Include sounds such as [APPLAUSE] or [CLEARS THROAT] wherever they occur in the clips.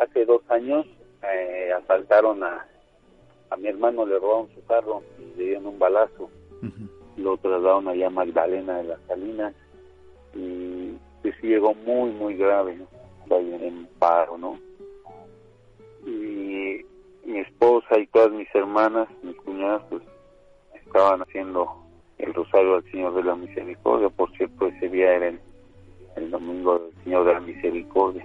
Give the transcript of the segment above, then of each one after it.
hace dos años eh, asaltaron a, a mi hermano, le robaron su carro y le dieron un balazo. Lo trasladaron allá a Magdalena de las Salinas y pues llegó muy, muy grave, ¿no? en paro, ¿no? Y mi esposa y todas mis hermanas, mis cuñadas, pues estaban haciendo el rosario al Señor de la Misericordia. Por cierto, ese día era el, el domingo del Señor de la Misericordia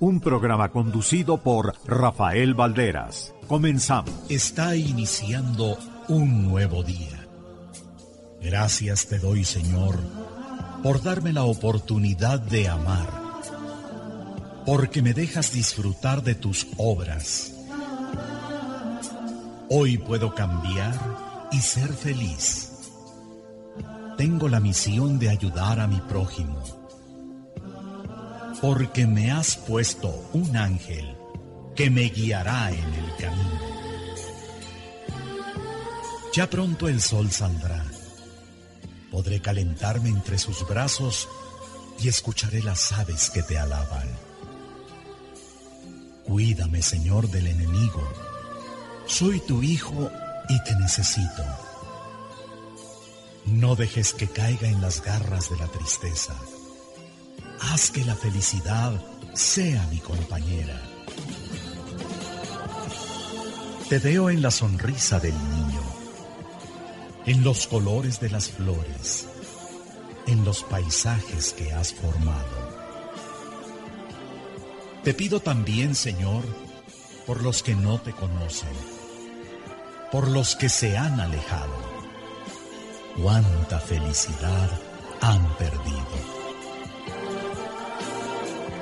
un programa conducido por Rafael Valderas. Comenzamos. Está iniciando un nuevo día. Gracias te doy, Señor, por darme la oportunidad de amar, porque me dejas disfrutar de tus obras Hoy puedo cambiar y ser feliz. Tengo la misión de ayudar a mi prójimo. Porque me has puesto un ángel que me guiará en el camino. Ya pronto el sol saldrá. Podré calentarme entre sus brazos y escucharé las aves que te alaban. Cuídame, Señor, del enemigo soy tu hijo y te necesito. No dejes que caiga en las garras de la tristeza. Haz que la felicidad sea mi compañera. Te veo en la sonrisa del niño, en los colores de las flores, en los paisajes que has formado. Te pido también, Señor, por los que no te conocen por los que se han alejado. Cuánta felicidad han perdido.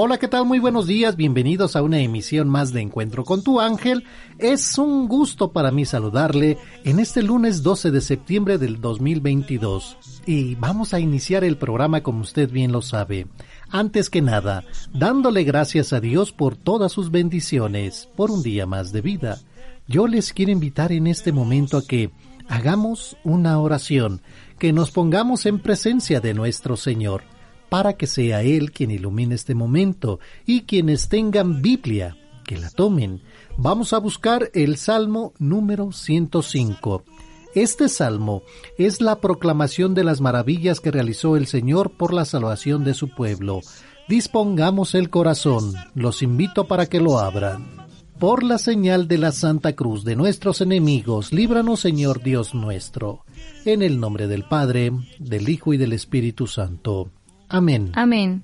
Hola, ¿qué tal? Muy buenos días, bienvenidos a una emisión más de Encuentro con tu ángel. Es un gusto para mí saludarle en este lunes 12 de septiembre del 2022. Y vamos a iniciar el programa como usted bien lo sabe. Antes que nada, dándole gracias a Dios por todas sus bendiciones, por un día más de vida. Yo les quiero invitar en este momento a que hagamos una oración, que nos pongamos en presencia de nuestro Señor para que sea Él quien ilumine este momento y quienes tengan Biblia, que la tomen. Vamos a buscar el Salmo número 105. Este salmo es la proclamación de las maravillas que realizó el Señor por la salvación de su pueblo. Dispongamos el corazón, los invito para que lo abran. Por la señal de la Santa Cruz de nuestros enemigos, líbranos Señor Dios nuestro. En el nombre del Padre, del Hijo y del Espíritu Santo. Amén. Amén.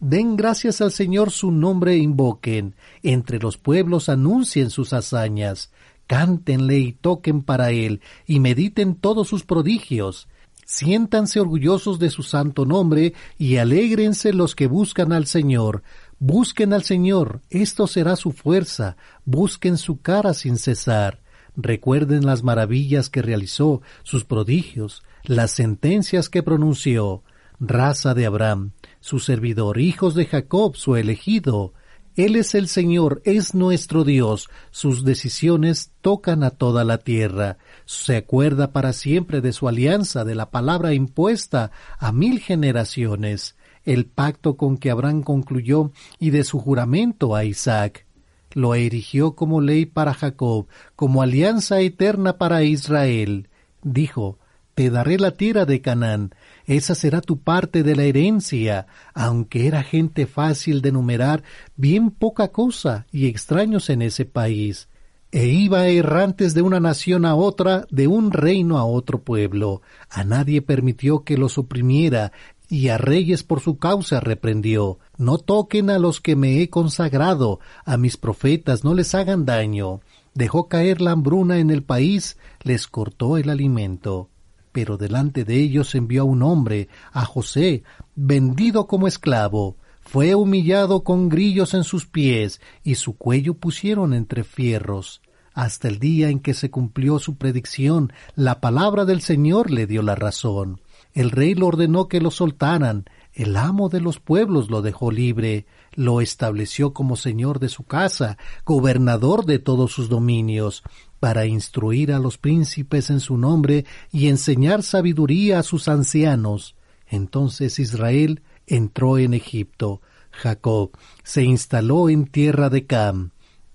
Den gracias al Señor su nombre e invoquen, entre los pueblos anuncien sus hazañas, cántenle y toquen para él, y mediten todos sus prodigios. Siéntanse orgullosos de su santo nombre, y alégrense los que buscan al Señor. Busquen al Señor, esto será su fuerza, busquen su cara sin cesar. Recuerden las maravillas que realizó, sus prodigios, las sentencias que pronunció raza de Abraham, su servidor, hijos de Jacob, su elegido. Él es el Señor, es nuestro Dios, sus decisiones tocan a toda la tierra. Se acuerda para siempre de su alianza, de la palabra impuesta a mil generaciones, el pacto con que Abraham concluyó y de su juramento a Isaac. Lo erigió como ley para Jacob, como alianza eterna para Israel. Dijo, Te daré la tierra de Canaán, esa será tu parte de la herencia, aunque era gente fácil de numerar, bien poca cosa y extraños en ese país. E iba errantes de una nación a otra, de un reino a otro pueblo. A nadie permitió que los oprimiera, y a reyes por su causa reprendió. No toquen a los que me he consagrado, a mis profetas no les hagan daño. Dejó caer la hambruna en el país, les cortó el alimento. Pero delante de ellos envió a un hombre, a José, vendido como esclavo. Fue humillado con grillos en sus pies, y su cuello pusieron entre fierros. Hasta el día en que se cumplió su predicción, la palabra del Señor le dio la razón. El rey lo ordenó que lo soltaran, el amo de los pueblos lo dejó libre, lo estableció como señor de su casa, gobernador de todos sus dominios, para instruir a los príncipes en su nombre y enseñar sabiduría a sus ancianos. Entonces Israel entró en Egipto. Jacob se instaló en tierra de Cam.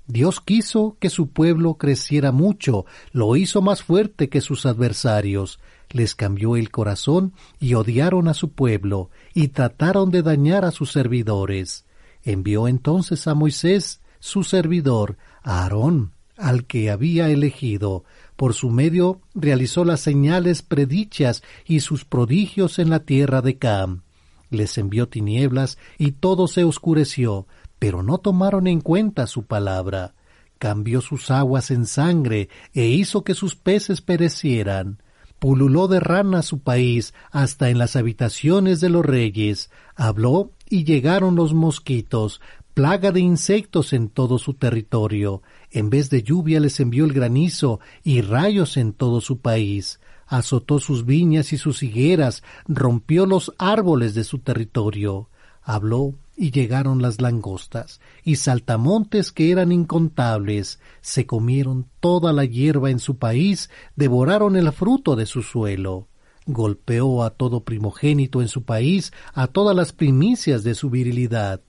Dios quiso que su pueblo creciera mucho, lo hizo más fuerte que sus adversarios, les cambió el corazón y odiaron a su pueblo, y trataron de dañar a sus servidores. Envió entonces a Moisés, su servidor, a Aarón, al que había elegido. Por su medio realizó las señales predichas y sus prodigios en la tierra de Cam. Les envió tinieblas y todo se oscureció, pero no tomaron en cuenta su palabra. Cambió sus aguas en sangre e hizo que sus peces perecieran. Pululó de rana su país hasta en las habitaciones de los reyes. Habló y llegaron los mosquitos, plaga de insectos en todo su territorio. En vez de lluvia les envió el granizo y rayos en todo su país. Azotó sus viñas y sus higueras, rompió los árboles de su territorio. Habló y llegaron las langostas, y saltamontes que eran incontables, se comieron toda la hierba en su país, devoraron el fruto de su suelo. Golpeó a todo primogénito en su país, a todas las primicias de su virilidad.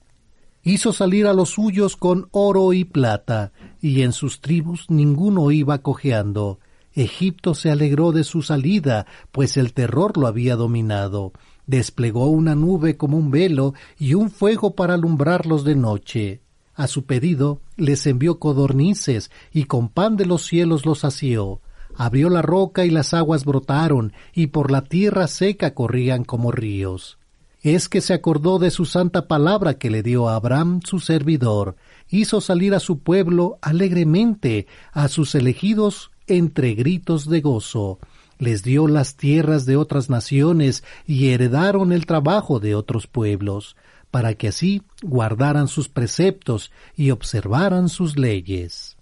Hizo salir a los suyos con oro y plata, y en sus tribus ninguno iba cojeando. Egipto se alegró de su salida, pues el terror lo había dominado desplegó una nube como un velo y un fuego para alumbrarlos de noche. A su pedido les envió codornices y con pan de los cielos los sació. Abrió la roca y las aguas brotaron, y por la tierra seca corrían como ríos. Es que se acordó de su santa palabra que le dio a Abraham su servidor, hizo salir a su pueblo alegremente, a sus elegidos entre gritos de gozo les dio las tierras de otras naciones y heredaron el trabajo de otros pueblos, para que así guardaran sus preceptos y observaran sus leyes.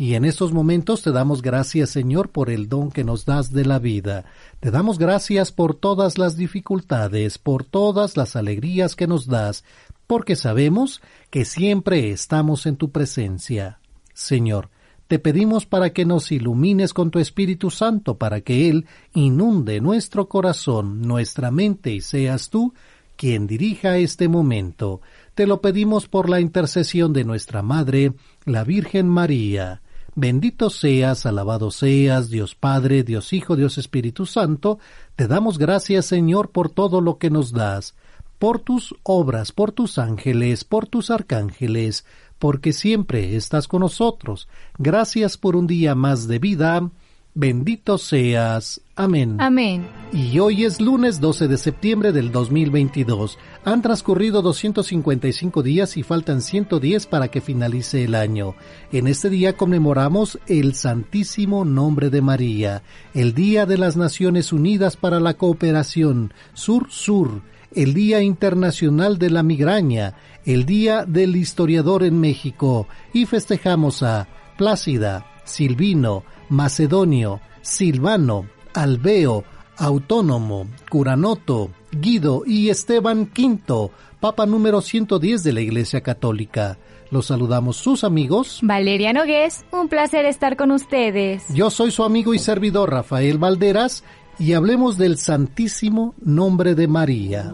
Y en estos momentos te damos gracias, Señor, por el don que nos das de la vida. Te damos gracias por todas las dificultades, por todas las alegrías que nos das, porque sabemos que siempre estamos en tu presencia. Señor, te pedimos para que nos ilumines con tu Espíritu Santo, para que Él inunde nuestro corazón, nuestra mente, y seas tú quien dirija este momento. Te lo pedimos por la intercesión de nuestra Madre, la Virgen María. Bendito seas, alabado seas, Dios Padre, Dios Hijo, Dios Espíritu Santo. Te damos gracias, Señor, por todo lo que nos das, por tus obras, por tus ángeles, por tus arcángeles, porque siempre estás con nosotros. Gracias por un día más de vida. Bendito seas. Amén. Amén. Y hoy es lunes 12 de septiembre del 2022. Han transcurrido 255 días y faltan 110 para que finalice el año. En este día conmemoramos el Santísimo Nombre de María, el Día de las Naciones Unidas para la Cooperación, Sur-Sur, el Día Internacional de la Migraña, el Día del Historiador en México y festejamos a Plácida, Silvino, Macedonio, Silvano, Alveo, Autónomo, Curanoto, Guido y Esteban V, Papa número 110 de la Iglesia Católica. Los saludamos sus amigos. Valeria Nogués, un placer estar con ustedes. Yo soy su amigo y servidor Rafael Valderas y hablemos del Santísimo Nombre de María.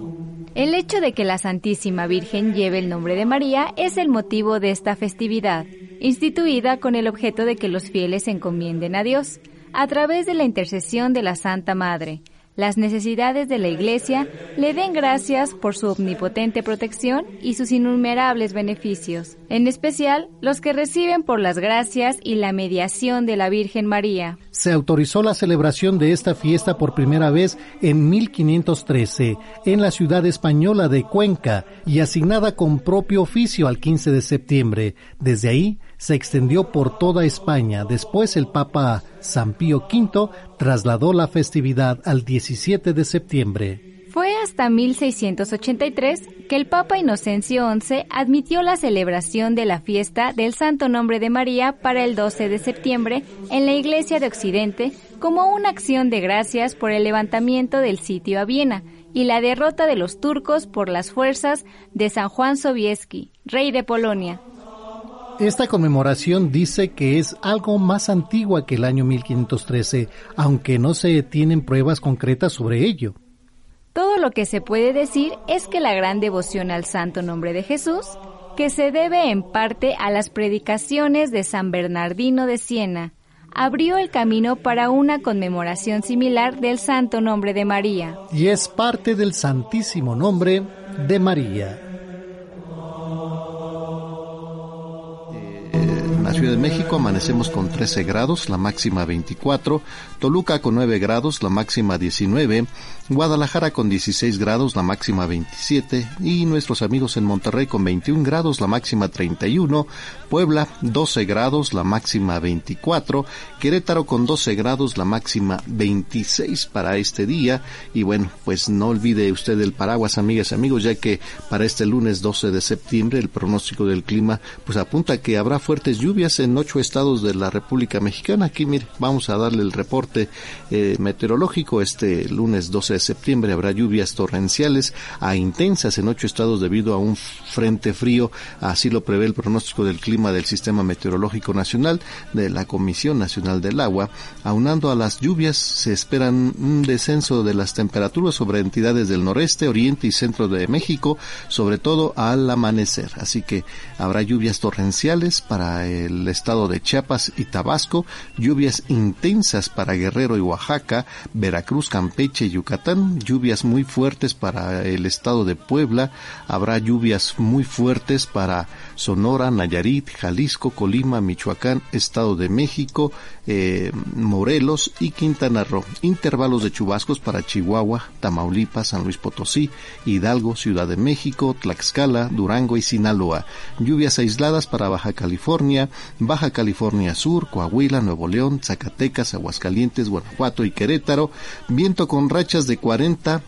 El hecho de que la Santísima Virgen lleve el nombre de María es el motivo de esta festividad, instituida con el objeto de que los fieles se encomienden a Dios, a través de la intercesión de la Santa Madre, las necesidades de la Iglesia le den gracias por su omnipotente protección y sus innumerables beneficios, en especial los que reciben por las gracias y la mediación de la Virgen María. Se autorizó la celebración de esta fiesta por primera vez en 1513 en la ciudad española de Cuenca y asignada con propio oficio al 15 de septiembre. Desde ahí se extendió por toda España. Después el Papa San Pío V trasladó la festividad al 17 de septiembre. Fue hasta 1683 que el Papa Inocencio XI admitió la celebración de la fiesta del Santo Nombre de María para el 12 de septiembre en la Iglesia de Occidente como una acción de gracias por el levantamiento del sitio a Viena y la derrota de los turcos por las fuerzas de San Juan Sobieski, rey de Polonia. Esta conmemoración dice que es algo más antigua que el año 1513, aunque no se tienen pruebas concretas sobre ello. Todo lo que se puede decir es que la gran devoción al santo nombre de Jesús, que se debe en parte a las predicaciones de San Bernardino de Siena, abrió el camino para una conmemoración similar del santo nombre de María. Y es parte del santísimo nombre de María. Ciudad de México amanecemos con 13 grados, la máxima 24, Toluca con 9 grados, la máxima 19, Guadalajara con 16 grados, la máxima 27 y nuestros amigos en Monterrey con 21 grados, la máxima 31, Puebla 12 grados, la máxima 24, Querétaro con 12 grados, la máxima 26 para este día y bueno, pues no olvide usted el paraguas, amigas y amigos, ya que para este lunes 12 de septiembre el pronóstico del clima pues apunta que habrá fuertes lluvias en ocho estados de la República Mexicana. Aquí, mire, vamos a darle el reporte eh, meteorológico. Este lunes 12 de septiembre habrá lluvias torrenciales a intensas en ocho estados debido a un frente frío. Así lo prevé el pronóstico del clima del Sistema Meteorológico Nacional de la Comisión Nacional del Agua. Aunando a las lluvias, se esperan un descenso de las temperaturas sobre entidades del noreste, oriente y centro de México, sobre todo al amanecer. Así que habrá lluvias torrenciales para el estado de Chiapas y Tabasco, lluvias intensas para Guerrero y Oaxaca, Veracruz, Campeche y Lluvias muy fuertes para el estado de Puebla, habrá lluvias muy fuertes para Sonora, Nayarit, Jalisco, Colima, Michoacán, Estado de México, eh, Morelos y Quintana Roo. Intervalos de chubascos para Chihuahua, Tamaulipas, San Luis Potosí, Hidalgo, Ciudad de México, Tlaxcala, Durango y Sinaloa. Lluvias aisladas para Baja California, Baja California Sur, Coahuila, Nuevo León, Zacatecas, Aguascalientes, Guanajuato y Querétaro. Viento con rachas de 40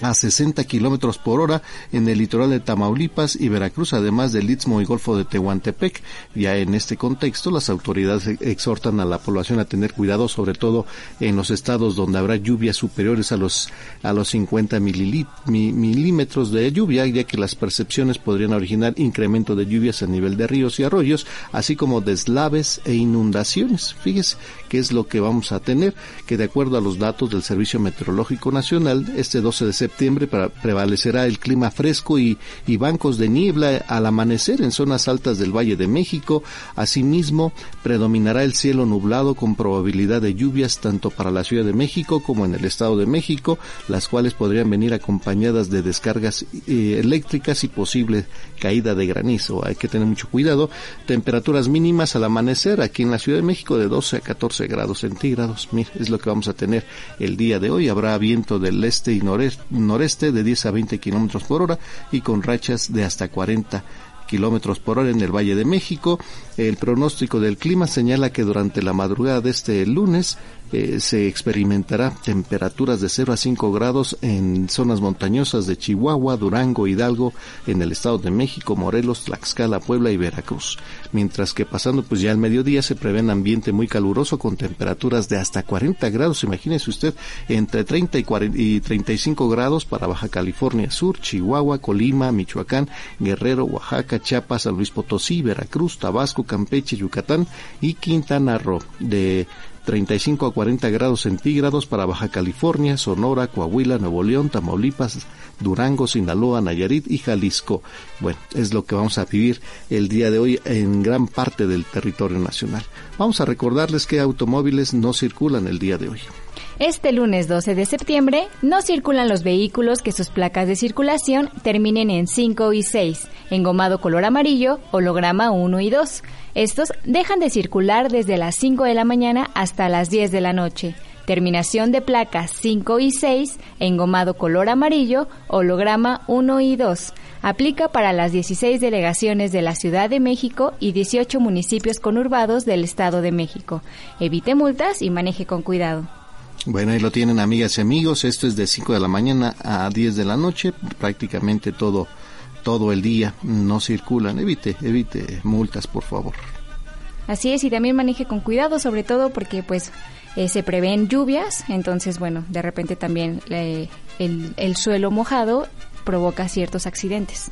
a 60 kilómetros por hora en el litoral de Tamaulipas y Veracruz, además del Istmo y Golfo de Tehuantepec. Ya en este contexto, las autoridades exhortan a la población a tener cuidado, sobre todo en los estados donde habrá lluvias superiores a los, a los 50 milímetros de lluvia, ya que las percepciones podrían originar incremento de lluvias a nivel de ríos y arroyos, así como deslaves e inundaciones. Fíjese qué es lo que vamos a tener, que de acuerdo a los datos del Servicio Meteorológico Nacional, este 12 de septiembre prevalecerá el clima fresco y, bancos de niebla al amanecer en zonas altas del Valle de México. Asimismo, predominará el cielo nublado con probabilidad de lluvias tanto para la Ciudad de México como en el Estado de México, las cuales podrían venir acompañadas de descargas eh, eléctricas y posible caída de granizo. Hay que tener mucho cuidado. Temperaturas mínimas al amanecer aquí en la Ciudad de México de 12 a 14 grados centígrados. es lo que vamos a tener el día de hoy. Habrá viento del este y noreste de 10 a 20 kilómetros por hora y con rachas de hasta 40 kilómetros por hora en el Valle de México. El pronóstico del clima señala que durante la madrugada de este lunes eh, se experimentará temperaturas de 0 a 5 grados en zonas montañosas de Chihuahua, Durango, Hidalgo, en el Estado de México, Morelos, Tlaxcala, Puebla y Veracruz. Mientras que pasando pues ya al mediodía se prevé un ambiente muy caluroso con temperaturas de hasta 40 grados, imagínese usted, entre 30 y, 40 y 35 grados para Baja California Sur, Chihuahua, Colima, Michoacán, Guerrero, Oaxaca, Chiapas, San Luis Potosí, Veracruz, Tabasco, Campeche, Yucatán y Quintana Roo. De 35 a 40 grados centígrados para Baja California, Sonora, Coahuila, Nuevo León, Tamaulipas, Durango, Sinaloa, Nayarit y Jalisco. Bueno, es lo que vamos a vivir el día de hoy en gran parte del territorio nacional. Vamos a recordarles que automóviles no circulan el día de hoy. Este lunes 12 de septiembre no circulan los vehículos que sus placas de circulación terminen en 5 y 6, engomado color amarillo, holograma 1 y 2. Estos dejan de circular desde las 5 de la mañana hasta las 10 de la noche. Terminación de placas 5 y 6, engomado color amarillo, holograma 1 y 2. Aplica para las 16 delegaciones de la Ciudad de México y 18 municipios conurbados del Estado de México. Evite multas y maneje con cuidado. Bueno, ahí lo tienen amigas y amigos. Esto es de 5 de la mañana a 10 de la noche, prácticamente todo todo el día. No circulan. Evite, evite multas, por favor. Así es, y también maneje con cuidado, sobre todo porque pues eh, se prevén lluvias, entonces bueno, de repente también el, el suelo mojado provoca ciertos accidentes.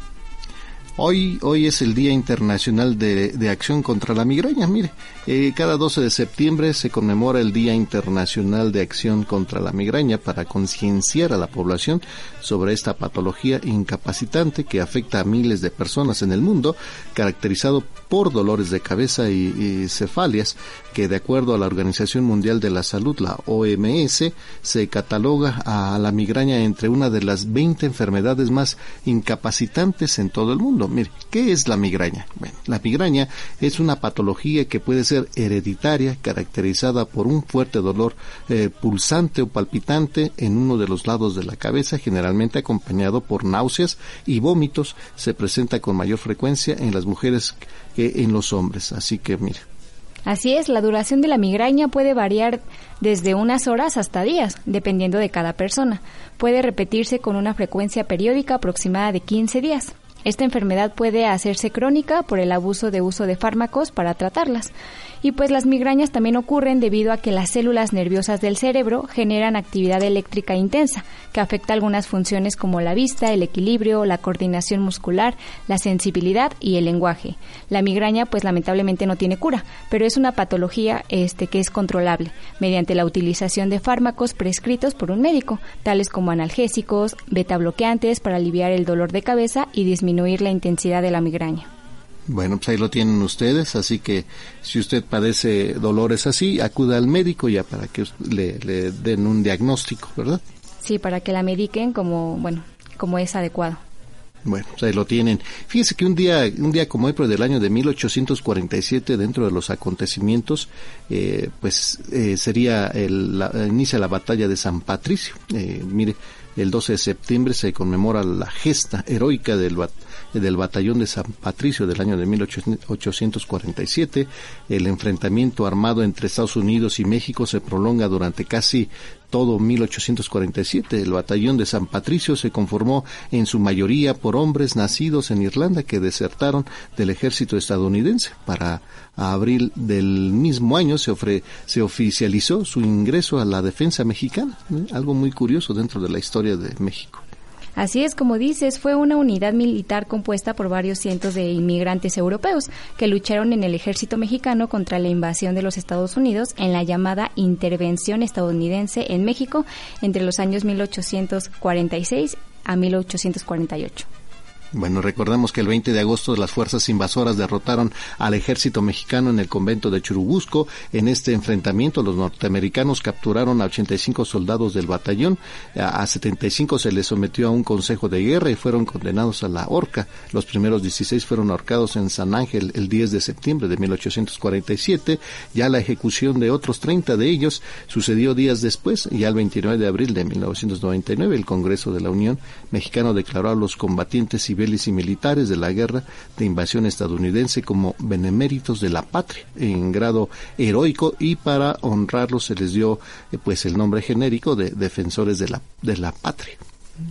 Hoy, hoy es el Día Internacional de, de Acción contra la Migraña. Mire, eh, cada 12 de septiembre se conmemora el Día Internacional de Acción contra la Migraña para concienciar a la población sobre esta patología incapacitante que afecta a miles de personas en el mundo, caracterizado por dolores de cabeza y, cefalias, que de acuerdo a la Organización Mundial de la Salud, la OMS, se cataloga a la migraña entre una de las 20 enfermedades más incapacitantes en todo el mundo. Mire, ¿qué es la migraña? Bueno, la migraña es una patología que puede ser hereditaria, caracterizada por un fuerte dolor eh, pulsante o palpitante en uno de los lados de la cabeza, generalmente acompañado por náuseas y vómitos. Se presenta con mayor frecuencia en las mujeres que en los hombres. Así que mire. Así es, la duración de la migraña puede variar desde unas horas hasta días, dependiendo de cada persona. Puede repetirse con una frecuencia periódica aproximada de 15 días. Esta enfermedad puede hacerse crónica por el abuso de uso de fármacos para tratarlas. Y pues las migrañas también ocurren debido a que las células nerviosas del cerebro generan actividad eléctrica intensa, que afecta algunas funciones como la vista, el equilibrio, la coordinación muscular, la sensibilidad y el lenguaje. La migraña pues lamentablemente no tiene cura, pero es una patología este que es controlable mediante la utilización de fármacos prescritos por un médico, tales como analgésicos, beta bloqueantes para aliviar el dolor de cabeza y disminuir la intensidad de la migraña. Bueno, pues ahí lo tienen ustedes, así que si usted padece dolores así, acuda al médico ya para que le, den un diagnóstico, ¿verdad? Sí, para que la mediquen como, bueno, como es adecuado. Bueno, pues ahí lo tienen. Fíjese que un día, un día como hoy, pero del año de 1847, dentro de los acontecimientos, eh, pues eh, sería el, la, inicia la batalla de San Patricio. Eh, mire, el 12 de septiembre se conmemora la gesta heroica del, del batallón de San Patricio del año de 1847. El enfrentamiento armado entre Estados Unidos y México se prolonga durante casi todo 1847. El batallón de San Patricio se conformó en su mayoría por hombres nacidos en Irlanda que desertaron del ejército estadounidense. Para abril del mismo año se, se oficializó su ingreso a la defensa mexicana, ¿eh? algo muy curioso dentro de la historia de México. Así es como dices, fue una unidad militar compuesta por varios cientos de inmigrantes europeos que lucharon en el ejército mexicano contra la invasión de los Estados Unidos en la llamada intervención estadounidense en México entre los años 1846 a 1848. Bueno, recordamos que el 20 de agosto las fuerzas invasoras derrotaron al ejército mexicano en el convento de Churubusco. En este enfrentamiento los norteamericanos capturaron a 85 soldados del batallón, a 75 se les sometió a un consejo de guerra y fueron condenados a la horca. Los primeros 16 fueron ahorcados en San Ángel el 10 de septiembre de 1847. Ya la ejecución de otros 30 de ellos sucedió días después, ya el 29 de abril de 1999 el Congreso de la Unión Mexicano declaró a los combatientes y civiles y militares de la guerra de invasión estadounidense como beneméritos de la patria en grado heroico y para honrarlos se les dio eh, pues el nombre genérico de defensores de la, de la patria.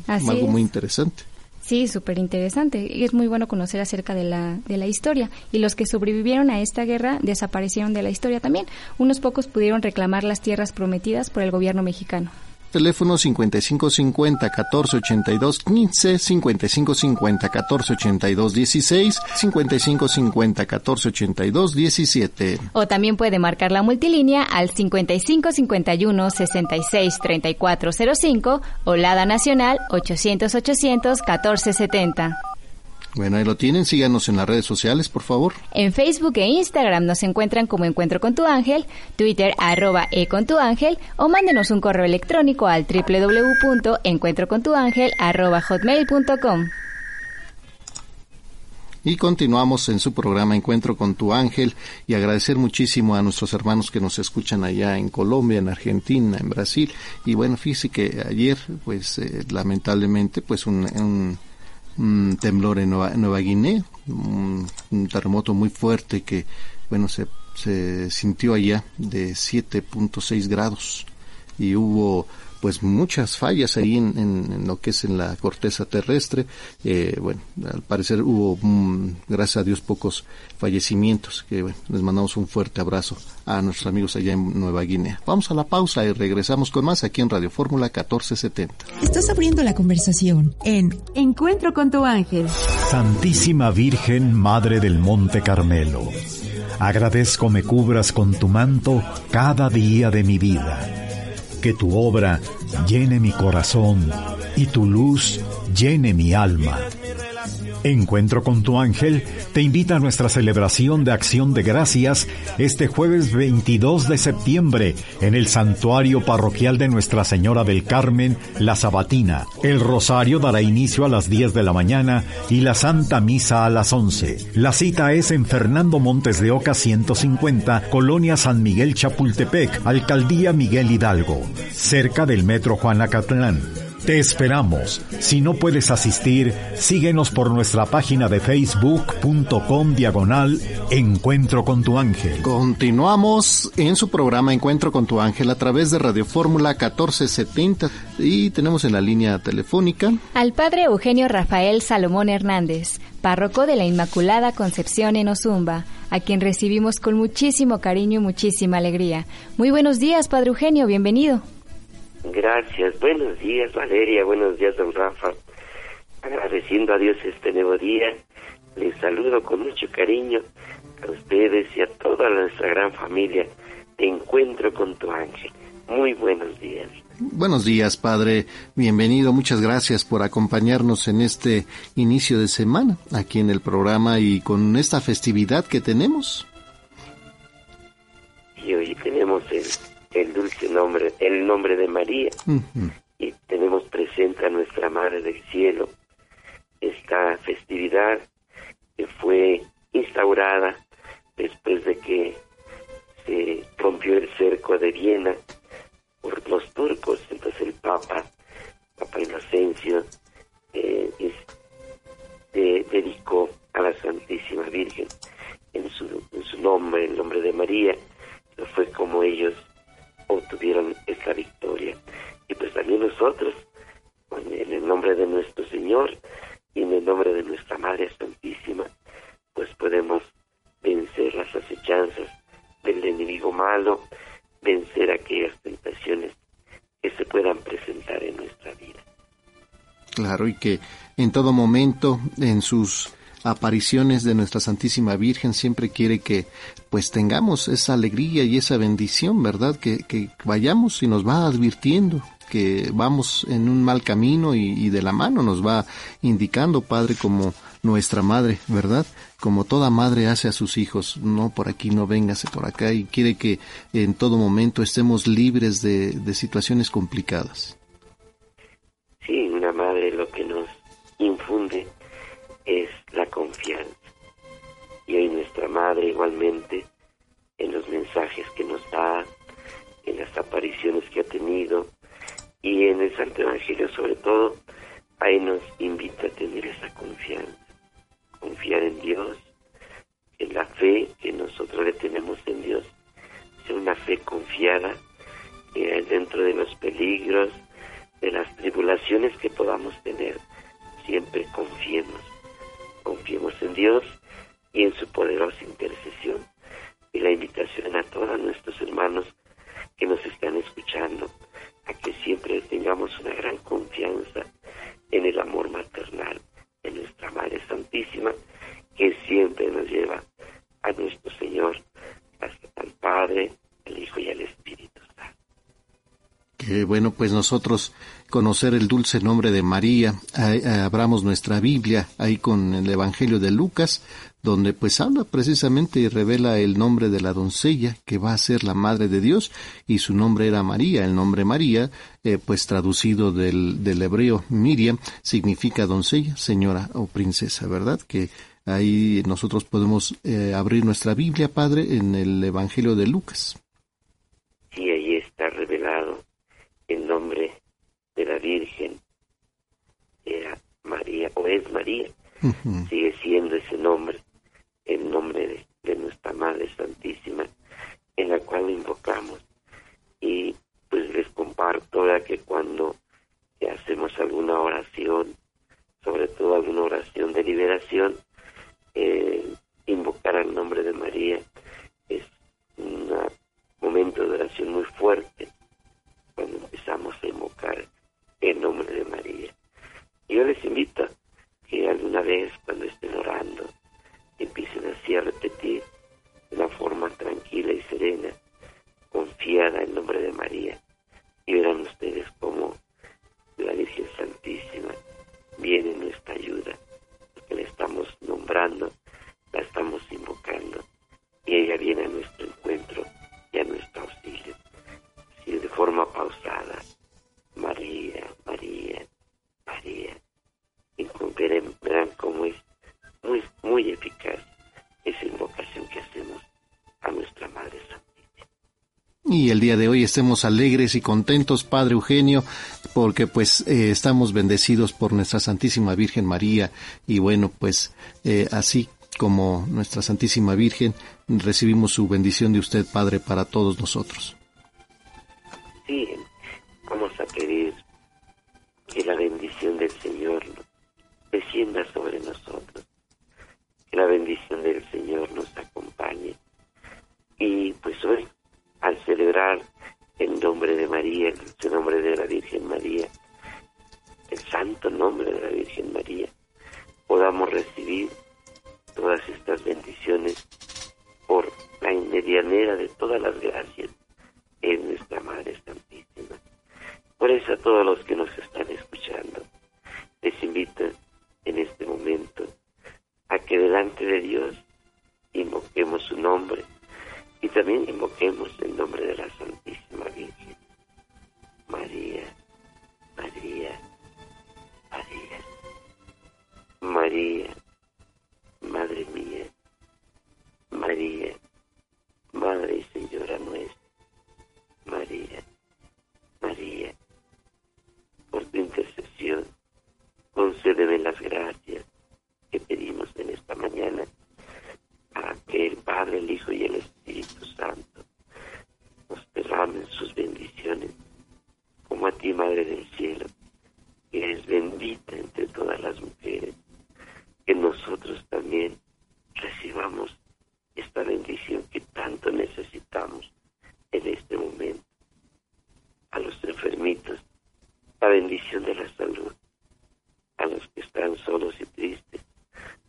Algo muy interesante. Sí, súper interesante. Y es muy bueno conocer acerca de la, de la historia. Y los que sobrevivieron a esta guerra desaparecieron de la historia también. Unos pocos pudieron reclamar las tierras prometidas por el gobierno mexicano teléfono 5550 1482 15, 5550 1482 16, 5550 1482 17. O también puede marcar la multilínea al 5551 66 3405 o Lada Nacional 800 800 1470. Bueno, ahí lo tienen. Síganos en las redes sociales, por favor. En Facebook e Instagram nos encuentran como Encuentro con tu Ángel, Twitter arroba e con tu ángel o mándenos un correo electrónico al www.encuentrocontuangel arroba hotmail.com. Y continuamos en su programa Encuentro con tu ángel y agradecer muchísimo a nuestros hermanos que nos escuchan allá en Colombia, en Argentina, en Brasil. Y bueno, fíjese que ayer, pues eh, lamentablemente, pues un un temblor en Nueva, Guinea, un, terremoto muy fuerte que, bueno, se, se sintió allá de 7.6 grados y hubo pues muchas fallas ahí en, lo que es en la corteza terrestre. Eh, bueno, al parecer hubo, mm, gracias a Dios, pocos fallecimientos. Que bueno, les mandamos un fuerte abrazo a nuestros amigos allá en Nueva Guinea. Vamos a la pausa y regresamos con más aquí en Radio Fórmula 1470. Estás abriendo la conversación en Encuentro con tu ángel. Santísima Virgen, Madre del Monte Carmelo. Agradezco me cubras con tu manto cada día de mi vida que tu obra llene mi corazón y tu luz llene mi alma. Encuentro con tu ángel te invita a nuestra celebración de acción de gracias este jueves 22 de septiembre en el santuario parroquial de Nuestra Señora del Carmen, La Sabatina. El rosario dará inicio a las 10 de la mañana y la Santa Misa a las 11. La cita es en Fernando Montes de Oca 150, Colonia San Miguel Chapultepec, Alcaldía Miguel Hidalgo, cerca del Metro Juan Acatlán. Te esperamos. Si no puedes asistir, síguenos por nuestra página de facebook.com diagonal Encuentro con tu ángel. Continuamos en su programa Encuentro con tu ángel a través de Radio Fórmula 1470 y tenemos en la línea telefónica al padre Eugenio Rafael Salomón Hernández, párroco de la Inmaculada Concepción en Ozumba, a quien recibimos con muchísimo cariño y muchísima alegría. Muy buenos días, padre Eugenio, bienvenido. Gracias. Buenos días, Valeria. Buenos días, don Rafa. Agradeciendo a Dios este nuevo día, les saludo con mucho cariño a ustedes y a toda nuestra gran familia. Te encuentro con tu ángel. Muy buenos días. Buenos días, Padre. Bienvenido. Muchas gracias por acompañarnos en este inicio de semana aquí en el programa y con esta festividad que tenemos. Y hoy tenemos el el dulce nombre, el nombre de María. Y tenemos presente a nuestra Madre del Cielo. Esta festividad que fue instaurada después de que se rompió el cerco de Viena por los turcos. Entonces el Papa, Papa Inocencio, eh, dedicó a la Santísima Virgen en su, en su nombre, el nombre de María. Fue como ellos obtuvieron esta victoria. Y pues también nosotros, en el nombre de nuestro Señor y en el nombre de nuestra Madre Santísima, pues podemos vencer las acechanzas del enemigo malo, vencer aquellas tentaciones que se puedan presentar en nuestra vida. Claro, y que en todo momento, en sus apariciones de nuestra Santísima Virgen siempre quiere que pues tengamos esa alegría y esa bendición, ¿verdad? Que, que vayamos y nos va advirtiendo que vamos en un mal camino y, de la mano nos va indicando, Padre, como nuestra madre, ¿verdad? Como toda madre hace a sus hijos, no por aquí, no véngase por acá y quiere que en todo momento estemos libres de, de situaciones complicadas. Sí, una madre lo que nos infunde es la confianza. Y hoy Madre igualmente, en los mensajes que nos da, en las apariciones que ha tenido y en el Santo Evangelio sobre todo, ahí nos invita a tener esa confianza, confiar en Dios, en la fe que nosotros le tenemos en Dios, sea una fe confiada eh, dentro de los peligros, de las tribulaciones que podamos tener, siempre confiemos. Confiemos en Dios y en su poderosa intercesión. Y la invitación a todos nuestros hermanos que nos están escuchando a que siempre tengamos una gran confianza en el amor maternal de nuestra Madre Santísima, que siempre nos lleva a nuestro Señor, hasta al Padre, el Hijo y el Espíritu Santo. Que bueno, pues nosotros conocer el dulce nombre de María. abramos nuestra Biblia ahí con el Evangelio de Lucas, donde pues habla precisamente y revela el nombre de la doncella que va a ser la madre de Dios y su nombre era María. El nombre María, eh, pues traducido del, del hebreo Miriam, significa doncella, señora o princesa, ¿verdad? Que ahí nosotros podemos eh, abrir nuestra Biblia, Padre, en el Evangelio de Lucas. Sí, ahí está revelado el nombre de la Virgen. Era María, o es María. Sigue siendo ese nombre, el nombre de, nuestra Madre Santísima, en la cual invocamos. Y pues les comparto que cuando hacemos alguna oración, sobre todo alguna oración de liberación, eh, invocar al nombre de María es un momento de oración muy fuerte cuando empezamos a invocar el nombre de María. Yo les invito que alguna vez cuando estén orando empiecen así a repetir de una forma tranquila y serena, confiada el nombre de María y verán ustedes cómo la Virgen Santísima viene en nuestra ayuda que le estamos nombrando, la estamos invocando y ella viene a nuestro encuentro y a nuestro auxilio. De forma pausada, María, María, María. Y verán cómo es muy, muy eficaz esa invocación que hacemos a nuestra Madre Santísima. Y el día de hoy estemos alegres y contentos, Padre Eugenio, porque pues eh, estamos bendecidos por nuestra Santísima Virgen María y bueno pues eh, así como nuestra Santísima Virgen recibimos su bendición de usted Padre para todos nosotros. Sí, vamos a pedir que la bendición del Señor descienda sobre nosotros, la bendición del Señor nos acompañe y pues hoy al celebrar el nombre de María, el nombre de la Virgen María, el santo nombre de la Virgen María, podamos recibir todas estas bendiciones por la inmedianera de todas las gracias en nuestra Madre Santísima. Por eso a todos los que nos están escuchando, les invito en este momento a que delante de Dios invoquemos su nombre y también invoquemos el nombre de la Santísima Virgen. María, María, María, María, Madre mía, María, Madre y Señora nuestra, María, María, por tu intercesión, concédeme las gracias que pedimos en esta mañana para que el Padre, el Hijo y el Espíritu Santo nos derramen sus bendiciones, como a ti, Madre del Cielo, que eres bendita entre todas las mujeres, que nosotros también recibamos esta bendición que tanto necesitamos en este momento. A los enfermitos, la bendición de la salud, a los que están solos y tristes,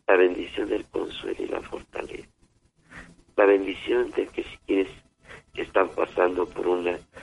la bendición del consuelo y la fortaleza, la bendición de que si quieres que están pasando por una situación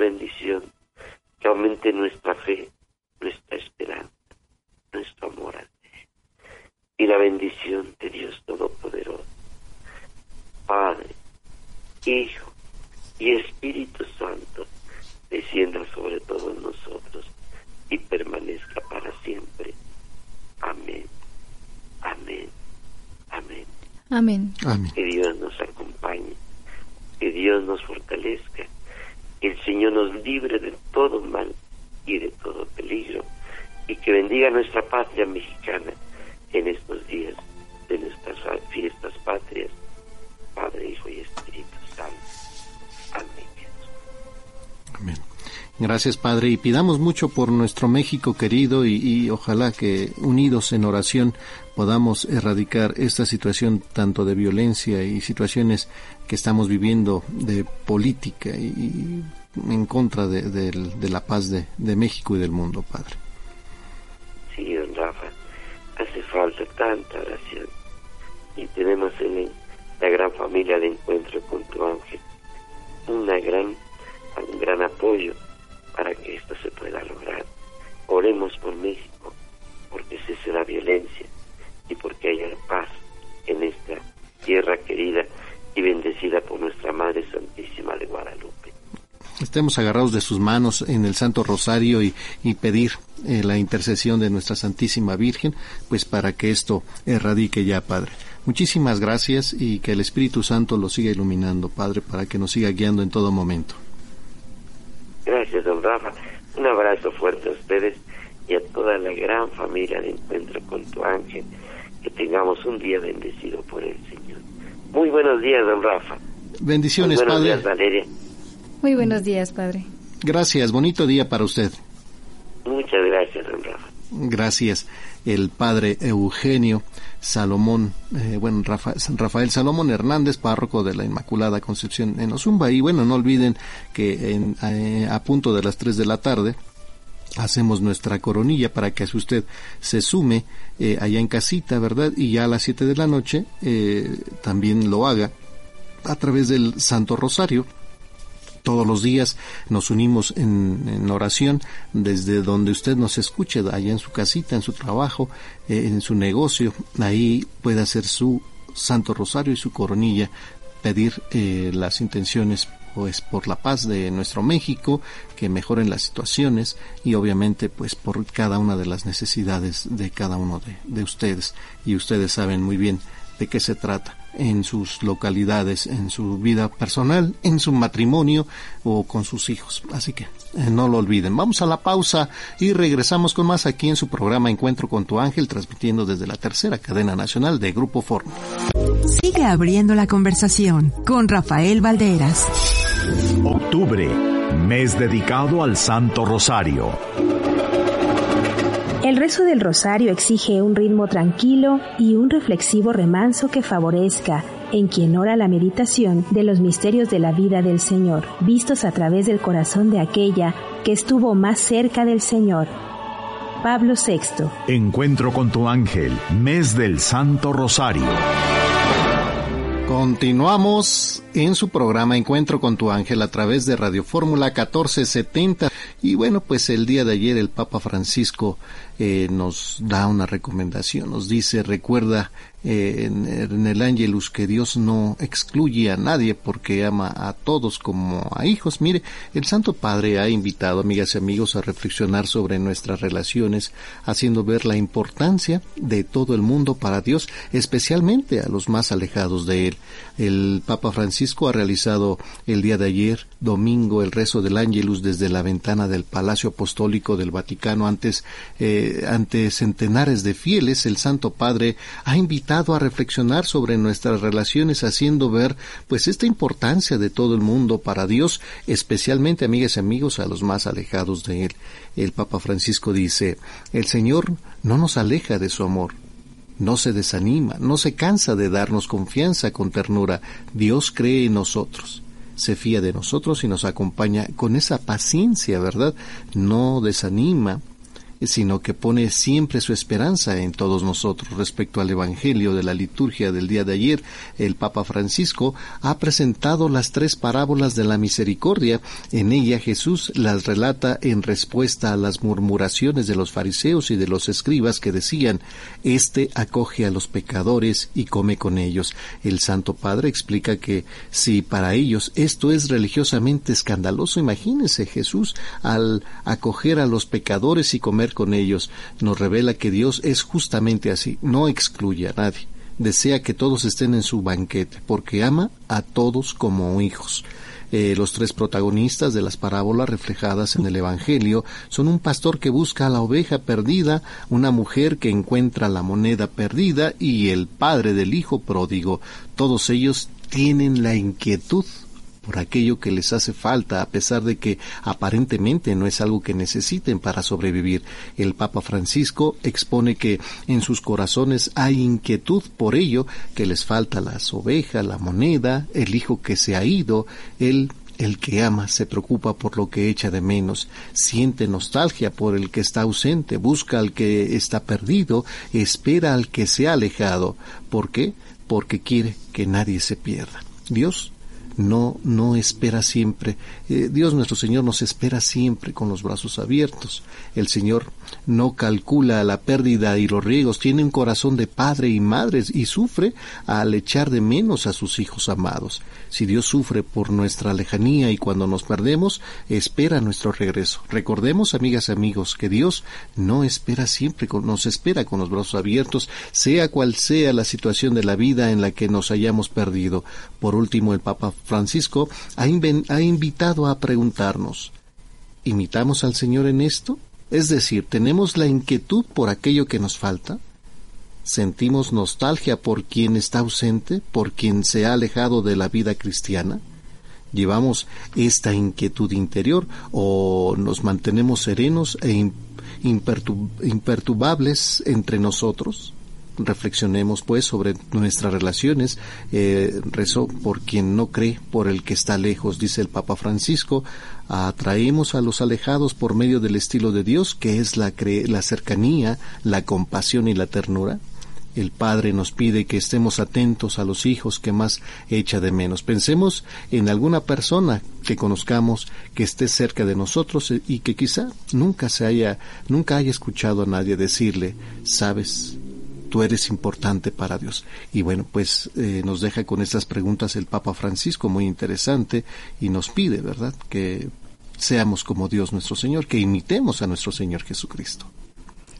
derrame Gracias, Padre, y pidamos mucho por nuestro México querido y, ojalá que unidos en oración podamos erradicar esta situación tanto de violencia y situaciones que estamos viviendo de política y, en contra de, la paz de, México y del mundo, Padre. Estemos agarrados de sus manos en el Santo Rosario y, pedir eh, la intercesión de nuestra Santísima Virgen, pues para que esto erradique ya, Padre. Muchísimas gracias y que el Espíritu Santo lo siga iluminando, Padre, para que nos siga guiando en todo momento. Gracias, don Rafa. Un abrazo fuerte a ustedes y a toda la gran familia de Encuentro con tu Ángel. Que tengamos un día bendecido por el Señor. Muy buenos días, don Rafa. Bendiciones, Muy buenos Días, Valeria. Muy buenos días, Padre. Gracias, bonito día para usted. Muchas gracias, don Rafa. Gracias, el Padre Eugenio Salomón, eh, bueno, Rafael Salomón Hernández, párroco de la Inmaculada Concepción en Ozumba. Y bueno, no olviden que eh, a punto de las 3 de la tarde hacemos nuestra coronilla para que usted se sume eh, allá en casita, ¿verdad? Y ya a las 7 de la noche también lo haga a través del Santo Rosario todos los días nos unimos en, oración desde donde usted nos escuche, allá en su casita, en su trabajo, eh, en su negocio. Ahí puede hacer su Santo Rosario y su coronilla, pedir eh, las intenciones pues por la paz de nuestro México, que mejoren las situaciones y obviamente pues por cada una de las necesidades de cada uno de ustedes. Y ustedes saben muy bien de qué se trata en sus localidades, en su vida personal, en su matrimonio o con sus hijos. Así que eh, no lo olviden. Vamos a la pausa y regresamos con más aquí en su programa Encuentro con tu ángel, transmitiendo desde la tercera cadena nacional de Grupo Forma. Sigue abriendo la conversación con Rafael Valderas. Octubre, mes dedicado al Santo Rosario. El rezo del rosario exige un ritmo tranquilo y un reflexivo remanso que favorezca en quien ora la meditación de los misterios de la vida del Señor, vistos a través del corazón de aquella que estuvo más cerca del Señor. Pablo VI. Encuentro con tu ángel, mes del Santo Rosario. Continuamos en su programa Encuentro con tu ángel a través de Radio Fórmula 1470 y bueno pues el día de ayer el Papa Francisco eh, nos da una recomendación, nos dice recuerda en, el Ángelus que Dios no excluye a nadie porque ama a todos como a hijos. Mire, el Santo Padre ha invitado, amigas y amigos, a reflexionar sobre nuestras relaciones, haciendo ver la importancia de todo el mundo para Dios, especialmente a los más alejados de Él. El Papa Francisco ha realizado el día de ayer, domingo, el rezo del Ángelus desde la ventana del Palacio Apostólico del Vaticano antes, eh, ante centenares de fieles. El Santo Padre ha invitado a reflexionar sobre nuestras relaciones haciendo ver pues esta importancia de todo el mundo para Dios, especialmente amigas y amigos a los más alejados de Él. El Papa Francisco dice, el Señor no nos aleja de su amor, no se desanima, no se cansa de darnos confianza con ternura. Dios cree en nosotros, se fía de nosotros y nos acompaña con esa paciencia, ¿verdad? No desanima, sino que pone siempre su esperanza en todos nosotros. Respecto al Evangelio de la liturgia del día de ayer, el Papa Francisco ha presentado las tres parábolas de la misericordia. En ella Jesús las relata en respuesta a las murmuraciones de los fariseos y de los escribas que decían, Este acoge a los pecadores y come con ellos. El Santo Padre explica que si para ellos esto es religiosamente escandaloso, imagínese Jesús al acoger a los pecadores y comer con ellos, nos revela que Dios es justamente así, no excluye a nadie. Desea que todos estén en su banquete, porque ama a todos como hijos. Eh, los tres protagonistas de las parábolas reflejadas en el Evangelio son un pastor que busca a la oveja perdida, una mujer que encuentra la moneda perdida y el padre del hijo pródigo. Todos ellos tienen la inquietud por aquello que les hace falta, a pesar de que aparentemente no es algo que necesiten para sobrevivir. El Papa Francisco expone que en sus corazones hay inquietud por ello, que les falta las ovejas, la moneda, el hijo que se ha ido, el el que ama se preocupa por lo que echa de menos, siente nostalgia por el que está ausente, busca al que está perdido, espera al que se ha alejado. ¿Por qué? Porque quiere que nadie se pierda. Dios no, no espera siempre. Eh, Dios nuestro Señor nos espera siempre con los brazos abiertos. El Señor no calcula la pérdida y los riesgos, tiene un corazón de padre y madre y sufre al echar de menos a sus hijos amados. Si Dios sufre por nuestra lejanía y cuando nos perdemos, espera nuestro regreso. Recordemos, amigas y amigos, que Dios no espera siempre, nos espera con los brazos abiertos, sea cual sea la situación de la vida en la que nos hayamos perdido. Por último, el Papa Francisco ha, invitado a preguntarnos, ¿imitamos al Señor en esto? Es decir, ¿tenemos la inquietud por aquello que nos falta? ¿Sentimos nostalgia por quien está ausente, por quien se ha alejado de la vida cristiana? ¿Llevamos esta inquietud interior o nos mantenemos serenos e imperturbables entre nosotros? Reflexionemos pues sobre nuestras relaciones. Eh, rezo por quien no cree, por el que está lejos, dice el Papa Francisco. Atraemos a los alejados por medio del estilo de Dios, que es la, la cercanía, la compasión y la ternura. El Padre nos pide que estemos atentos a los hijos que más echa de menos. Pensemos en alguna persona que conozcamos que esté cerca de nosotros y que quizá nunca se haya, nunca haya escuchado a nadie decirle, sabes, tú eres importante para Dios. Y bueno, pues eh, nos deja con estas preguntas el Papa Francisco, muy interesante, y nos pide, ¿verdad?, que seamos como Dios nuestro Señor, que imitemos a nuestro Señor Jesucristo.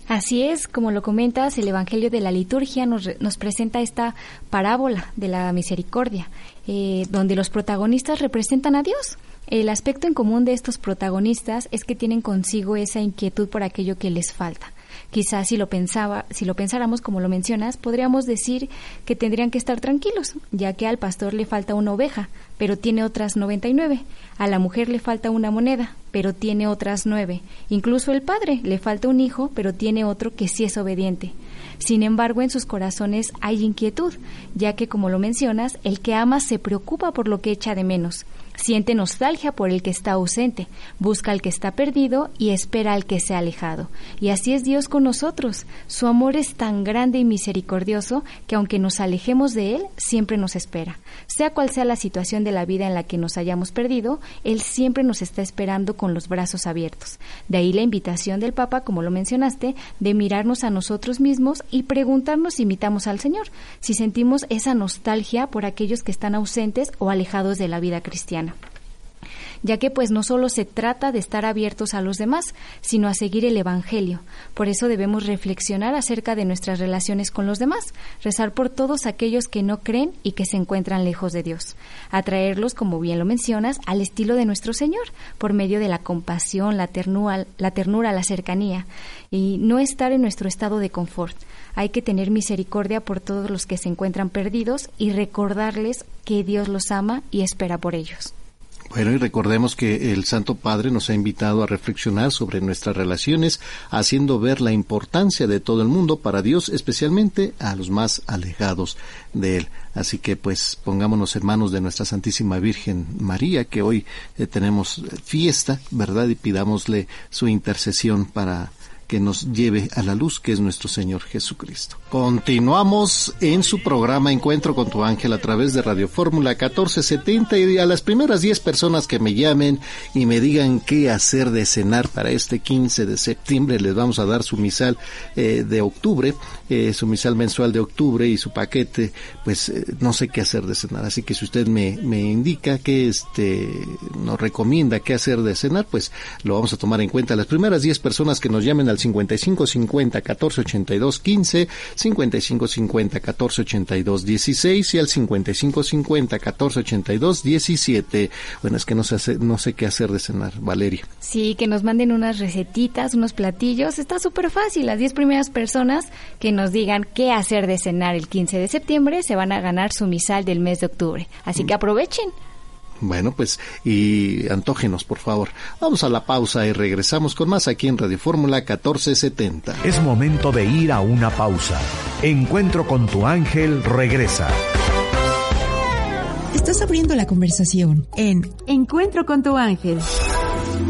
Así es, como lo comentas, el Evangelio de la Liturgia nos, nos presenta esta parábola de la misericordia, eh, donde los protagonistas representan a Dios. El aspecto en común de estos protagonistas es que tienen consigo esa inquietud por aquello que les falta. Quizás si lo pensaba, si lo pensáramos como lo mencionas, podríamos decir que tendrían que estar tranquilos, ya que al pastor le falta una oveja, pero tiene otras 99. A la mujer le falta una moneda, pero tiene otras nueve. Incluso el padre le falta un hijo, pero tiene otro que sí es obediente. Sin embargo, en sus corazones hay inquietud, ya que, como lo mencionas, el que ama se preocupa por lo que echa de menos. Siente nostalgia por el que está ausente, busca al que está perdido y espera al que se ha alejado. Y así es Dios con nosotros. Su amor es tan grande y misericordioso que aunque nos alejemos de Él, siempre nos espera. Sea cual sea la situación de la vida en la que nos hayamos perdido, Él siempre nos está esperando con los brazos abiertos. De ahí la invitación del Papa, como lo mencionaste, de mirarnos a nosotros mismos y preguntarnos si imitamos al Señor, si sentimos esa nostalgia por aquellos que están ausentes o alejados de la vida cristiana ya que pues no solo se trata de estar abiertos a los demás, sino a seguir el Evangelio. Por eso debemos reflexionar acerca de nuestras relaciones con los demás, rezar por todos aquellos que no creen y que se encuentran lejos de Dios, atraerlos, como bien lo mencionas, al estilo de nuestro Señor, por medio de la compasión, la ternura, la, ternura, la cercanía, y no estar en nuestro estado de confort. Hay que tener misericordia por todos los que se encuentran perdidos y recordarles que Dios los ama y espera por ellos. Bueno, y recordemos que el Santo Padre nos ha invitado a reflexionar sobre nuestras relaciones, haciendo ver la importancia de todo el mundo para Dios, especialmente a los más alejados de Él. Así que pues pongámonos en manos de nuestra Santísima Virgen María, que hoy eh, tenemos fiesta, ¿verdad? Y pidámosle su intercesión para que nos lleve a la luz que es nuestro Señor Jesucristo. Continuamos en su programa Encuentro con tu ángel a través de Radio Fórmula 1470 y a las primeras 10 personas que me llamen y me digan qué hacer de cenar para este 15 de septiembre les vamos a dar su misal eh, de octubre, eh, su misal mensual de octubre y su paquete, pues eh, no sé qué hacer de cenar, así que si usted me, me indica que este nos recomienda qué hacer de cenar, pues lo vamos a tomar en cuenta. Las primeras 10 personas que nos llamen al 5550 1482 15, 5550 1482 16 y al 5550 1482 17. Bueno, es que no sé, no sé qué hacer de cenar, Valeria. Sí, que nos manden unas recetitas, unos platillos. Está súper fácil. Las 10 primeras personas que nos digan qué hacer de cenar el 15 de septiembre se van a ganar su misal del mes de octubre. Así que aprovechen. Bueno, pues, y antógenos, por favor. Vamos a la pausa y regresamos con más aquí en Radio Fórmula 1470. Es momento de ir a una pausa. Encuentro con tu ángel regresa. Estás abriendo la conversación en Encuentro con tu ángel.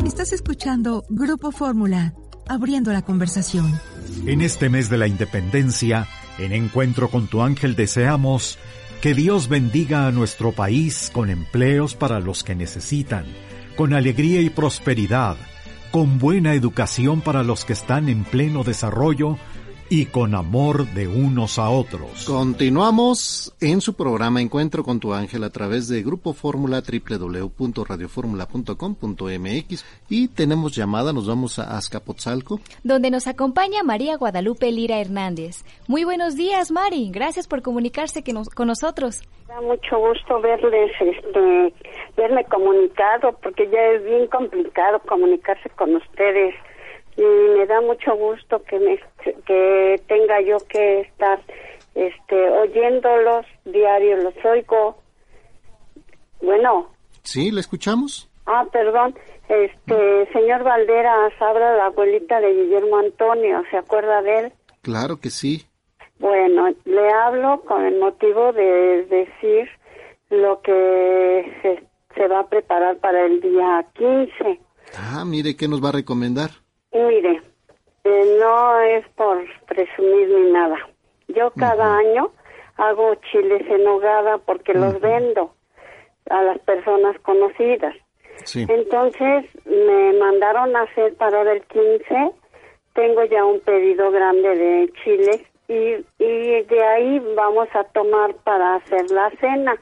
Estás escuchando Grupo Fórmula, abriendo la conversación. En este mes de la independencia, en Encuentro con tu ángel deseamos que Dios bendiga a nuestro país con empleos para los que necesitan, con alegría y prosperidad, con buena educación para los que están en pleno desarrollo y con amor de unos a otros. Continuamos en su programa Encuentro con tu ángel a través de Grupo Fórmula www.radioformula.com.mx y tenemos llamada, nos vamos a Azcapotzalco. Donde nos acompaña María Guadalupe Lira Hernández. Muy buenos días, Mari. Gracias por comunicarse con nosotros. Da mucho gusto verles, este, verme comunicado, porque ya es bien complicado comunicarse con ustedes y me da mucho gusto que me que tenga yo que estar este oyéndolos diario los oigo. Bueno. Sí le escuchamos ah perdón. Este señor Valderas habla la abuelita de Guillermo Antonio se acuerda de él claro que sí. Bueno le hablo con el motivo de decir lo que se, se va a preparar para el día 15 ah mire qué nos va a recomendar Mire, eh, no es por presumir ni nada. Yo cada año hago chiles en nogada porque los vendo a las personas conocidas. Entonces me mandaron a hacer para el 15. Tengo ya un pedido grande de chiles y, y de ahí vamos a tomar para hacer la cena.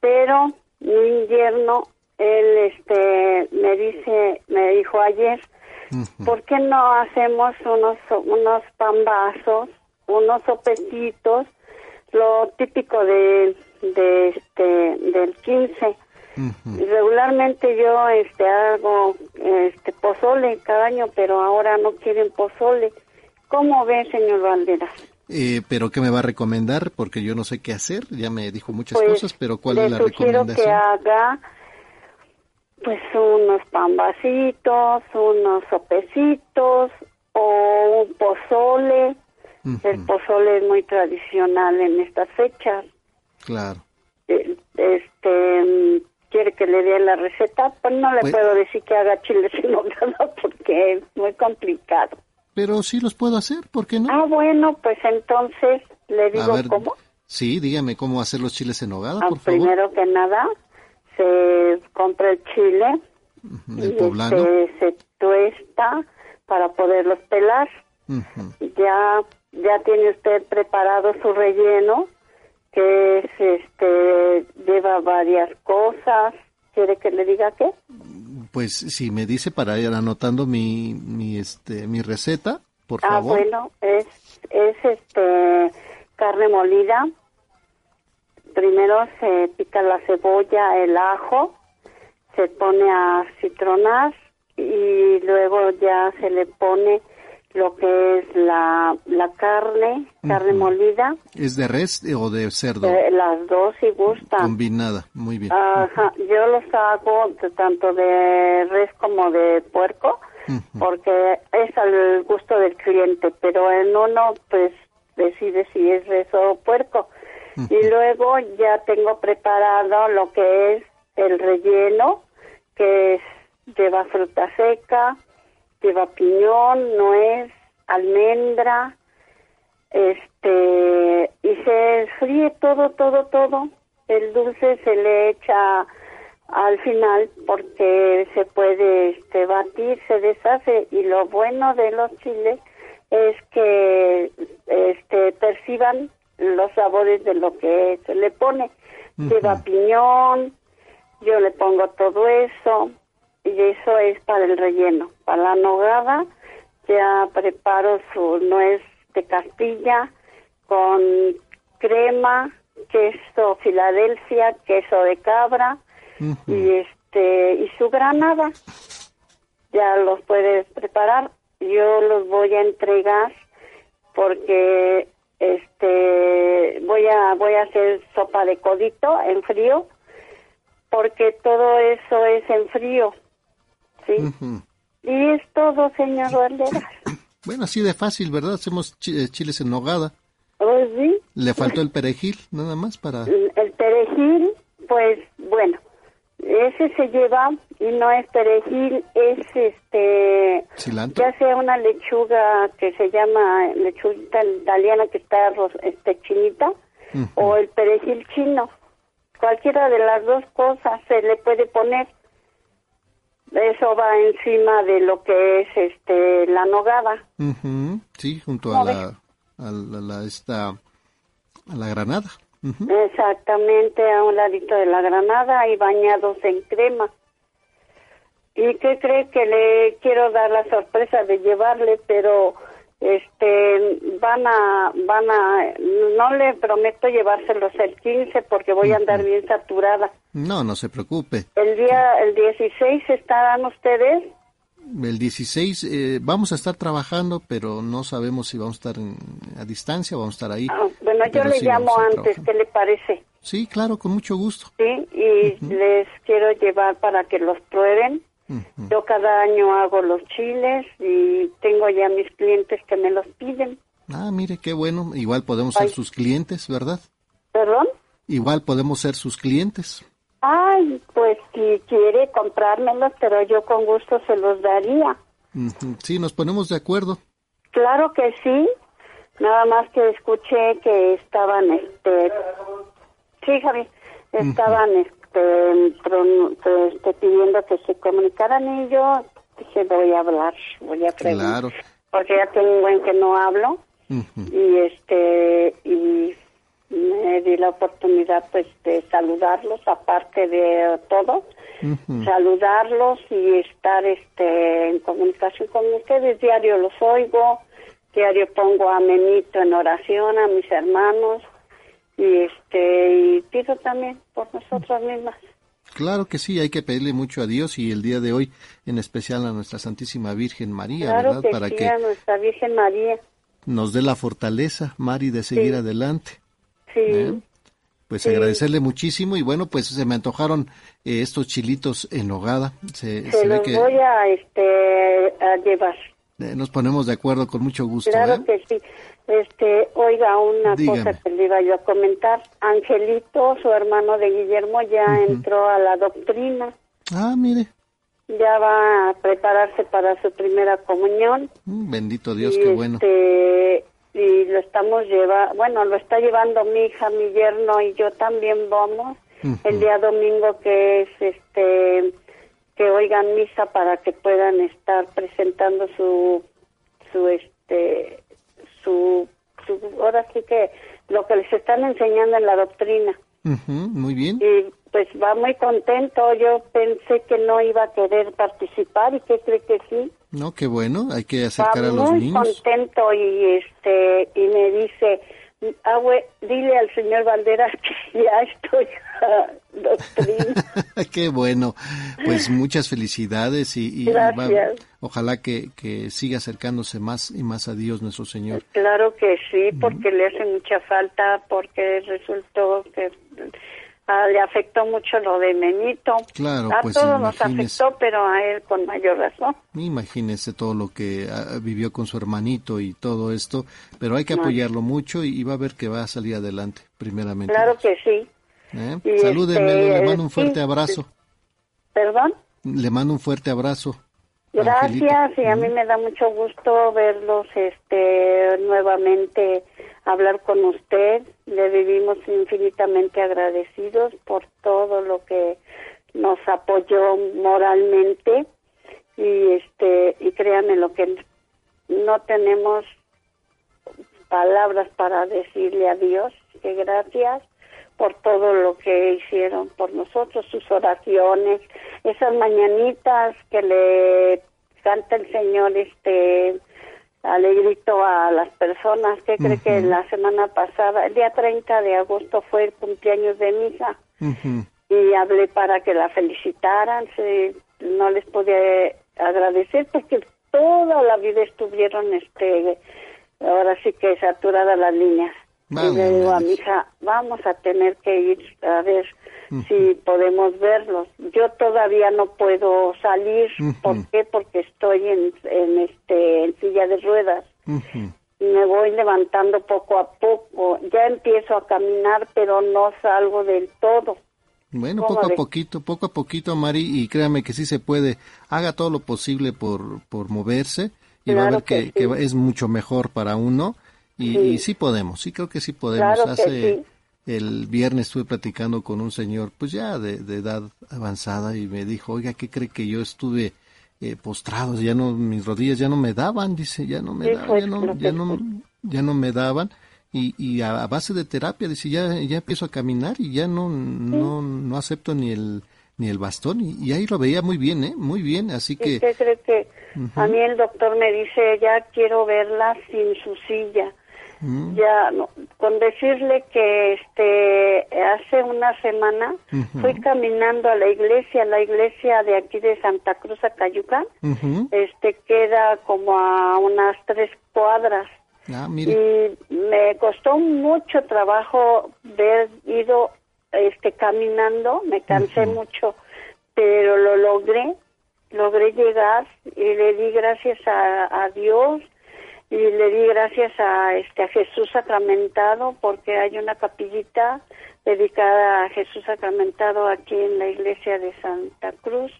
Pero mi yerno, él este, me dice, me dijo ayer, ¿Por qué no hacemos unos, unos pambazos, unos sopecitos, lo típico de, de este, del 15? Regularmente yo este hago este pozole cada año, pero ahora no quieren pozole. ¿Cómo ve, señor Valderas? Eh, pero ¿qué me va a recomendar? Porque yo no sé qué hacer. Ya me dijo muchas pues, cosas, pero ¿cuál es la recomendación? que haga pues unos pambacitos, unos sopecitos o un pozole. El pozole es muy tradicional en estas fechas. Claro. Eh, este, quiere que le dé la receta, pues no le pues puedo decir que haga chiles en [LAUGHS] nogada porque es muy complicado. Pero sí los puedo hacer, ¿por qué no? Ah, bueno, pues entonces le digo cómo. Sí, dígame cómo hacer los chiles en nogada, ah, por favor. Primero que nada, se compra el chile y este, se tuesta para poderlos pelar. Ya ya tiene usted preparado su relleno que es este lleva varias cosas. ¿Quiere que le diga qué? Pues si me dice para ir anotando mi mi este mi receta, por ah, favor. Ah, bueno, es es este carne molida, primero se pica la cebolla, el ajo, se pone a citronar y luego ya se le pone lo que es la, la carne, carne molida. ¿Es de res o de cerdo? las dos si gustan. Combinada, muy bien. Ajá, yo los hago tanto de res como de puerco, porque es al gusto del cliente, pero en uno pues decide si es res o puerco. Y luego ya tengo preparado lo que es el relleno, que es, lleva fruta seca, lleva piñón, nuez, almendra, este, y se fríe todo, todo, todo. El dulce se le echa al final porque se puede este, batir, se deshace y lo bueno de los chiles es que este, perciban los sabores de lo que se le pone. Lleva piñón, yo le pongo todo eso y eso es para el relleno. Para la nogada ya preparo su nuez de Castilla con crema, queso Filadelfia, queso de cabra y este y su granada. Ya los puedes preparar. Yo los voy a entregar porque este voy a voy a hacer sopa de codito en frío porque todo eso es en frío. ¿Sí? Y es todo, señor Valderas. [CLEARS THROAT] Bueno, así de fácil, ¿verdad? Hacemos eh, chiles en nogada. Pues sí. Le faltó el perejil, nada más para... El perejil, pues bueno, ese se lleva y no es perejil, es este... ¿Cilantro? Ya sea una lechuga que se llama lechuga italiana que está este chinita o el perejil chino. Cualquiera de las dos cosas se le puede poner eso va encima de lo que es este la nogada. Sí, junto a la, a la, esta a la granada. Exactamente, a un ladito de la granada y bañados en crema. ¿Y qué cree que le quiero dar la sorpresa de llevarle? Pero este van a van a no le prometo llevárselos el 15 porque voy a andar bien saturada. No no se preocupe. El día el 16 estarán ustedes el 16 eh, vamos a estar trabajando pero no sabemos si vamos a estar a distancia o vamos a estar ahí ah, bueno yo le llamo antes qué le parece sí claro con mucho gusto sí y les quiero llevar para que los prueben yo cada año hago los chiles y tengo ya mis clientes que me los piden. Ah, mire, qué bueno. Igual podemos ser sus clientes, ¿verdad? ¿Perdón? Igual podemos ser sus clientes. Ay, pues si quiere comprármelos, pero yo con gusto se los daría. Sí, nos ponemos de acuerdo. Claro que sí. Nada más que escuché que estaban, este... Sí, Javi, estaban, este, pidiendo que se comunicaran y yo dije voy a hablar, voy a preguntar. Porque ya tengo un buen que no hablo y este y me di la oportunidad pues de saludarlos aparte de todo saludarlos y estar este en comunicación con ustedes diario los oigo diario pongo a Memito en oración a mis hermanos y este y pido también por nosotras mismas. Claro que sí, hay que pedirle mucho a Dios y el día de hoy en especial a nuestra Santísima Virgen María, claro ¿verdad? Que Para sí, que a nuestra Virgen María. nos dé la fortaleza, Mari, de seguir adelante. Sí. ¿Eh? Pues agradecerle muchísimo y bueno, pues se me antojaron eh, estos chilitos en hogada. Se, Se, ve los que voy a, este, a llevar. eh, nos ponemos de acuerdo con mucho gusto. Claro ¿eh? que sí. Este, oiga, una Dígame. cosa que le iba yo a comentar. Angelito, su hermano de Guillermo, ya entró a la doctrina. Ah, mire, Ya va a prepararse para su primera comunión. Mm, bendito Dios, y qué bueno. Y lo estamos llevando, bueno, lo está llevando mi hija, mi yerno y yo también vamos. El día domingo que es este que oigan misa para que puedan estar presentando su su este su, su ahora sí que lo que les están enseñando en la doctrina. Ujú, muy bien. y pues va muy contento yo pensé que no iba a querer participar y que cree que sí No, qué bueno, hay que va acercar a los muy niños. contento y este y me dice abue dile al señor Valderas [LAUGHS] que ya estoy a doctrina [LAUGHS] qué bueno. Pues muchas felicidades y, y Gracias. ojalá que, que siga acercándose más y más a Dios nuestro Señor. claro que sí porque le hace mucha falta porque resultó que ah, le afectó mucho lo de Menito Claro, a pues todos nos afectó pero a él con mayor razón Imagínese todo lo que ah, vivió con su hermanito y todo esto, pero hay que apoyarlo mucho y, y va a ver que va a salir adelante, primeramente. claro que sí ¿Eh? y este, le mando un fuerte sí, abrazo. perdón Le mando un fuerte abrazo. Gracias, y a mí me da mucho gusto verlos este nuevamente hablar con usted. Le vivimos infinitamente agradecidos por todo lo que nos apoyó moralmente y este y créanme lo que no tenemos palabras para decirle a Dios que gracias por todo lo que hicieron por nosotros, sus oraciones, esas mañanitas que le canta el Señor este alegrito a las personas. ¿Qué cree que la semana pasada, el día 30 de agosto fue el cumpleaños de mi hija? Y hablé para que la felicitaran. Se, no les podía agradecer porque toda la vida estuvieron, este, ahora sí que saturadas las líneas. Y le digo a mi hija, vamos a tener que ir a ver si podemos verlos. Yo todavía no puedo salir, ¿por qué? Porque estoy en, en, este, en silla de ruedas. Me voy levantando poco a poco. Ya empiezo a caminar, pero no salgo del todo. Bueno, poco a poquito, poco a poquito, Mari, y créame que sí se puede. Haga todo lo posible por, por moverse y va a ver que, es mucho mejor para uno. Y sí. podemos, sí creo que sí podemos. Hace el viernes estuve platicando con un señor, pues ya de, edad avanzada, y me dijo, oiga, ¿qué cree que yo estuve eh, postrado? Ya no, mis rodillas ya no me daban, dice, ya no me daban, ya no, ya no, ya no me daban y, y a, base de terapia, dice, ya, ya empiezo a caminar y ya no, no, no acepto ni el, ni el bastón y, ahí lo veía muy bien, ¿eh? Muy bien, así que... ¿Usted cree que a mí el doctor me dice, ya quiero verla sin su silla? Mm. Ya, no, con decirle que este hace una semana fui caminando a la iglesia, la iglesia de aquí de Santa Cruz a Cayucán, este queda como a unas tres cuadras. Ah, y me costó mucho trabajo ver ido este caminando, me cansé mucho, pero lo logré, logré llegar y le di gracias a, Dios y le di gracias a este a Jesús sacramentado porque hay una capillita dedicada a Jesús sacramentado aquí en la iglesia de Santa Cruz.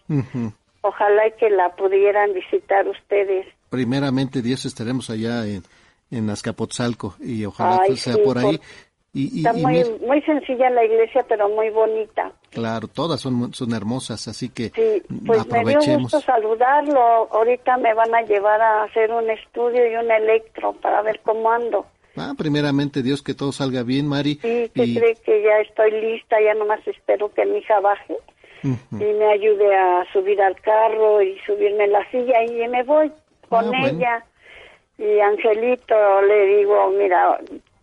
Ojalá que la pudieran visitar ustedes. Primeramente Dios estaremos allá en en Azcapotzalco y ojalá que sea por ahí. Y, está muy, muy sencilla la iglesia, pero muy bonita. Claro, todas son, son hermosas, así que sí, pues aprovechemos. me dio gusto saludarlo. Ahorita me van a llevar a hacer un estudio y un electro para ver cómo ando. Ah, primeramente Dios que todo salga bien, Mari. Sí, que cree que ya estoy lista, ya nomás espero que mi hija baje y me ayude a subir al carro y subirme en la silla y me voy con ah, ella. Y Angelito le digo, mira,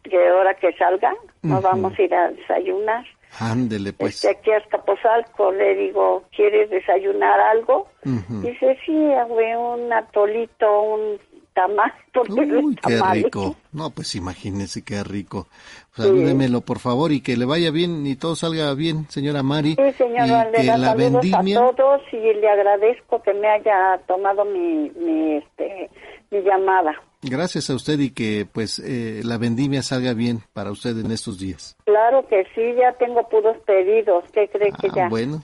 que ahora que salga, nos vamos a ir a desayunar. Ándele, pues. Este, aquí a Escaposalco le digo, ¿quieres desayunar algo? Dice, sí, un atolito, un tamal. [LAUGHS] Uy, qué rico. No, pues imagínese qué rico. Salúdemelo, por favor, y que le vaya bien y todo salga bien, señora Mari. Sí, señora, y que la vendimia... a todos y le agradezco que me haya tomado mi, mi, este, mi llamada. Gracias a usted y que pues eh, la vendimia salga bien para usted en estos días. Claro que sí, ya tengo puros pedidos. ¿Qué cree que ah, ya? Bueno.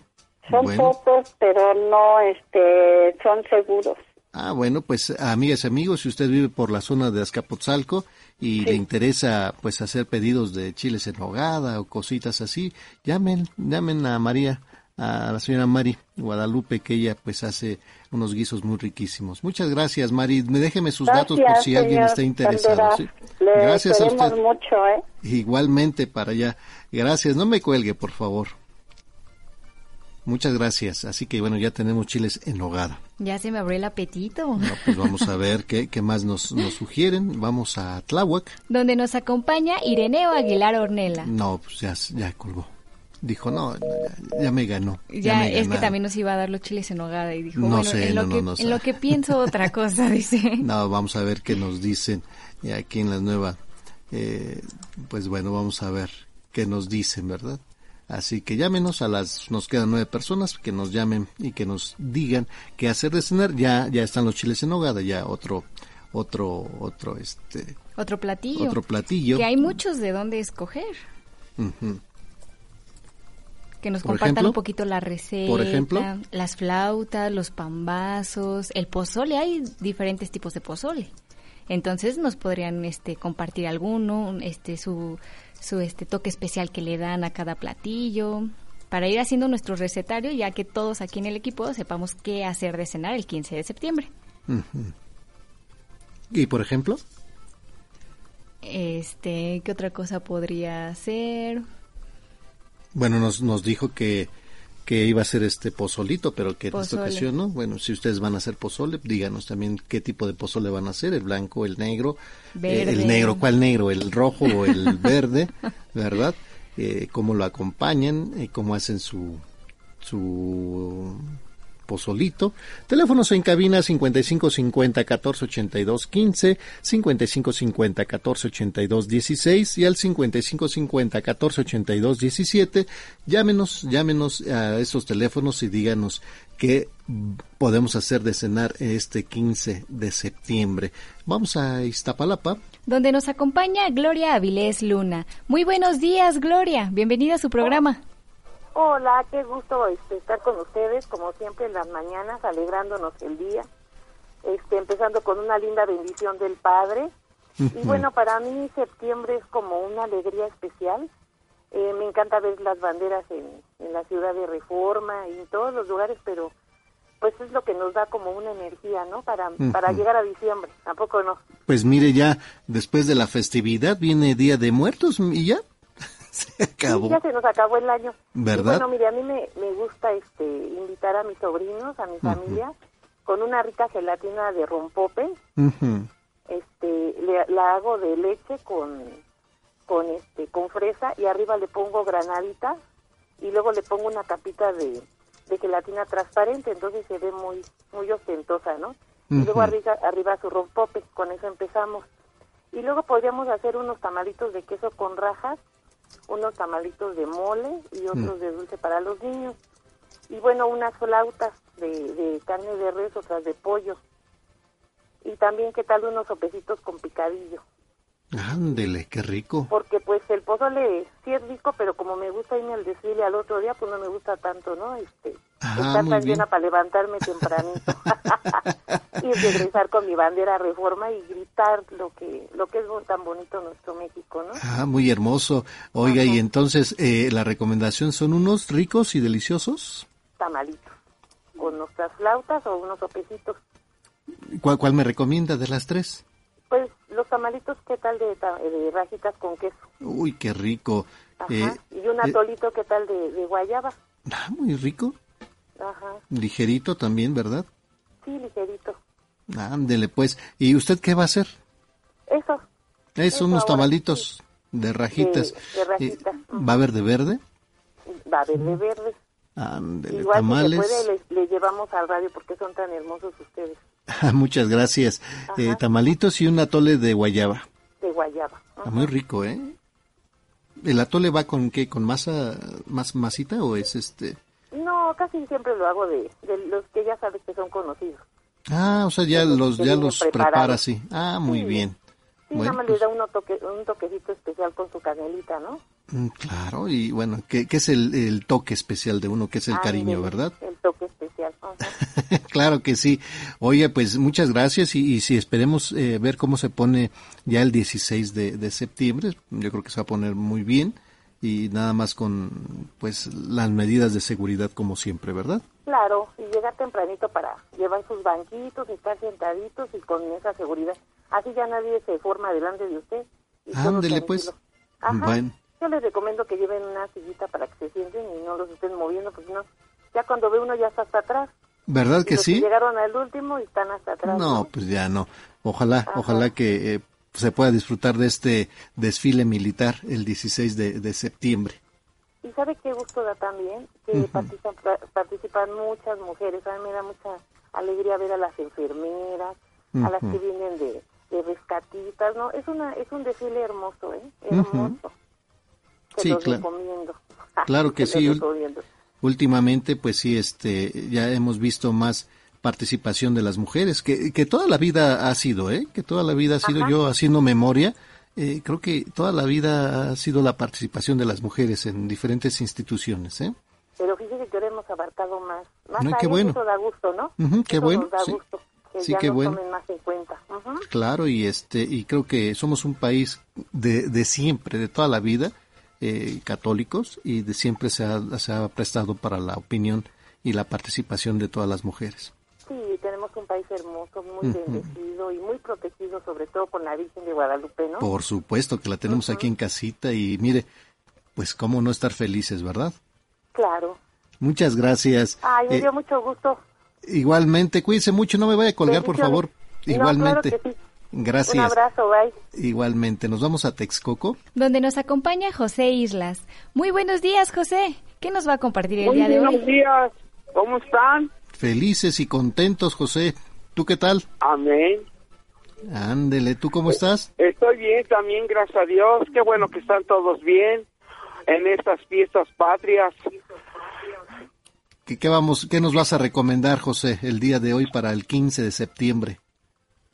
Son pocos, pero no, este, son seguros. Ah, bueno, pues amigas y amigos, si usted vive por la zona de Azcapotzalco y le interesa pues hacer pedidos de chiles en hogada o cositas así, llamen, llamen a María, a la señora Mari Guadalupe, que ella pues hace unos guisos muy riquísimos. Muchas gracias, Mari. Déjeme sus datos por si alguien está interesado. gracias a usted. mucho, ¿eh? Igualmente para allá. Gracias. No me cuelgue, por favor. Muchas gracias. Así que bueno, ya tenemos chiles en hogada. Ya se me abrió el apetito. pues vamos a ver qué, qué más nos, nos, sugieren. Vamos a Tláhuac. Donde nos acompaña Ireneo Aguilar Ornela. No, pues ya, ya colgó dijo, no, ya, me ganó. Ya, es que también nos iba a dar los chiles en hogada y dijo, bueno, en, lo que, en lo que pienso otra [LAUGHS] cosa, dice. No, vamos a ver qué nos dicen aquí en la nueva, eh, pues bueno, vamos a ver qué nos dicen, ¿verdad? Así que llámenos a las, nos quedan nueve personas que nos llamen y que nos digan qué hacer de cenar. Ya, ya están los chiles en hogada, ya otro, otro, otro, este. Otro platillo. Otro platillo. Que hay muchos de dónde escoger que nos compartan un poquito la receta, por ejemplo, las flautas, los pambazos, el pozole, hay diferentes tipos de pozole. Entonces nos podrían este compartir alguno, este su su este toque especial que le dan a cada platillo para ir haciendo nuestro recetario ya que todos aquí en el equipo sepamos qué hacer de cenar el 15 de septiembre. ¿Y por ejemplo? Este, ¿qué otra cosa podría ser? Bueno, nos, nos dijo que que iba a ser este pozolito, pero que en esta ocasión no. Bueno, si ustedes van a hacer pozole, díganos también qué tipo de pozole van a hacer, el blanco, el negro, eh, el negro, ¿cuál negro? El rojo o el [LAUGHS] verde, ¿verdad? Eh, cómo lo acompañan, eh, cómo hacen su su pozolito. Teléfonos en cabina 5550 1482 15, 5550 1482 16 y al 5550 1482 17. Llámenos, llámenos a esos teléfonos y díganos qué podemos hacer de cenar este 15 de septiembre. Vamos a Iztapalapa donde nos acompaña Gloria Avilés Luna. Muy buenos días, Gloria. Bienvenida a su programa. Hola, qué gusto este, estar con ustedes, como siempre en las mañanas, alegrándonos el día, este, empezando con una linda bendición del Padre. Y bueno, para mí septiembre es como una alegría especial. Eh, me encanta ver las banderas en, en, la ciudad de Reforma y en todos los lugares, pero pues es lo que nos da como una energía, ¿no? Para, para llegar a diciembre, tampoco no. Pues mire, ya después de la festividad viene Día de Muertos y ya [LAUGHS] se acabó. ya se nos acabó el año. ¿Verdad? bueno, mire, a mí me, me gusta este invitar a mis sobrinos, a mi familia, con una rica gelatina de rompope. Este, la hago de leche con con este con fresa y arriba le pongo granadita y luego le pongo una capita de, de gelatina transparente, entonces se ve muy muy ostentosa, ¿no? Y luego arriba, arriba su rompope, con eso empezamos. Y luego podríamos hacer unos tamalitos de queso con rajas unos tamalitos de mole y otros de dulce para los niños. Y bueno, unas flautas de, de carne de res, otras de pollo. Y también, ¿qué tal unos sopecitos con picadillo? Ándele, qué rico. Porque pues el pozole sí es rico, pero como me gusta irme al desfile al otro día, pues no me gusta tanto, ¿no? Este, Ah, estar tan bien. llena para levantarme tempranito [LAUGHS] [LAUGHS] y regresar con mi bandera reforma y gritar lo que lo que es tan bonito nuestro México, ¿no? Ah, muy hermoso. Oiga, y entonces, eh, ¿la recomendación son unos ricos y deliciosos? Tamalitos con nuestras flautas o unos sopecitos. ¿Cuál, cuál me recomienda de las tres? Los tamalitos, ¿qué tal de, de rajitas con queso? Uy, qué rico. Ajá. Eh, y un eh, atolito, ¿qué tal de, de guayaba? ah, muy rico. Ajá. Ligerito también, ¿verdad? Sí, ligerito. Ándele, pues. ¿Y usted qué va a hacer? Eso. Es Eso unos ahora, tamalitos de rajitas. De- de rajitas, Eh, ¿Va a haber de verde? Va a haber de verde. Ándele, Igual tamales. si se puede, le, le llevamos al radio porque son tan hermosos ustedes. [LAUGHS] Muchas gracias. Eh, tamalitos y un atole de guayaba. De guayaba. Muy rico, ¿eh? ¿El atole va con qué? ¿Con masa, más masita o es este? No, casi siempre lo hago de, de los que ya sabes que son conocidos. Ah, o sea, ya Los ya los prepara así. Ah, muy Sí. bien. Sí, Bueno, nada más le da uno toque, un toquecito especial con su canelita, ¿no? Mm, Claro, y bueno, ¿qué, qué es el, el toque especial de uno? ¿Qué es el cariño, Ándele, verdad? El toque especial. [LAUGHS] claro que sí. Oye, pues muchas gracias y, y si esperemos eh, ver cómo se pone ya el 16 de, de septiembre, yo creo que se va a poner muy bien y nada más con pues las medidas de seguridad como siempre, ¿verdad? Claro, y llegar tempranito para llevar sus banquitos, estar sentaditos y con esa seguridad. Así ya nadie se forma delante de usted. Ándele pues. Ajá. Bueno, Yo les recomiendo que lleven una sillita para que se sienten y no los estén moviendo, porque no, ya cuando ve uno ya está hasta atrás. ¿verdad Y que los sí? llegaron al último y están hasta atrás. No, pues ya no. Ojalá, ojalá que eh, se pueda disfrutar de este desfile militar el 16 de, de septiembre. Y sabe qué gusto da también que participan, participan muchas mujeres. A mí me da mucha alegría ver a las enfermeras, a las que vienen de, de rescatistas, ¿no? Es una es un desfile hermoso, ¿eh? Hermoso. Sí, los claro. recomiendo. [LAUGHS] Claro que sí. Últimamente, pues sí, este, ya hemos visto más participación de las mujeres, que, que toda la vida ha sido, ¿eh? Que toda la vida ha sido, Ajá. yo haciendo memoria, eh, creo que toda la vida ha sido la participación de las mujeres en diferentes instituciones, ¿eh? Pero fíjese que ahora hemos abarcado más. Más No, qué bueno. Eso da gusto, ¿no? Ujú, qué Eso bueno, nos da sí. gusto. Que Sí, ya qué nos bueno. tomen más en cuenta. Claro, y este, y creo que somos un país de, de siempre, de toda la vida, eh, católicos, y de siempre se ha, se ha prestado para la opinión y la participación de todas las mujeres. Sí, tenemos un país hermoso, muy bendecido y muy protegido, sobre todo con la Virgen de Guadalupe, ¿no? Por supuesto que la tenemos aquí en casita y mire, pues cómo no estar felices, ¿verdad? Claro. Muchas gracias. Ay, me eh, dio mucho gusto. Igualmente, cuídese mucho, no me vaya a colgar, por favor. Igualmente. Gracias. Un abrazo, bye. Igualmente, nos vamos a Texcoco. Donde nos acompaña José Islas. Muy buenos días, José. ¿Qué nos va a compartir el día de hoy? Buenos días. ¿Cómo están? Felices y contentos, José. ¿Tú qué tal? Amén. Ándele, ¿tú cómo estás? Estoy bien también, gracias a Dios. Qué bueno que están todos bien en estas fiestas patrias. ¿Qué, qué, vamos, ¿Qué nos vas a recomendar, José, el día de hoy para el 15 de septiembre?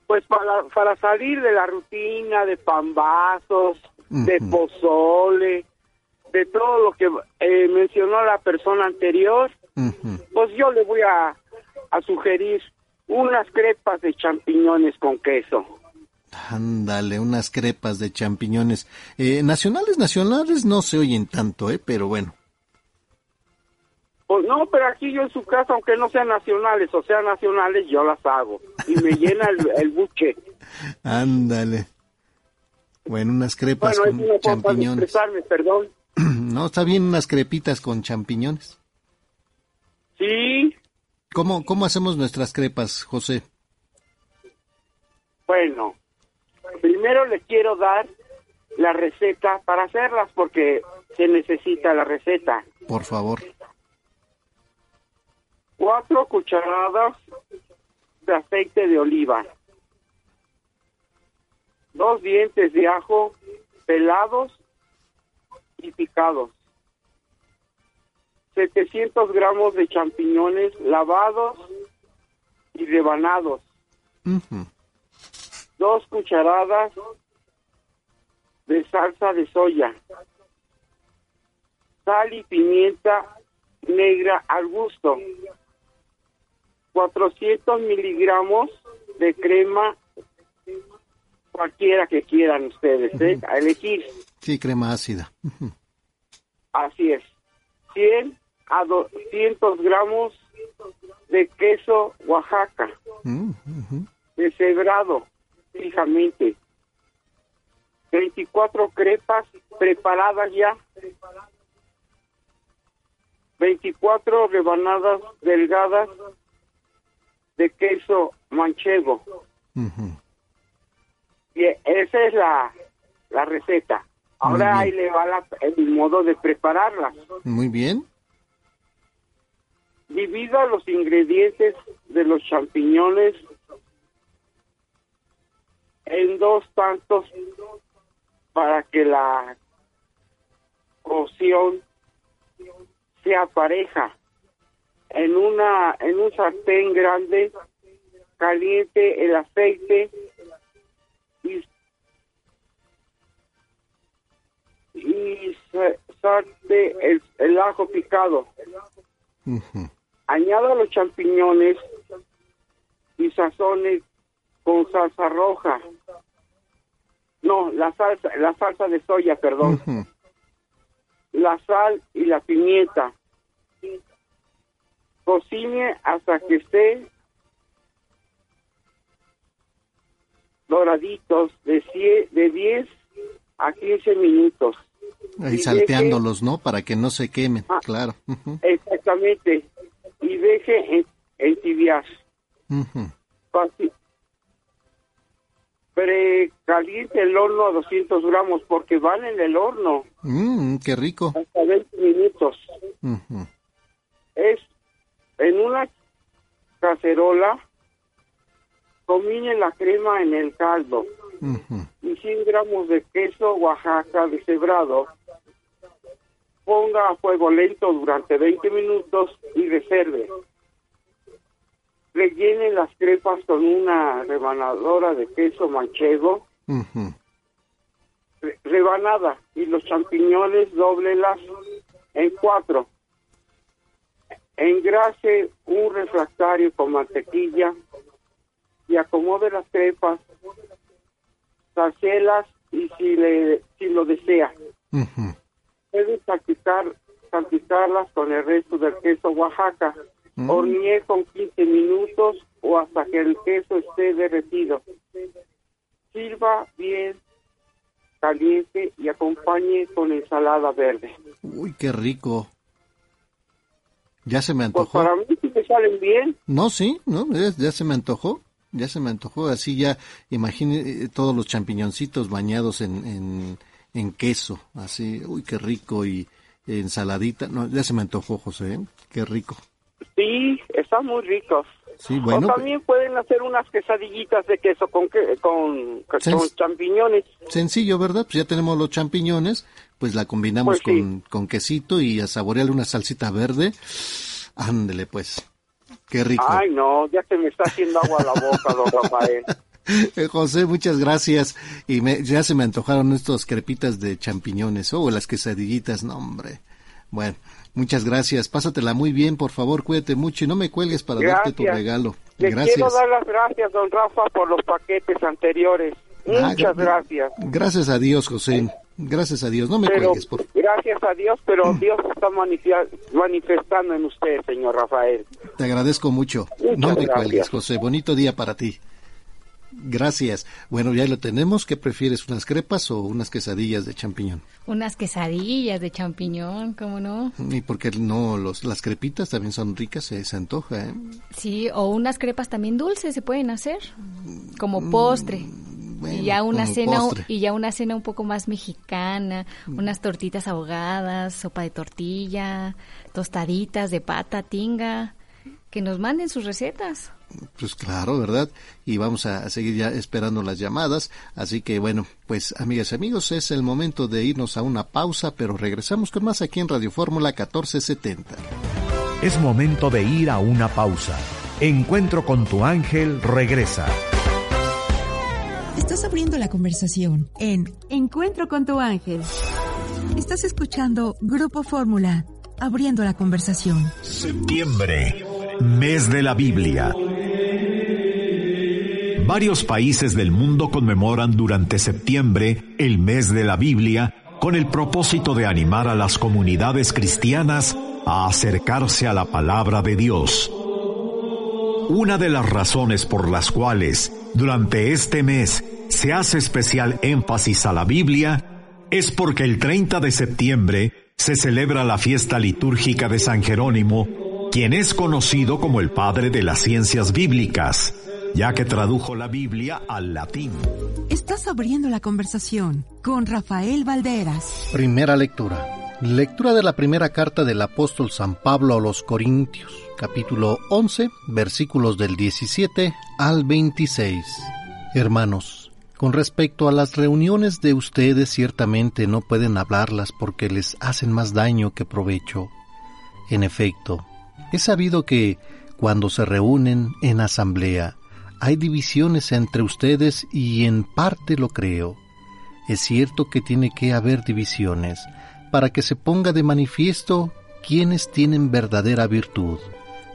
Pues para, para salir de la rutina de pambazos, de pozole, de todo lo que eh, mencionó la persona anterior, pues yo le voy a, a sugerir unas crepas de champiñones con queso. Ándale, unas crepas de champiñones. Eh, nacionales, nacionales no se oyen tanto, ¿eh? Pero bueno. Pues no, pero aquí yo en su casa, aunque no sean nacionales o sean nacionales, yo las hago. Y me llena el, buche. Ándale. Bueno, unas crepas con champiñones. perdón. [CLEARS THROAT] no, está bien unas crepitas con champiñones. Sí. ¿Cómo, ¿Cómo hacemos nuestras crepas, José? Bueno, primero le quiero dar la receta para hacerlas porque se necesita la receta. Por favor cuatro cucharadas de aceite de oliva, dos dientes de ajo pelados y picados, 700 gramos de champiñones lavados y rebanados, dos cucharadas de salsa de soya, sal y pimienta negra al gusto, 400 miligramos de crema, cualquiera que quieran ustedes, ¿eh? A elegir. Sí, crema ácida. Así es. 100 a 200 gramos de queso Oaxaca, mm, deshebrado, fijamente. 24 crepas preparadas ya. 24 rebanadas delgadas de queso manchego. Y esa es la, la receta. Ahora ahí le va el modo de prepararla. Muy bien. Divida los ingredientes de los champiñones en dos tantos para que la cocción sea pareja en una en un sartén grande caliente el aceite y, y el, el, ajo picado. Añada los champiñones y sazones con salsa roja. No, la salsa, la salsa de soya, perdón. La sal y la pimienta Cocine hasta que esté doraditos de, de 10 a 15 minutos. Ahí salteándolos, ¿no? Para que no se quemen, ah, claro. Exactamente. Y deje en, entibiar. Precaliente el horno a 200 gramos porque van en el horno. Mmm, qué rico. Hasta 20 minutos. Es en una cacerola, combine la crema en el caldo y 100 gramos de queso Oaxaca deshebrado. Ponga a fuego lento durante 20 minutos y reserve. Rellene las crepas con una rebanadora de queso manchego. rebanada y los champiñones doblelas en cuatro Engrase un refractario con mantequilla y acomode las crepas, salcelas y si, le, si lo desea. Puede salpicar, con el resto del queso Oaxaca. Mm. Horneé con 15 minutos o hasta que el queso esté derretido. Sirva bien caliente y acompañe con ensalada verde. Uy, qué rico. Ya se me Pues antojó. para mí sí me salen bien. No, sí, no, ya, ya se me antojó. Ya se me antojó. Así ya, imagine eh, todos los champiñoncitos bañados en, en, en queso. Así, uy, qué rico. Y ensaladita. No, ya se me antojó, José. ¿eh? Qué rico. Sí, están muy ricos. Sí, bueno. o también pueden hacer unas quesadillitas de queso con que, con, con champiñones. Sencillo, ¿verdad? Pues ya tenemos los champiñones, pues la combinamos Pues sí. con, con quesito y a saborearle una salsita verde. Ándele, pues. Qué rico. Ay, no, ya se me está haciendo agua la boca, don Rafael. [LAUGHS] Eh, José, muchas gracias. Y me- ya se me antojaron estos crepitas de champiñones o las quesadillitas, no, hombre. Bueno, muchas gracias. Pásatela muy bien, por favor, cuídate mucho y no me cuelgues para darte tu regalo. Le gracias. quiero dar las gracias, don Rafa, por los paquetes anteriores. Ah, Muchas gra- gracias. Gracias a Dios, José. Gracias a Dios. No me Pero cuelgues, por gracias a Dios, pero Dios está manifestando en usted, señor Rafael. Te agradezco mucho. Muchas no me gracias. cuelgues, José. Bonito día para ti. Gracias. Bueno, ya lo tenemos. ¿Qué prefieres, unas crepas o unas quesadillas de champiñón? Unas quesadillas de champiñón, ¿cómo no? Y porque no, los, las crepitas también son ricas, se, se antoja, ¿eh? Sí, o unas crepas también dulces se pueden hacer, como postre. y ya una cena postre. y ya una cena un poco más mexicana, unas tortitas ahogadas, sopa de tortilla, tostaditas de pata, tinga, que nos manden sus recetas. Pues claro, ¿verdad? Y vamos a seguir ya esperando las llamadas. Así que bueno, pues amigas y amigos, es el momento de irnos a una pausa, pero regresamos con más aquí en Radio Fórmula 1470. Es momento de ir a una pausa. Encuentro con tu ángel regresa. Estás abriendo la conversación en Encuentro con tu ángel. Estás escuchando Grupo Fórmula, abriendo la conversación. Septiembre, mes de la Biblia. Varios países del mundo conmemoran durante septiembre el mes de la Biblia con el propósito de animar a las comunidades cristianas a acercarse a la palabra de Dios. Una de las razones por las cuales durante este mes se hace especial énfasis a la Biblia es porque el 30 de septiembre se celebra la fiesta litúrgica de San Jerónimo, quien es conocido como el padre de las ciencias bíblicas, ya que tradujo la Biblia al latín. Estás abriendo la conversación con Rafael Valderas. Primera lectura. Lectura de la primera carta del apóstol San Pablo a los Corintios, capítulo 11, versículos del 17 al 26. Hermanos, con respecto a las reuniones de ustedes ciertamente no pueden hablarlas porque les hacen más daño que provecho. En efecto, es sabido que cuando se reúnen en asamblea hay divisiones entre ustedes y en parte lo creo. Es cierto que tiene que haber divisiones para que se ponga de manifiesto quienes tienen verdadera virtud,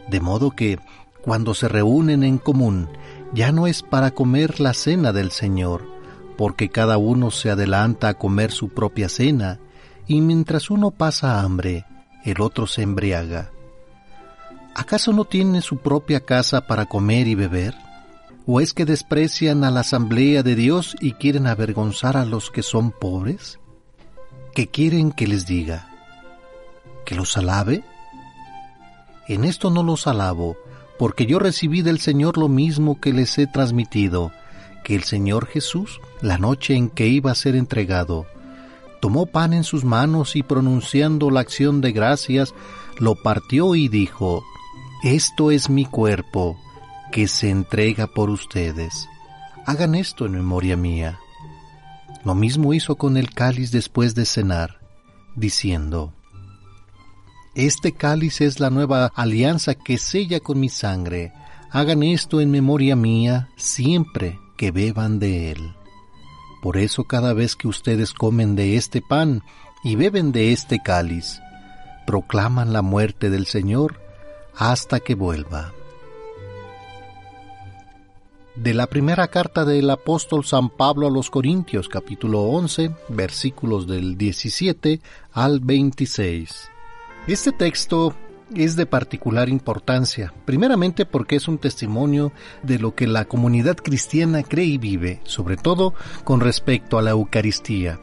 de modo que cuando se reúnen en común ya no es para comer la cena del Señor, porque cada uno se adelanta a comer su propia cena, y mientras uno pasa hambre, el otro se embriaga. ¿Acaso no tiene su propia casa para comer y beber? ¿O es que desprecian a la asamblea de Dios y quieren avergonzar a los que son pobres? ¿Qué quieren que les diga? ¿Que los alabe? En esto no los alabo, porque yo recibí del Señor lo mismo que les he transmitido, que el Señor Jesús, la noche en que iba a ser entregado, tomó pan en sus manos y pronunciando la acción de gracias, lo partió y dijo, Esto es mi cuerpo, que se entrega por ustedes. Hagan esto en memoria mía. Lo mismo hizo con el cáliz después de cenar, diciendo, Este cáliz es la nueva alianza que sella con mi sangre. Hagan esto en memoria mía siempre que beban de él. Por eso cada vez que ustedes comen de este pan y beben de este cáliz, proclaman la muerte del Señor hasta que vuelva. De la primera carta del apóstol San Pablo a los Corintios, capítulo 11, versículos del 17 al 26. Este texto es de particular importancia, primeramente porque es un testimonio de lo que la comunidad cristiana cree y vive, sobre todo con respecto a la Eucaristía.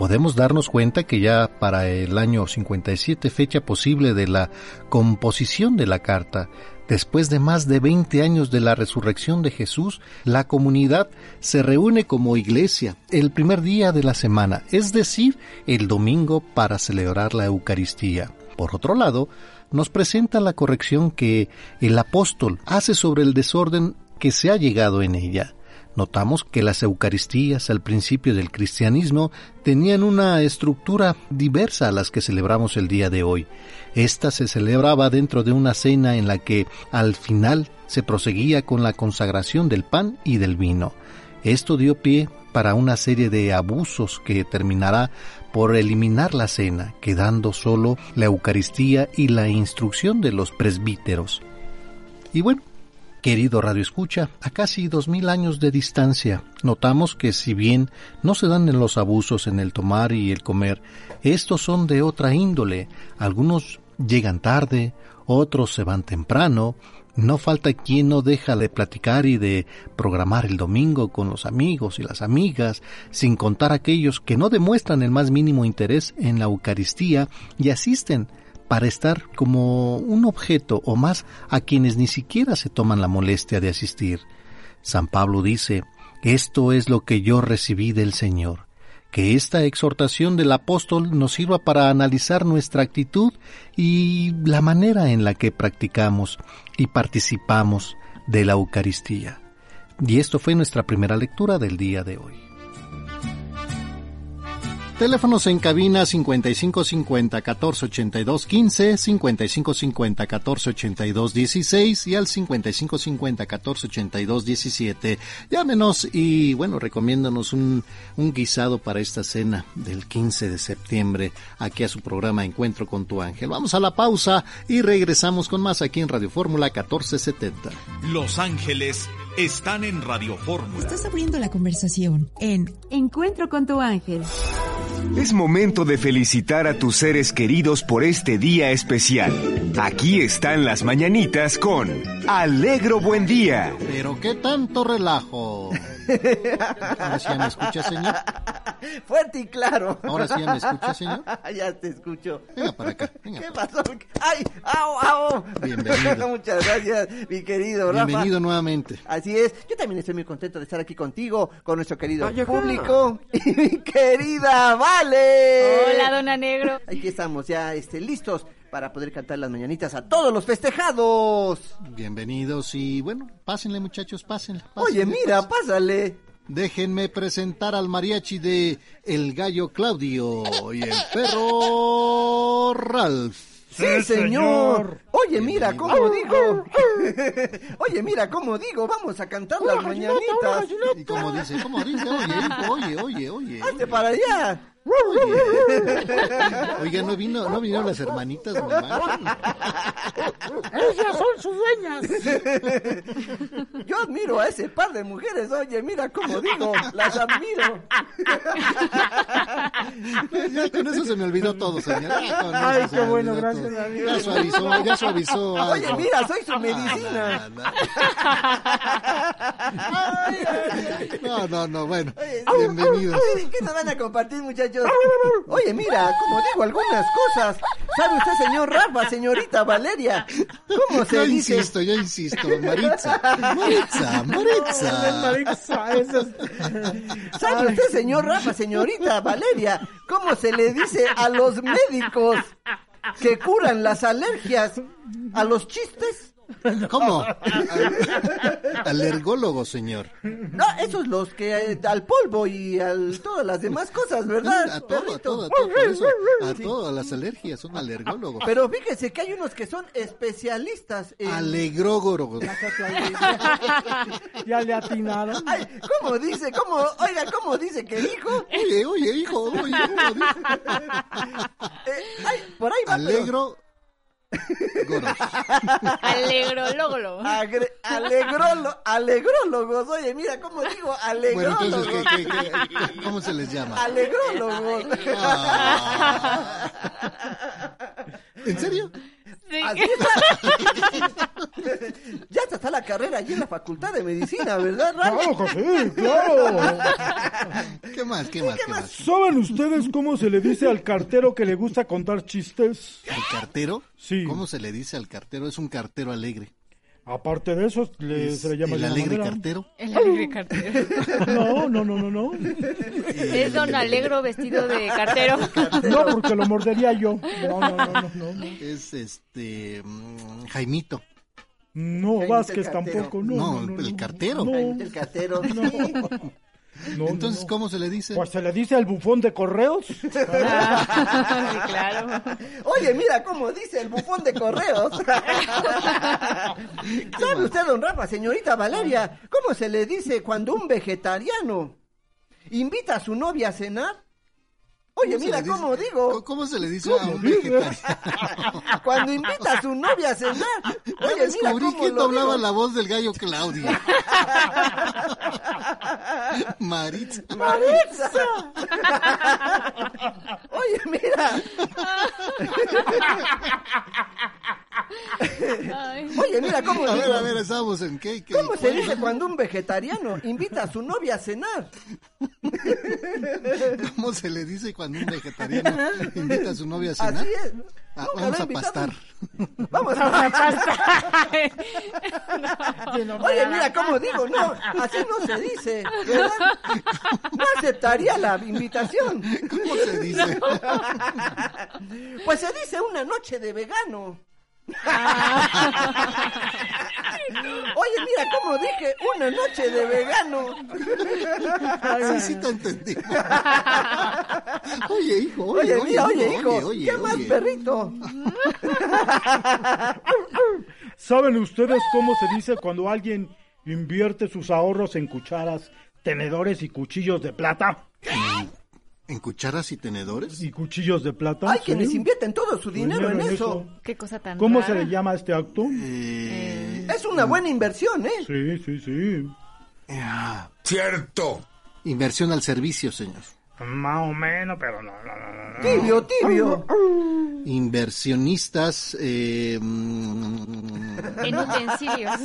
Podemos darnos cuenta que ya para el año 57, fecha posible de la composición de la carta, después de más de 20 años de la resurrección de Jesús, la comunidad se reúne como iglesia el primer día de la semana, es decir, el domingo para celebrar la Eucaristía. Por otro lado, nos presenta la corrección que el apóstol hace sobre el desorden que se ha llegado en ella. Notamos que las Eucaristías al principio del cristianismo tenían una estructura diversa a las que celebramos el día de hoy. Esta se celebraba dentro de una cena en la que al final se proseguía con la consagración del pan y del vino. Esto dio pie para una serie de abusos que terminará por eliminar la cena, quedando solo la Eucaristía y la instrucción de los presbíteros. Y bueno, Querido Radio Escucha, a casi dos mil años de distancia, notamos que si bien no se dan en los abusos en el tomar y el comer, estos son de otra índole. Algunos llegan tarde, otros se van temprano, no falta quien no deja de platicar y de programar el domingo con los amigos y las amigas, sin contar aquellos que no demuestran el más mínimo interés en la Eucaristía y asisten para estar como un objeto o más a quienes ni siquiera se toman la molestia de asistir. San Pablo dice, esto es lo que yo recibí del Señor, que esta exhortación del apóstol nos sirva para analizar nuestra actitud y la manera en la que practicamos y participamos de la Eucaristía. Y esto fue nuestra primera lectura del día de hoy. Teléfonos en cabina 5550 1482 15, 5550 1482 16 y al 5550 1482 17. Llámenos y bueno, recomiéndanos un, un guisado para esta cena del 15 de septiembre aquí a su programa Encuentro con tu ángel. Vamos a la pausa y regresamos con más aquí en Radio Fórmula 1470. Los Ángeles están en Radio Fórmula. Estás abriendo la conversación en Encuentro con tu ángel. Es momento de felicitar a tus seres queridos por este día especial. Aquí están las mañanitas con Alegro Buen Día. Pero qué tanto relajo. Ahora sí ya me escucha, señor. [LAUGHS] Fuerte y claro. Ahora sí ya me escucha, señor. [LAUGHS] ya te escucho. Venga para acá. Venga ¿Qué pasó? ¡Ay! ¡Au, au! Bienvenido. [LAUGHS] Muchas gracias, mi querido Rafa. Bienvenido nuevamente. Así es. Yo también estoy muy contento de estar aquí contigo, con nuestro querido Ay, público. Y mi querida Vale. Hola, dona Negro. Aquí estamos ya este, listos para poder cantar las mañanitas a todos los festejados. Bienvenidos y bueno, pásenle muchachos, pásenle. Oye, pásenle, mira, pásenle. pásale. Déjenme presentar al mariachi de El Gallo Claudio y el perro Ralph. Sí, señor. Oye, mira cómo digo. [LAUGHS] Oye, mira cómo digo. Vamos a cantar las mañanitas. Y como dice, como dice, oye, hijo, oye, oye, oye. Hazte para allá. Oiga, no vino, no vinieron las hermanitas, mamá. Ellas son sus dueñas. Yo admiro a ese par de mujeres. Oye, mira cómo digo. Las admiro. Ya con eso se me olvidó todo, señor. Ay, qué bueno, gracias todo. a Dios. Ya suavizó, ya suavizó. algo. Oye, mira, soy su medicina. No, no, no, bueno. Oye, Bienvenidos. ¿Qué nos van a compartir, muchachos? Oye, mira, como digo algunas cosas. ¿Sabe usted, señor Rafa, señorita Valeria? ¿Cómo se Yo dice? insisto, yo insisto, Maritza, Maritza, [LAUGHS] Maritza. Eso es- ¿Sabe usted, señor Rafa, señorita Valeria, cómo se le dice a los médicos que curan las alergias a los chistes? [LAUGHS] ¿Cómo? [LAUGHS] Alergólogo, señor. No, esos los que eh, al polvo y a todas las demás cosas, ¿verdad? A todo, a todo, a todo, por eso, a todas las alergias, son alergólogos. Pero fíjese que hay unos que son especialistas en... Alegrógorogos. [LAUGHS] Ya le atinaron. Ay, ¿cómo dice? ¿Cómo? Oiga, ¿cómo dice que dijo? Oye, oye, hijo, oye, ¿cómo dice? Eh, ay, por ahí va, pero- Alegro. Goros. Agre- alegrolo- alegrólogos, oye, mira cómo digo, Bueno, alegrólogos. entonces, ¿qué, qué, qué- cómo se les llama? Alegrólogos. Ah. ¿En serio? Sí. Así está. [LAUGHS] ya está la carrera allí en la Facultad de Medicina, ¿verdad, Ram? Claro sí, claro. [LAUGHS] ¿Qué más? ¿Qué más? ¿Qué más? ¿Saben ustedes cómo se le dice al cartero que le gusta contar chistes? ¿El cartero? Sí. ¿Cómo se le dice al cartero? Es un cartero alegre. Aparte de eso, le- ¿Es se le llama el alegre manera. cartero? El alegre [LAUGHS] cartero. No, no, no, no, no. Es don Alegro vestido de [LAUGHS] cartero. No, porque lo mordería yo. No, no, no, no, no. Es este. mm, Jaimito. No, Jaimito Vázquez tampoco, no. No, no, no, el cartero. No, Jaimito el cartero. no, Entonces, no. ¿cómo se le dice? Pues se le dice al bufón de correos. [LAUGHS] Ah, sí, claro. Oye, mira cómo dice el bufón de correos. [LAUGHS] ¿Sabe usted, don Rafa, señorita Valeria, cómo se le dice cuando un vegetariano invita a su novia a cenar? Oye, ¿Cómo se mira dice? cómo digo. ¿Cómo se le dice a un vegetariano? [LAUGHS] Cuando invita a su novia a cenar. Oye, mira cómo quién lo digo. la voz del gallo Claudio. [LAUGHS] Maritza. Maritza. Oye, mira. [LAUGHS] Oye, mira cómo A ver, a ver, estamos en qué. qué- ¿Cómo se cuál? dice cuando un vegetariano invita a su novia a cenar? ¿Cómo se le dice cuando un vegetariano [LAUGHS] invita a su novia a cenar? Así es. Ah, vamos a pastar. Vamos [LAUGHS] a Oye, mira cómo digo, no, así no se dice, ¿verdad? No aceptaría la invitación. ¿Cómo se dice? [LAUGHS] Pues se dice una noche de vegano. Oye, mira cómo dije, una noche de vegano. Sí, sí te entendí. Oye, hijo, Oye, oye, mira, oye, oye, hijo, oye, ¿qué más, oye. perrito? ¿Saben ustedes cómo se dice cuando alguien invierte sus ahorros en cucharas, tenedores y cuchillos de plata? ¿En cucharas y tenedores? ¿Y cuchillos de plata? Hay sí. quienes invierten todo su dinero en eso. Qué cosa tan ¿Cómo rara. se le llama a este acto? Eh, Es una buena inversión, ¿eh? Sí, sí, sí. Cierto. Inversión al servicio, señor. Más o menos, pero no, no, no, no. Tibio, tibio. Inversionistas. Eh, mm, En utensilios.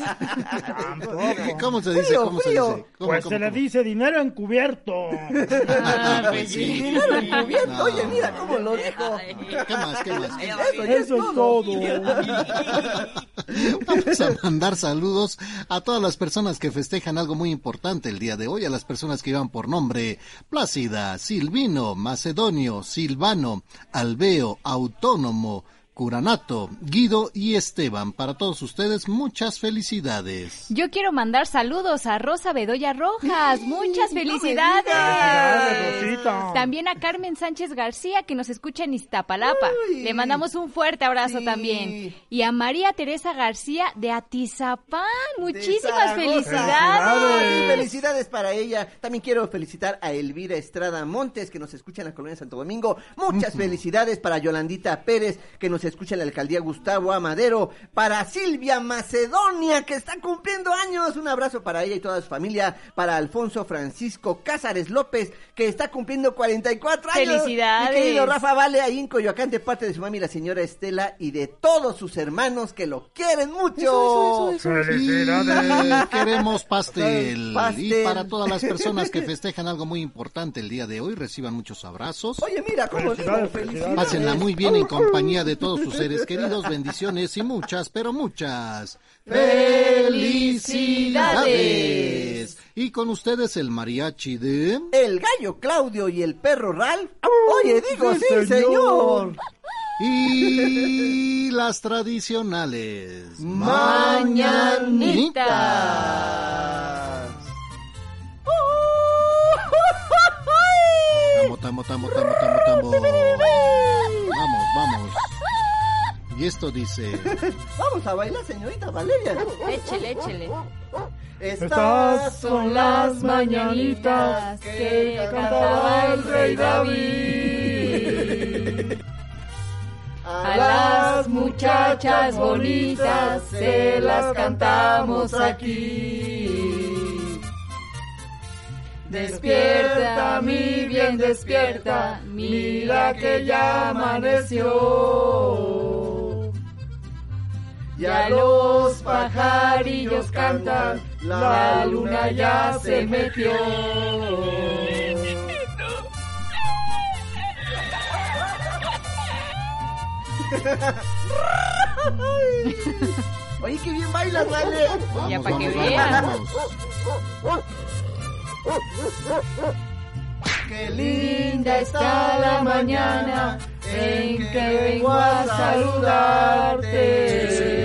¿Cómo se dice? Frío, ¿Cómo se frío. dice? ¿Cómo, Pues cómo, se le cómo? dice dinero encubierto. [LAUGHS] Ah, pues sí. Dinero encubierto. No. Oye, mira cómo lo dijo. ¿Qué más? ¿Qué más? Eso, ya es Eso es todo. [LAUGHS] Vamos a mandar saludos a todas las personas que festejan algo muy importante el día de hoy, a las personas que iban por nombre Plácida, Silvino, Macedonio, Silvano, Alveo, Autónomo, Curanato, Guido y Esteban. Para todos ustedes, muchas felicidades. Yo quiero mandar saludos a Rosa Bedoya Rojas. [LAUGHS] Muchas Felicidades, También a Carmen Sánchez García que nos escucha en Iztapalapa. Uy. Le mandamos un fuerte abrazo Sí. también. Y a María Teresa García de Atizapán. Muchísimas felicidades. Sí, felicidades para ella. También quiero felicitar a Elvira Estrada Montes, que nos escucha en la colonia Santo Domingo. Muchas felicidades para Yolandita Pérez, que nos escucha en la alcaldía Gustavo Amadero. Para Silvia Macedonia, que está cumpliendo años. Un abrazo para ella y toda su familia. Para Alfonso Francisco Cázares López, que está cumpliendo 44 años. Felicidades. Mi querido Rafa Vale, ahí en Coyoacán, de parte de su mami, la señora Estela, y de todos sus hermanos que lo quieren mucho. Felicidades. Y queremos pastel. Pastel. Y para todas las personas que [LAUGHS] festejan algo muy importante el día de hoy, reciban muchos abrazos. Oye, mira cómo digo, Felicidades, felicidades. Pásenla muy bien en compañía de todos sus seres queridos. Bendiciones y muchas, pero muchas felicidades. Y con ustedes el mariachi de... El gallo Claudio y el perro Ralph. Oye, digo, sí, Sí, señor. señor. Y [LAUGHS] las tradicionales. Mañanitas. Tamo, tamo, tamo, tamo, tamo, tamo. [LAUGHS] Y esto dice... [LAUGHS] Vamos a bailar, señorita Valeria. Échele, échele. Estas son las mañanitas que cantaba el rey David. A las muchachas bonitas se las cantamos aquí. Despierta, mi bien, despierta, mira que ya amaneció. Ya los pajarillos cantan, la luna ya se metió. [LAUGHS] Oye, qué bien bailas, vale. Ya para que vean. Qué Linda está la mañana en que vengo a saludarte.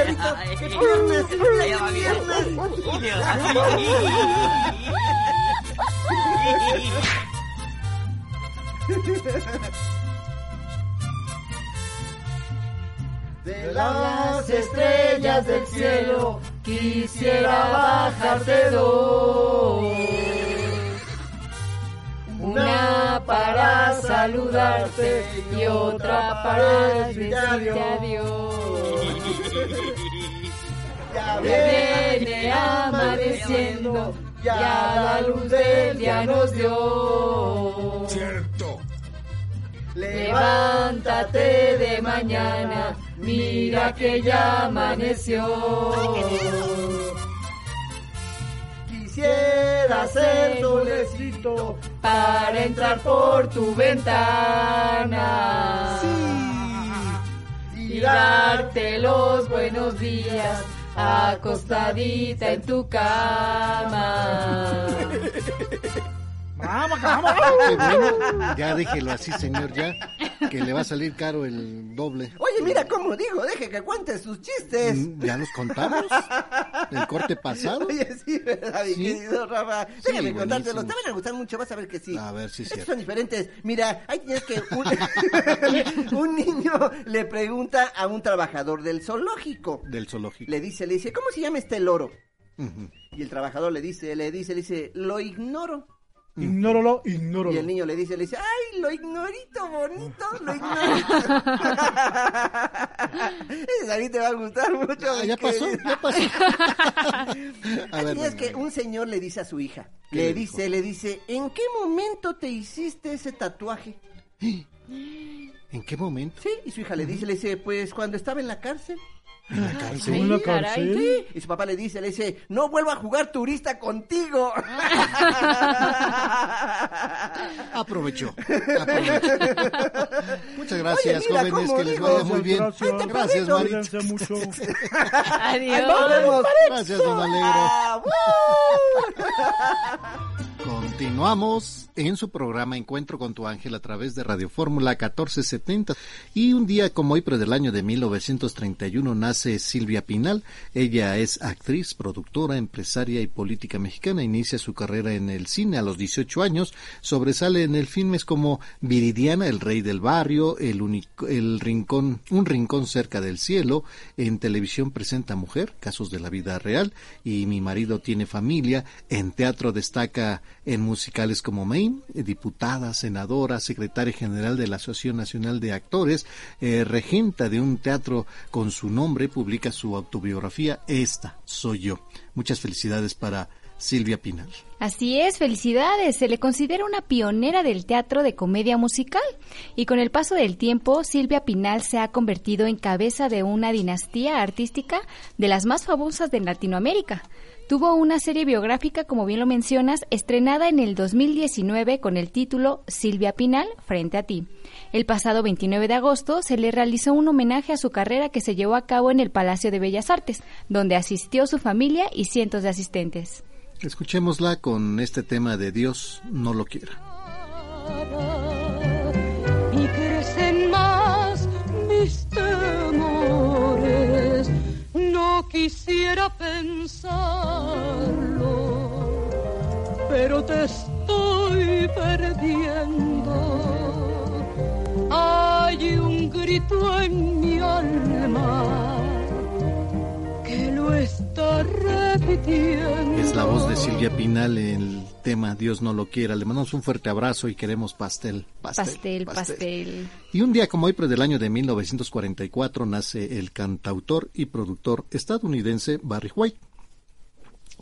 Perrito, qué qué. De las estrellas del cielo quisiera bajarte dos. Una para saludarte y otra para decirte adiós. Ya viene amaneciendo, ya la luz del día nos dio. Levántate de mañana, mira que ya amaneció. Quisiera ser solecito para entrar por tu ventana. Y darte los buenos días acostadita en tu cama. [LAUGHS] Vamos, vamos. [LAUGHS] Bueno. Ya déjelo así, señor, ya. Que le va a salir caro el doble. Oye, mira cómo digo, deje que cuente sus chistes. Mm, Ya los contamos. El corte pasado. Oye, sí, ¿verdad, mi Sí. querido Rafa? Sí, Déjame contártelo. buenísimo. Te van a gustar mucho, vas a ver que sí. A ver Estos cierto. son diferentes. Mira, ahí tienes que un, [LAUGHS] un niño le pregunta a un trabajador del zoológico. Del zoológico. Le dice, le dice, ¿cómo se llama este loro? Ujú. Y el trabajador le dice, le dice, le dice, lo ignoro. Ignóralo, ignóralo. Y el niño le dice, le dice, ay, lo ignorito bonito, lo ignorito. [LAUGHS] Ese a mí te va a gustar mucho. Ah, ya pasó, querido. ya pasó. [LAUGHS] A ver, venga, que un señor le dice a su hija, ¿Qué le le dice, le dice, ¿en qué momento te hiciste ese tatuaje? [GASPS] ¿En qué momento? Sí, y su hija le dice, le dice, pues cuando estaba en la cárcel. ¿En la cárcel? ¿En la Ay, caray. cárcel? Sí, y su papá le dice, le dice, no vuelvo a jugar turista contigo. [LAUGHS] Aprovechó. aprovechó. Muchas gracias, Oye, mira jóvenes, que les vaya muy bien. Gracias. Gracias, Mari. Cuídense mucho. [LAUGHS] Adiós. Vemos. Gracias, don Alegro. Continuamos en su programa Encuentro con tu ángel a través de Radio Fórmula 1470 y un día como hoy, pero del año de 1931 nace Silvia Pinal. Ella es actriz, productora, empresaria y política mexicana. Inicia su carrera en el cine a los 18 años. Sobresale en el filmes como Viridiana, El Rey del Barrio, El, Unico- el Rincón, Un Rincón cerca del cielo. En televisión presenta Mujer, casos de la vida real y Mi marido tiene familia. En teatro destaca en musicales como Maine, eh, diputada, senadora, secretaria general de la Asociación Nacional de Actores, eh, regenta de un teatro con su nombre, publica su autobiografía Esta soy yo. Muchas felicidades para Silvia Pinal. Así es, felicidades. Se le considera una pionera del teatro de comedia musical. Y con el paso del tiempo, Silvia Pinal se ha convertido en cabeza de una dinastía artística de las más famosas de Latinoamérica. Tuvo una serie biográfica, como bien lo mencionas, estrenada en el 2019 con el título Silvia Pinal, Frente a ti. El pasado 29 de agosto se le realizó un homenaje a su carrera que se llevó a cabo en el Palacio de Bellas Artes, donde asistió su familia y cientos de asistentes. Escuchémosla con este tema de Dios no lo quiera. y crecen más mis temores. Quisiera pensarlo, pero te estoy perdiendo. Hay un grito en mi alma que lo está repitiendo. Es la voz de Silvia Pinal en tema Dios no lo quiera. Le mandamos un fuerte abrazo y queremos pastel, pastel, pastel. pastel. pastel. Y un día como hoy, pero del año de 1944, nace el cantautor y productor estadounidense Barry White.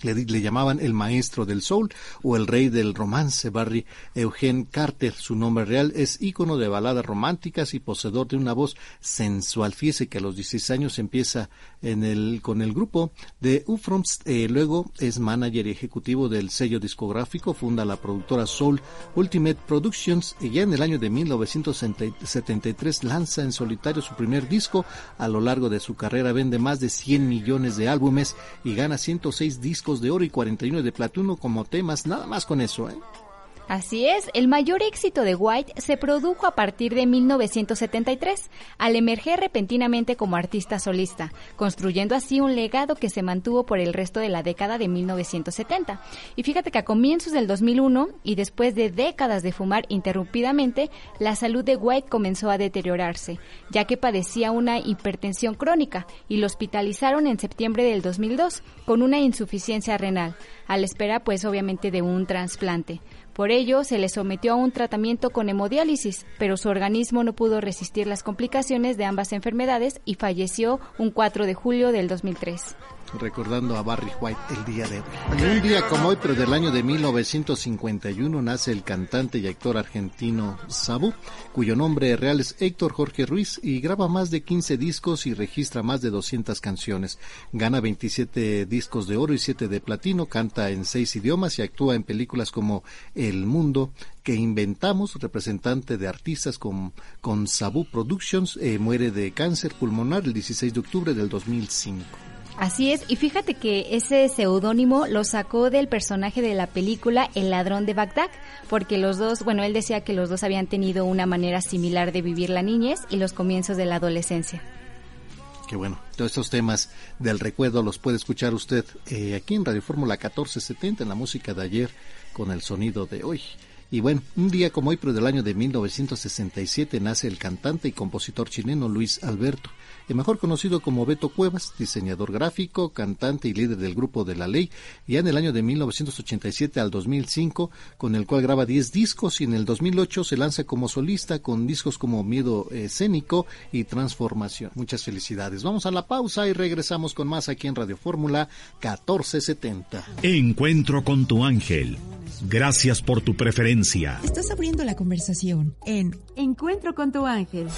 Le, llamaban el maestro del soul o el rey del romance. Barry Eugene Carter, su nombre real, es ícono de baladas románticas y poseedor de una voz sensual. Fíjese que a los 16 años empieza en el, con el grupo de Ufroms, eh, luego es manager y ejecutivo del sello discográfico, funda la productora Soul Ultimate Productions y ya en el año de 1973 lanza en solitario su primer disco. A lo largo de su carrera vende más de 100 millones de álbumes y gana 106 discos de oro y 41 de platino como temas, nada más con eso, ¿eh? Así es, el mayor éxito de White se produjo a partir de 1973, al emerger repentinamente como artista solista, construyendo así un legado que se mantuvo por el resto de la década de 1970. Y fíjate que a comienzos del 2001 y después de décadas de fumar interrumpidamente, la salud de White comenzó a deteriorarse, ya que padecía una hipertensión crónica y lo hospitalizaron en septiembre del 2002 con una insuficiencia renal, a la espera pues obviamente de un trasplante. Por ello, se le sometió a un tratamiento con hemodiálisis, pero su organismo no pudo resistir las complicaciones de ambas enfermedades y falleció un 4 de julio del 2003 recordando a Barry White el día de hoy. Un día como hoy, pero del año de 1951, nace el cantante y actor argentino Sabu, cuyo nombre real es Héctor Jorge Ruiz y graba más de 15 discos y registra más de 200 canciones. Gana 27 discos de oro y 7 de platino, canta en 6 idiomas y actúa en películas como El Mundo, que inventamos, representante de artistas con, con Sabu Productions, eh, muere de cáncer pulmonar el 16 de octubre del 2005. Así es, y fíjate que ese seudónimo lo sacó del personaje de la película El ladrón de Bagdad, porque los dos, bueno, él decía que los dos habían tenido una manera similar de vivir la niñez y los comienzos de la adolescencia. Qué bueno, todos estos temas del recuerdo los puede escuchar usted eh, aquí en Radio Fórmula 1470 en la música de ayer con el sonido de hoy. Y bueno, un día como hoy, pero del año de 1967, nace el cantante y compositor chileno Luis Alberto mejor conocido como Beto Cuevas, diseñador gráfico, cantante y líder del grupo de La Ley, ya en el año de 1987 al 2005, con el cual graba 10 discos y en el 2008 se lanza como solista con discos como Miedo Escénico y Transformación. Muchas felicidades. Vamos a la pausa y regresamos con más aquí en Radio Fórmula 1470. Encuentro con tu ángel. Gracias por tu preferencia. Estás abriendo la conversación en Encuentro con tu ángel.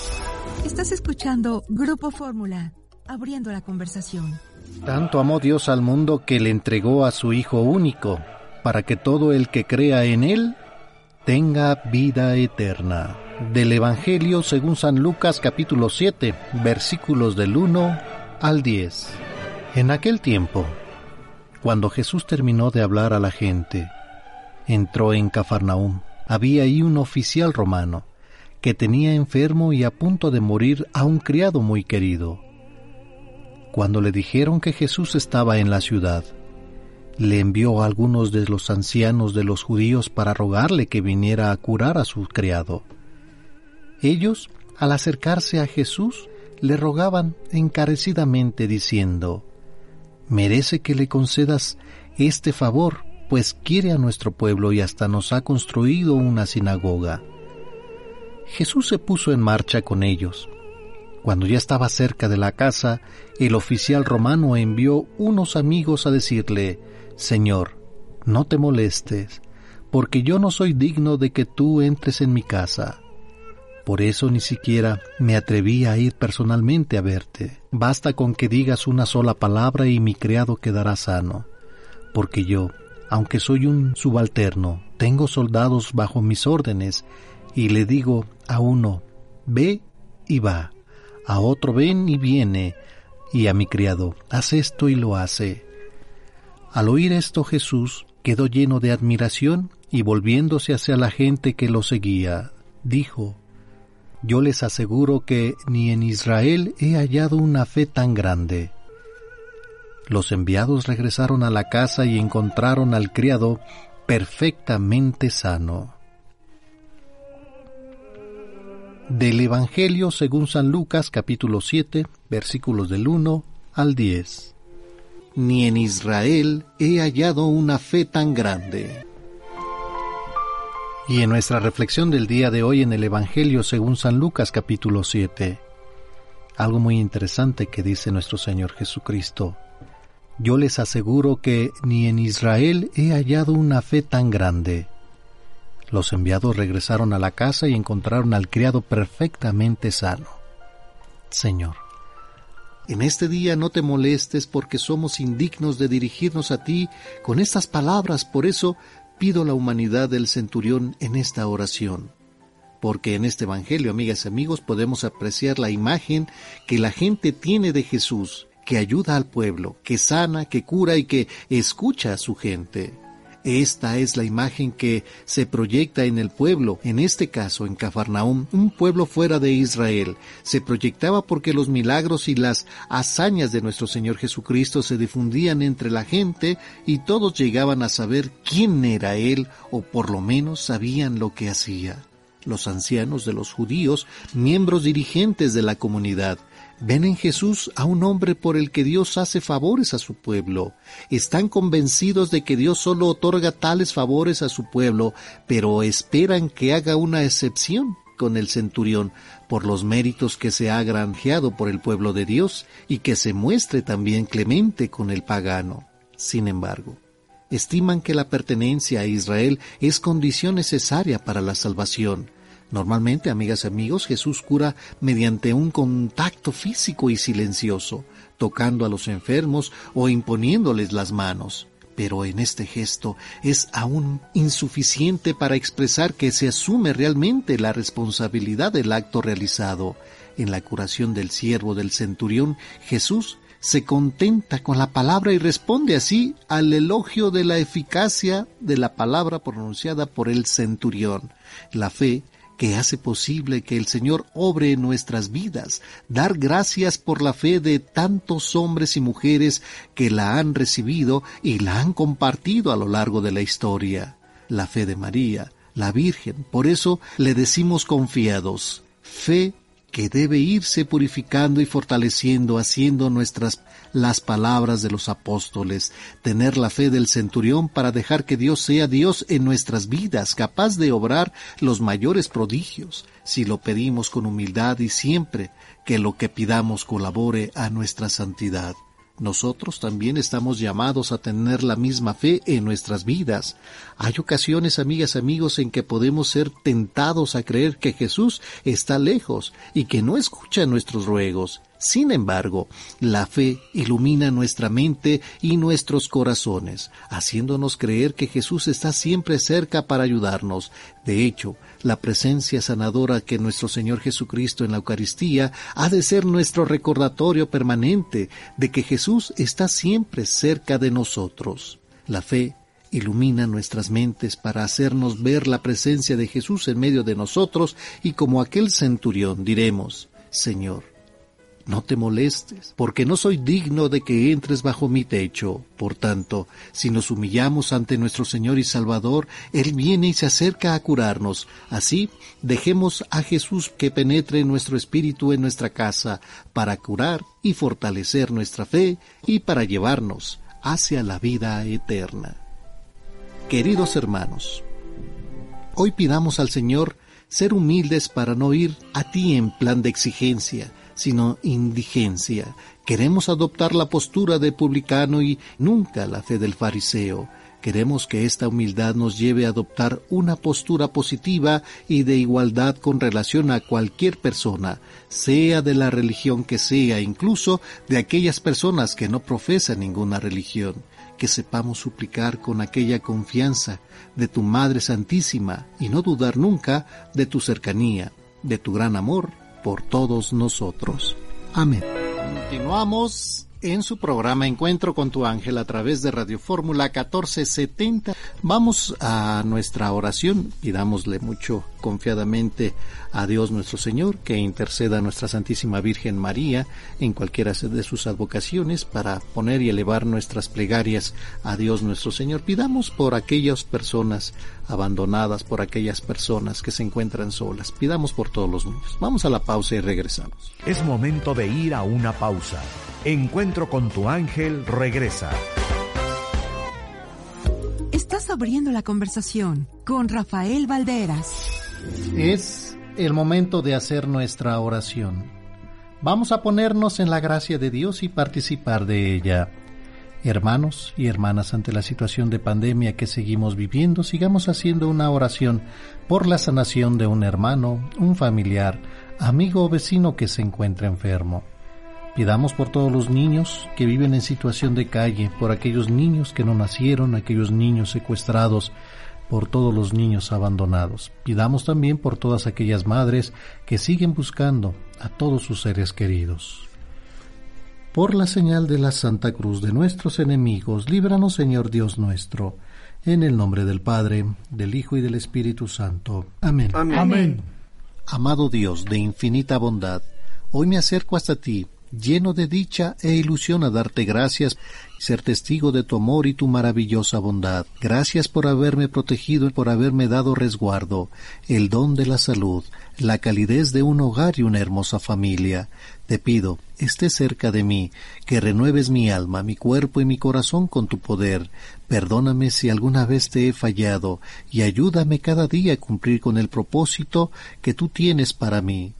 Estás escuchando Grupo Fórmula, abriendo la conversación. Tanto amó Dios al mundo que le entregó a su Hijo único, para que todo el que crea en Él tenga vida eterna. Del Evangelio según San Lucas capítulo 7, versículos del 1 al 10. En aquel tiempo, cuando Jesús terminó de hablar a la gente, entró en Cafarnaúm. Había ahí un oficial romano que tenía enfermo y a punto de morir a un criado muy querido. Cuando le dijeron que Jesús estaba en la ciudad, le envió a algunos de los ancianos de los judíos para rogarle que viniera a curar a su criado. Ellos, al acercarse a Jesús, le rogaban encarecidamente diciendo, Merece que le concedas este favor, pues quiere a nuestro pueblo y hasta nos ha construido una sinagoga. Jesús se puso en marcha con ellos. Cuando ya estaba cerca de la casa, el oficial romano envió unos amigos a decirle, Señor, no te molestes, porque yo no soy digno de que tú entres en mi casa. Por eso ni siquiera me atreví a ir personalmente a verte. Basta con que digas una sola palabra y mi criado quedará sano. Porque yo, aunque soy un subalterno, tengo soldados bajo mis órdenes y le digo a uno, ve y va, a otro ven y viene, y a mi criado, haz esto y lo hace. Al oír esto Jesús quedó lleno de admiración y volviéndose hacia la gente que lo seguía, dijo, Yo les aseguro que ni en Israel he hallado una fe tan grande. Los enviados regresaron a la casa y encontraron al criado perfectamente sano. Del Evangelio según San Lucas capítulo 7 versículos del 1 al 10. ni en Israel he hallado una fe tan grande. Y en nuestra reflexión del día de hoy en el Evangelio según San Lucas capítulo 7, algo muy interesante que dice nuestro Señor Jesucristo. Yo les aseguro que ni en Israel he hallado una fe tan grande. Los enviados regresaron a la casa y encontraron al criado perfectamente sano. Señor, en este día no te molestes porque somos indignos de dirigirnos a ti con estas palabras, por eso pido la humanidad del centurión en esta oración. Porque en este Evangelio, amigas y amigos, podemos apreciar la imagen que la gente tiene de Jesús, que ayuda al pueblo, que sana, que cura y que escucha a su gente. Esta es la imagen que se proyecta en el pueblo, en este caso en Cafarnaúm, un pueblo fuera de Israel. Se proyectaba porque los milagros y las hazañas de nuestro Señor Jesucristo se difundían entre la gente y todos llegaban a saber quién era Él o por lo menos sabían lo que hacía. Los ancianos de los judíos, miembros dirigentes de la comunidad, Ven en Jesús a un hombre por el que Dios hace favores a su pueblo. Están convencidos de que Dios solo otorga tales favores a su pueblo, pero esperan que haga una excepción con el centurión por los méritos que se ha granjeado por el pueblo de Dios y que se muestre también clemente con el pagano. Sin embargo, estiman que la pertenencia a Israel es condición necesaria para la salvación Normalmente, amigas y amigos, Jesús cura mediante un contacto físico y silencioso, tocando a los enfermos o imponiéndoles las manos. Pero en este gesto es aún insuficiente para expresar que se asume realmente la responsabilidad del acto realizado. En la curación del siervo del centurión, Jesús se contenta con la palabra y responde así al elogio de la eficacia de la palabra pronunciada por el centurión. La fe que hace posible que el Señor obre en nuestras vidas, dar gracias por la fe de tantos hombres y mujeres que la han recibido y la han compartido a lo largo de la historia. La fe de María, la Virgen, por eso le decimos confiados, fe que debe irse purificando y fortaleciendo, haciendo nuestras las palabras de los apóstoles, tener la fe del centurión para dejar que Dios sea Dios en nuestras vidas, capaz de obrar los mayores prodigios, si lo pedimos con humildad y siempre que lo que pidamos colabore a nuestra santidad nosotros también estamos llamados a tener la misma fe en nuestras vidas. Hay ocasiones, amigas, amigos, en que podemos ser tentados a creer que Jesús está lejos y que no escucha nuestros ruegos. Sin embargo, la fe ilumina nuestra mente y nuestros corazones, haciéndonos creer que Jesús está siempre cerca para ayudarnos. De hecho, la presencia sanadora que nuestro Señor Jesucristo en la Eucaristía ha de ser nuestro recordatorio permanente de que Jesús está siempre cerca de nosotros. La fe ilumina nuestras mentes para hacernos ver la presencia de Jesús en medio de nosotros y como aquel centurión diremos, Señor, no te molestes, porque no soy digno de que entres bajo mi techo. Por tanto, si nos humillamos ante nuestro Señor y Salvador, Él viene y se acerca a curarnos. Así, dejemos a Jesús que penetre nuestro espíritu en nuestra casa, para curar y fortalecer nuestra fe y para llevarnos hacia la vida eterna. Queridos hermanos, hoy pidamos al Señor ser humildes para no ir a ti en plan de exigencia, sino indigencia. Queremos adoptar la postura de publicano y nunca la fe del fariseo. Queremos que esta humildad nos lleve a adoptar una postura positiva y de igualdad con relación a cualquier persona, sea de la religión que sea, incluso de aquellas personas que no profesan ninguna religión. Que sepamos suplicar con aquella confianza de tu Madre Santísima y no dudar nunca de tu cercanía, de tu gran amor por todos nosotros. Amén. Continuamos en su programa Encuentro con tu ángel a través de Radio Fórmula 1470. Vamos a nuestra oración, pidámosle mucho confiadamente a Dios nuestro Señor, que interceda a nuestra Santísima Virgen María en cualquiera de sus advocaciones para poner y elevar nuestras plegarias a Dios nuestro Señor. Pidamos por aquellas personas abandonadas, por aquellas personas que se encuentran solas. Pidamos por todos los niños. Vamos a la pausa y regresamos. Es momento de ir a una pausa. Encuentro con tu ángel regresa. Estás abriendo la conversación con Rafael Valderas. Es el momento de hacer nuestra oración. Vamos a ponernos en la gracia de Dios y participar de ella. Hermanos y hermanas, ante la situación de pandemia que seguimos viviendo, sigamos haciendo una oración por la sanación de un hermano, un familiar, amigo o vecino que se encuentra enfermo. Pidamos por todos los niños que viven en situación de calle, por aquellos niños que no nacieron, aquellos niños secuestrados, por todos los niños abandonados. Pidamos también por todas aquellas madres que siguen buscando a todos sus seres queridos. Por la señal de la Santa Cruz de nuestros enemigos, líbranos Señor Dios nuestro, en el nombre del Padre, del Hijo y del Espíritu Santo. Amén. Amén. Amado Dios de infinita bondad, hoy me acerco hasta ti lleno de dicha e ilusión a darte gracias ser testigo de tu amor y tu maravillosa bondad. Gracias por haberme protegido y por haberme dado resguardo, el don de la salud, la calidez de un hogar y una hermosa familia. Te pido, esté cerca de mí, que renueves mi alma, mi cuerpo y mi corazón con tu poder. Perdóname si alguna vez te he fallado y ayúdame cada día a cumplir con el propósito que tú tienes para mí.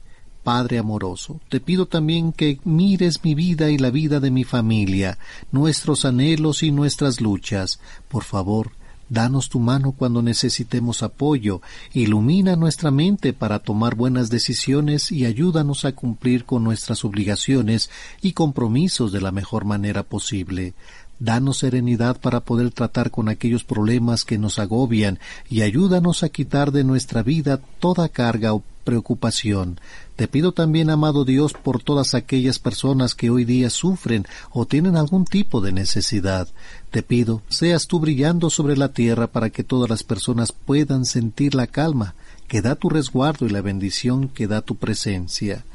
Padre amoroso, te pido también que mires mi vida y la vida de mi familia, nuestros anhelos y nuestras luchas. Por favor, danos tu mano cuando necesitemos apoyo, ilumina nuestra mente para tomar buenas decisiones y ayúdanos a cumplir con nuestras obligaciones y compromisos de la mejor manera posible. Danos serenidad para poder tratar con aquellos problemas que nos agobian y ayúdanos a quitar de nuestra vida toda carga o preocupación. Te pido también, amado Dios, por todas aquellas personas que hoy día sufren o tienen algún tipo de necesidad. Te pido, seas tú brillando sobre la tierra para que todas las personas puedan sentir la calma que da tu resguardo y la bendición que da tu presencia.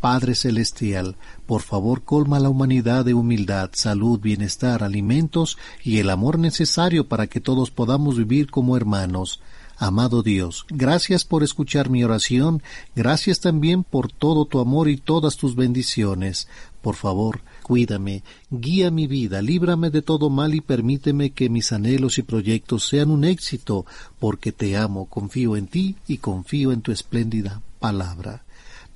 Padre Celestial, por favor colma la humanidad de humildad, salud, bienestar, alimentos y el amor necesario para que todos podamos vivir como hermanos. Amado Dios, gracias por escuchar mi oración, gracias también por todo tu amor y todas tus bendiciones. Por favor, cuídame, guía mi vida, líbrame de todo mal y permíteme que mis anhelos y proyectos sean un éxito, porque te amo, confío en ti y confío en tu espléndida palabra.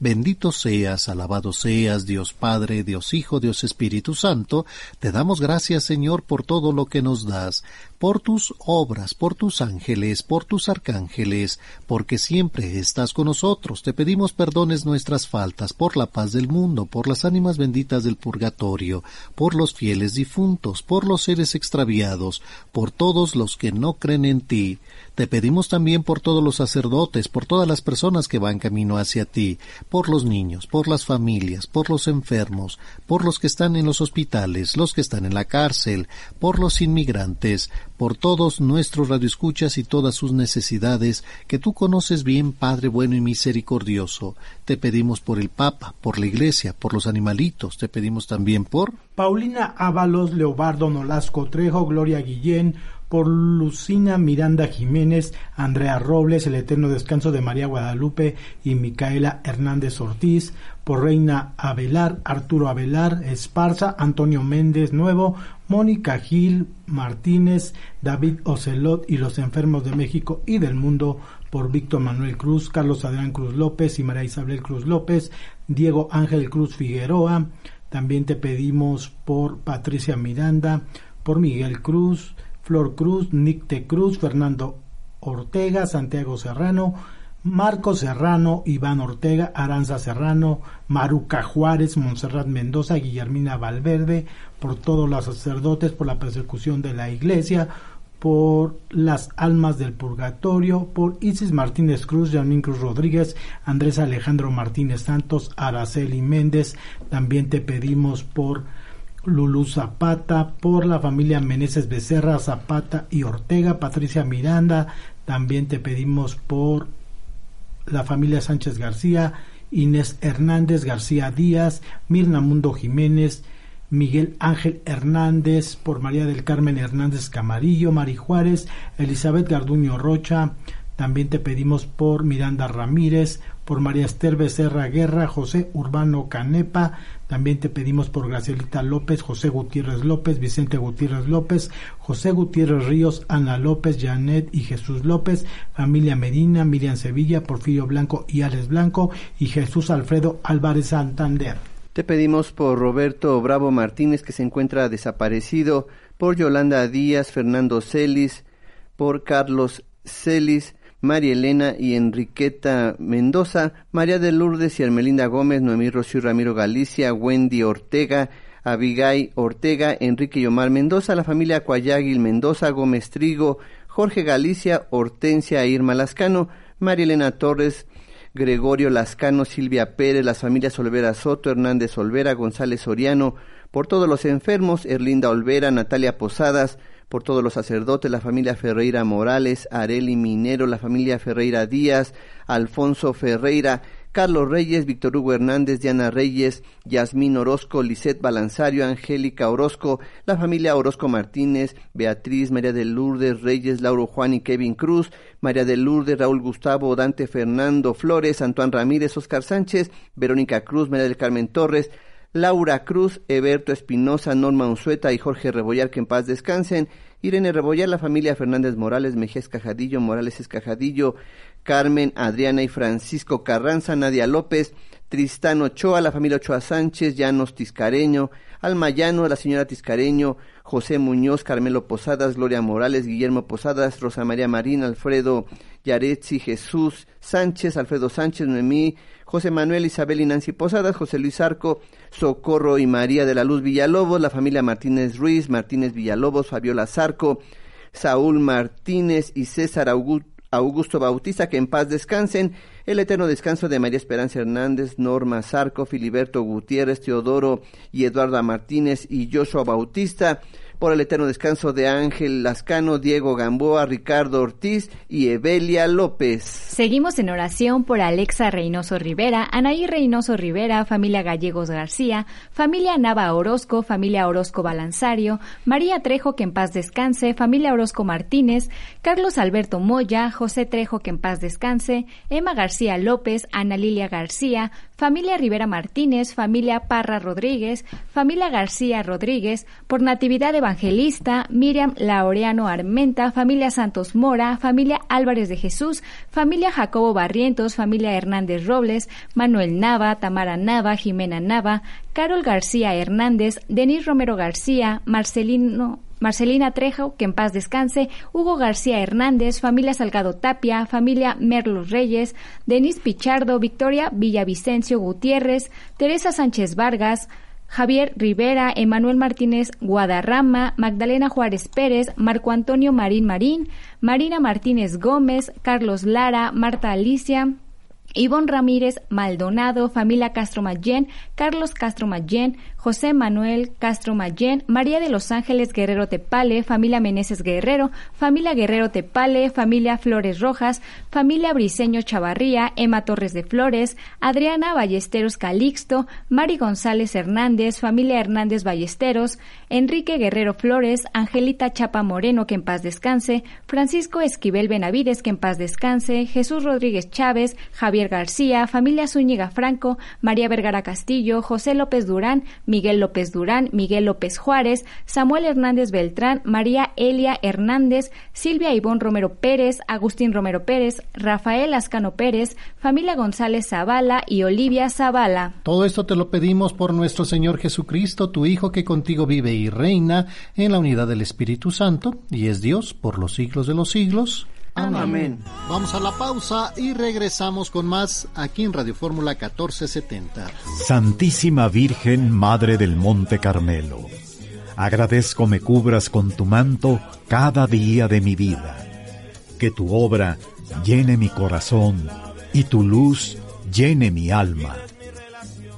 Bendito seas, alabado seas, Dios Padre, Dios Hijo, Dios Espíritu Santo, te damos gracias, Señor, por todo lo que nos das, por tus obras, por tus ángeles, por tus arcángeles, porque siempre estás con nosotros. Te pedimos perdones nuestras faltas, por la paz del mundo, por las ánimas benditas del purgatorio, por los fieles difuntos, por los seres extraviados, por todos los que no creen en ti. Te pedimos también por todos los sacerdotes, por todas las personas que van camino hacia ti, por los niños, por las familias, por los enfermos, por los que están en los hospitales, los que están en la cárcel, por los inmigrantes, por todos nuestros radioescuchas y todas sus necesidades, que tú conoces bien, Padre bueno y misericordioso. Te pedimos por el Papa, por la Iglesia, por los animalitos, te pedimos también por Paulina Ábalos, Leobardo Nolasco Trejo, Gloria Guillén, por Lucina Miranda Jiménez, Andrea Robles, el eterno descanso de María Guadalupe y Micaela Hernández Ortiz, por Reina Abelar, Arturo Abelar, Esparza, Antonio Méndez Nuevo, Mónica Gil Martínez, David Ocelot y los enfermos de México y del mundo, por Víctor Manuel Cruz, Carlos Adrián Cruz López y María Isabel Cruz López, Diego Ángel Cruz Figueroa, también te pedimos por Patricia Miranda, por Miguel Cruz, Flor Cruz, Nicte Cruz, Fernando Ortega, Santiago Serrano, Marco Serrano, Iván Ortega, Aranza Serrano, Maruca Juárez, Montserrat Mendoza, Guillermina Valverde, por todos los sacerdotes, por la persecución de la iglesia, por las almas del purgatorio, por Isis Martínez Cruz, Yamín Cruz Rodríguez, Andrés Alejandro Martínez Santos, Araceli Méndez, también te pedimos por Lulú Zapata, por la familia Meneses Becerra, Zapata y Ortega, Patricia Miranda, también te pedimos por la familia Sánchez García, Inés Hernández García Díaz, Mirna Mundo Jiménez, Miguel Ángel Hernández, por María del Carmen Hernández Camarillo, Mari Juárez, Elizabeth Garduño Rocha, también te pedimos por Miranda Ramírez, por María Esther Becerra Guerra, José Urbano Canepa, también te pedimos por Gracielita López, José Gutiérrez López, Vicente Gutiérrez López, José Gutiérrez Ríos, Ana López, Janet y Jesús López, familia Medina, Miriam Sevilla, Porfirio Blanco y Alex Blanco y Jesús Alfredo Álvarez Santander. Te pedimos por Roberto Bravo Martínez que se encuentra desaparecido, por Yolanda Díaz, Fernando Celis, por Carlos Celis, María Elena y Enriqueta Mendoza, María de Lourdes y Armelinda Gómez, Noemí Rocío Ramiro Galicia, Wendy Ortega, Abigail Ortega, Enrique y Omar Mendoza, la familia Cuayáguil Mendoza, Gómez Trigo, Jorge Galicia, Hortensia e Irma Lascano, María Elena Torres, Gregorio Lascano, Silvia Pérez, las familias Olvera Soto, Hernández Olvera, González Soriano, por todos los enfermos, Erlinda Olvera, Natalia Posadas, por todos los sacerdotes, la familia Ferreira Morales, Areli Minero, la familia Ferreira Díaz, Alfonso Ferreira, Carlos Reyes, Víctor Hugo Hernández, Diana Reyes, Yasmín Orozco, Lisette Balanzario, Angélica Orozco, la familia Orozco Martínez, Beatriz, María de Lourdes, Reyes, Lauro Juan y Kevin Cruz, María de Lourdes, Raúl Gustavo, Dante Fernando Flores, Antoine Ramírez, Oscar Sánchez, Verónica Cruz, María del Carmen Torres, Laura Cruz, Eberto Espinosa, Norma Unzueta y Jorge Rebollar, que en paz descansen. Irene Rebollar, la familia Fernández Morales, Mejía Cajadillo, Morales Escajadillo, Carmen, Adriana y Francisco Carranza, Nadia López, Tristán Ochoa, la familia Ochoa Sánchez, Llanos Tiscareño, Almayano, la señora Tiscareño, José Muñoz, Carmelo Posadas, Gloria Morales, Guillermo Posadas, Rosa María Marín, Alfredo Yaretzi, Jesús Sánchez, Alfredo Sánchez, Noemí, José Manuel, Isabel y Nancy Posadas, José Luis Arco, Socorro y María de la Luz Villalobos, la familia Martínez Ruiz, Martínez Villalobos, Fabiola Zarco, Saúl Martínez y César Augusto Bautista, que en paz descansen, el eterno descanso de María Esperanza Hernández, Norma Zarco, Filiberto Gutiérrez, Teodoro y Eduarda Martínez y Joshua Bautista, por el eterno descanso de Ángel Lascano, Diego Gamboa, Ricardo Ortiz y Evelia López. Seguimos en oración por Alexa Reynoso Rivera, Anaí Reynoso Rivera, familia Gallegos García, familia Nava Orozco, familia Orozco Balanzario, María Trejo que en paz descanse, familia Orozco Martínez, Carlos Alberto Moya, José Trejo que en paz descanse, Emma García López, Ana Lilia García, familia Rivera Martínez, familia Parra Rodríguez, familia García Rodríguez, por Natividad Evangelista, Miriam Laureano Armenta, familia Santos Mora, familia Álvarez de Jesús, familia Jacobo Barrientos, familia Hernández Robles, Manuel Nava, Tamara Nava, Jimena Nava, Carol García Hernández, Denis Romero García, Marcelino Marcelina Trejo, que en paz descanse, Hugo García Hernández, familia Salgado Tapia, familia Merlos Reyes, Denis Pichardo, Victoria Villavicencio Gutiérrez, Teresa Sánchez Vargas, Javier Rivera, Emanuel Martínez Guadarrama, Magdalena Juárez Pérez, Marco Antonio Marín Marín, Marina Martínez Gómez, Carlos Lara, Marta Alicia, Ivonne Ramírez Maldonado, familia Castro Mayén, Carlos Castro Mayén, José Manuel Castro Mayén, María de los Ángeles Guerrero Tepale, familia Meneses Guerrero, familia Guerrero Tepale, familia Flores Rojas, familia Briseño Chavarría, Emma Torres de Flores, Adriana Ballesteros Calixto, Mari González Hernández, familia Hernández Ballesteros, Enrique Guerrero Flores, Angelita Chapa Moreno, que en paz descanse, Francisco Esquivel Benavides, que en paz descanse, Jesús Rodríguez Chávez, Javier García, familia Zúñiga Franco, María Vergara Castillo, José López Durán, Miguel López Durán, Miguel López Juárez, Samuel Hernández Beltrán, María Elia Hernández, Silvia Ivón Romero Pérez, Agustín Romero Pérez, Rafael Ascano Pérez, familia González Zavala y Olivia Zavala. Todo esto te lo pedimos por nuestro Señor Jesucristo, tu Hijo que contigo vive y reina en la unidad del Espíritu Santo y es Dios por los siglos de los siglos. Amén. Vamos a la pausa y regresamos con más aquí en Radio Fórmula 1470. Santísima Virgen, Madre del Monte Carmelo, agradezco me cubras con tu manto cada día de mi vida. Que tu obra llene mi corazón y tu luz llene mi alma.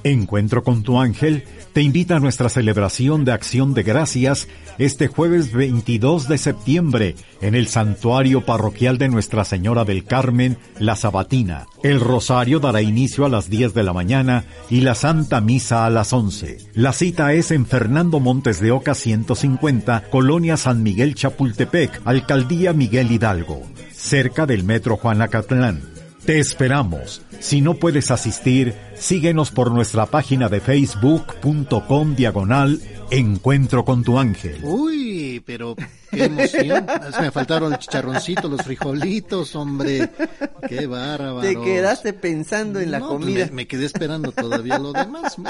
Encuentro con tu ángel te invita a nuestra celebración de acción de gracias este jueves 22 de septiembre en el Santuario Parroquial de Nuestra Señora del Carmen, La Sabatina. El rosario dará inicio a las 10 de la mañana y la Santa Misa a las 11. La cita es en Fernando Montes de Oca 150, Colonia San Miguel Chapultepec, Alcaldía Miguel Hidalgo, cerca del Metro Juan Acatlán. Te esperamos. Si no puedes asistir, síguenos por nuestra página de facebook.com diagonal Encuentro con tu ángel. Uy, pero qué emoción. [LAUGHS] Me faltaron el chicharroncito, los frijolitos, hombre. Qué bárbaro. Te quedaste pensando en la No, pues comida. Me, me quedé esperando todavía lo demás. ¿no?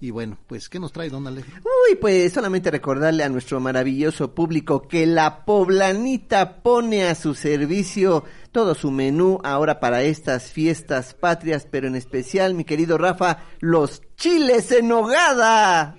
y bueno, pues, ¿qué nos trae, don Ale? Uy, pues solamente recordarle a nuestro maravilloso público que la poblanita pone a su servicio todo su menú ahora para estas fiestas patrias, pero en especial, mi querido Rafa, los chiles en nogada.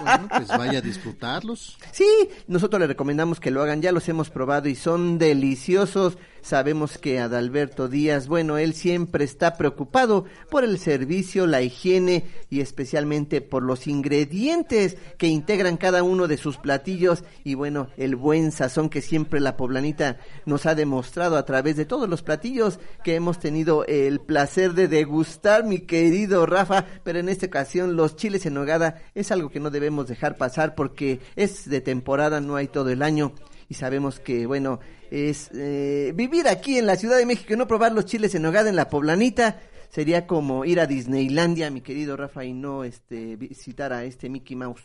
Bueno, pues vaya a disfrutarlos. Sí, nosotros le recomendamos que lo hagan, ya los hemos probado y son deliciosos. Sabemos que Adalberto Díaz, bueno, él siempre está preocupado por el servicio, la higiene y especialmente por los ingredientes que integran cada uno de sus platillos. Y bueno, el buen sazón que siempre la poblanita nos ha demostrado a través de todos los platillos que hemos tenido el placer de degustar, mi querido Rafa, pero en esta ocasión los chiles en nogada es algo que no debemos dejar pasar porque es de temporada, no hay todo el año. Y sabemos que, bueno, es eh, vivir aquí en la Ciudad de México y no probar los chiles en nogada en la poblanita sería como ir a Disneylandia, mi querido Rafa, y no este visitar a este Mickey Mouse.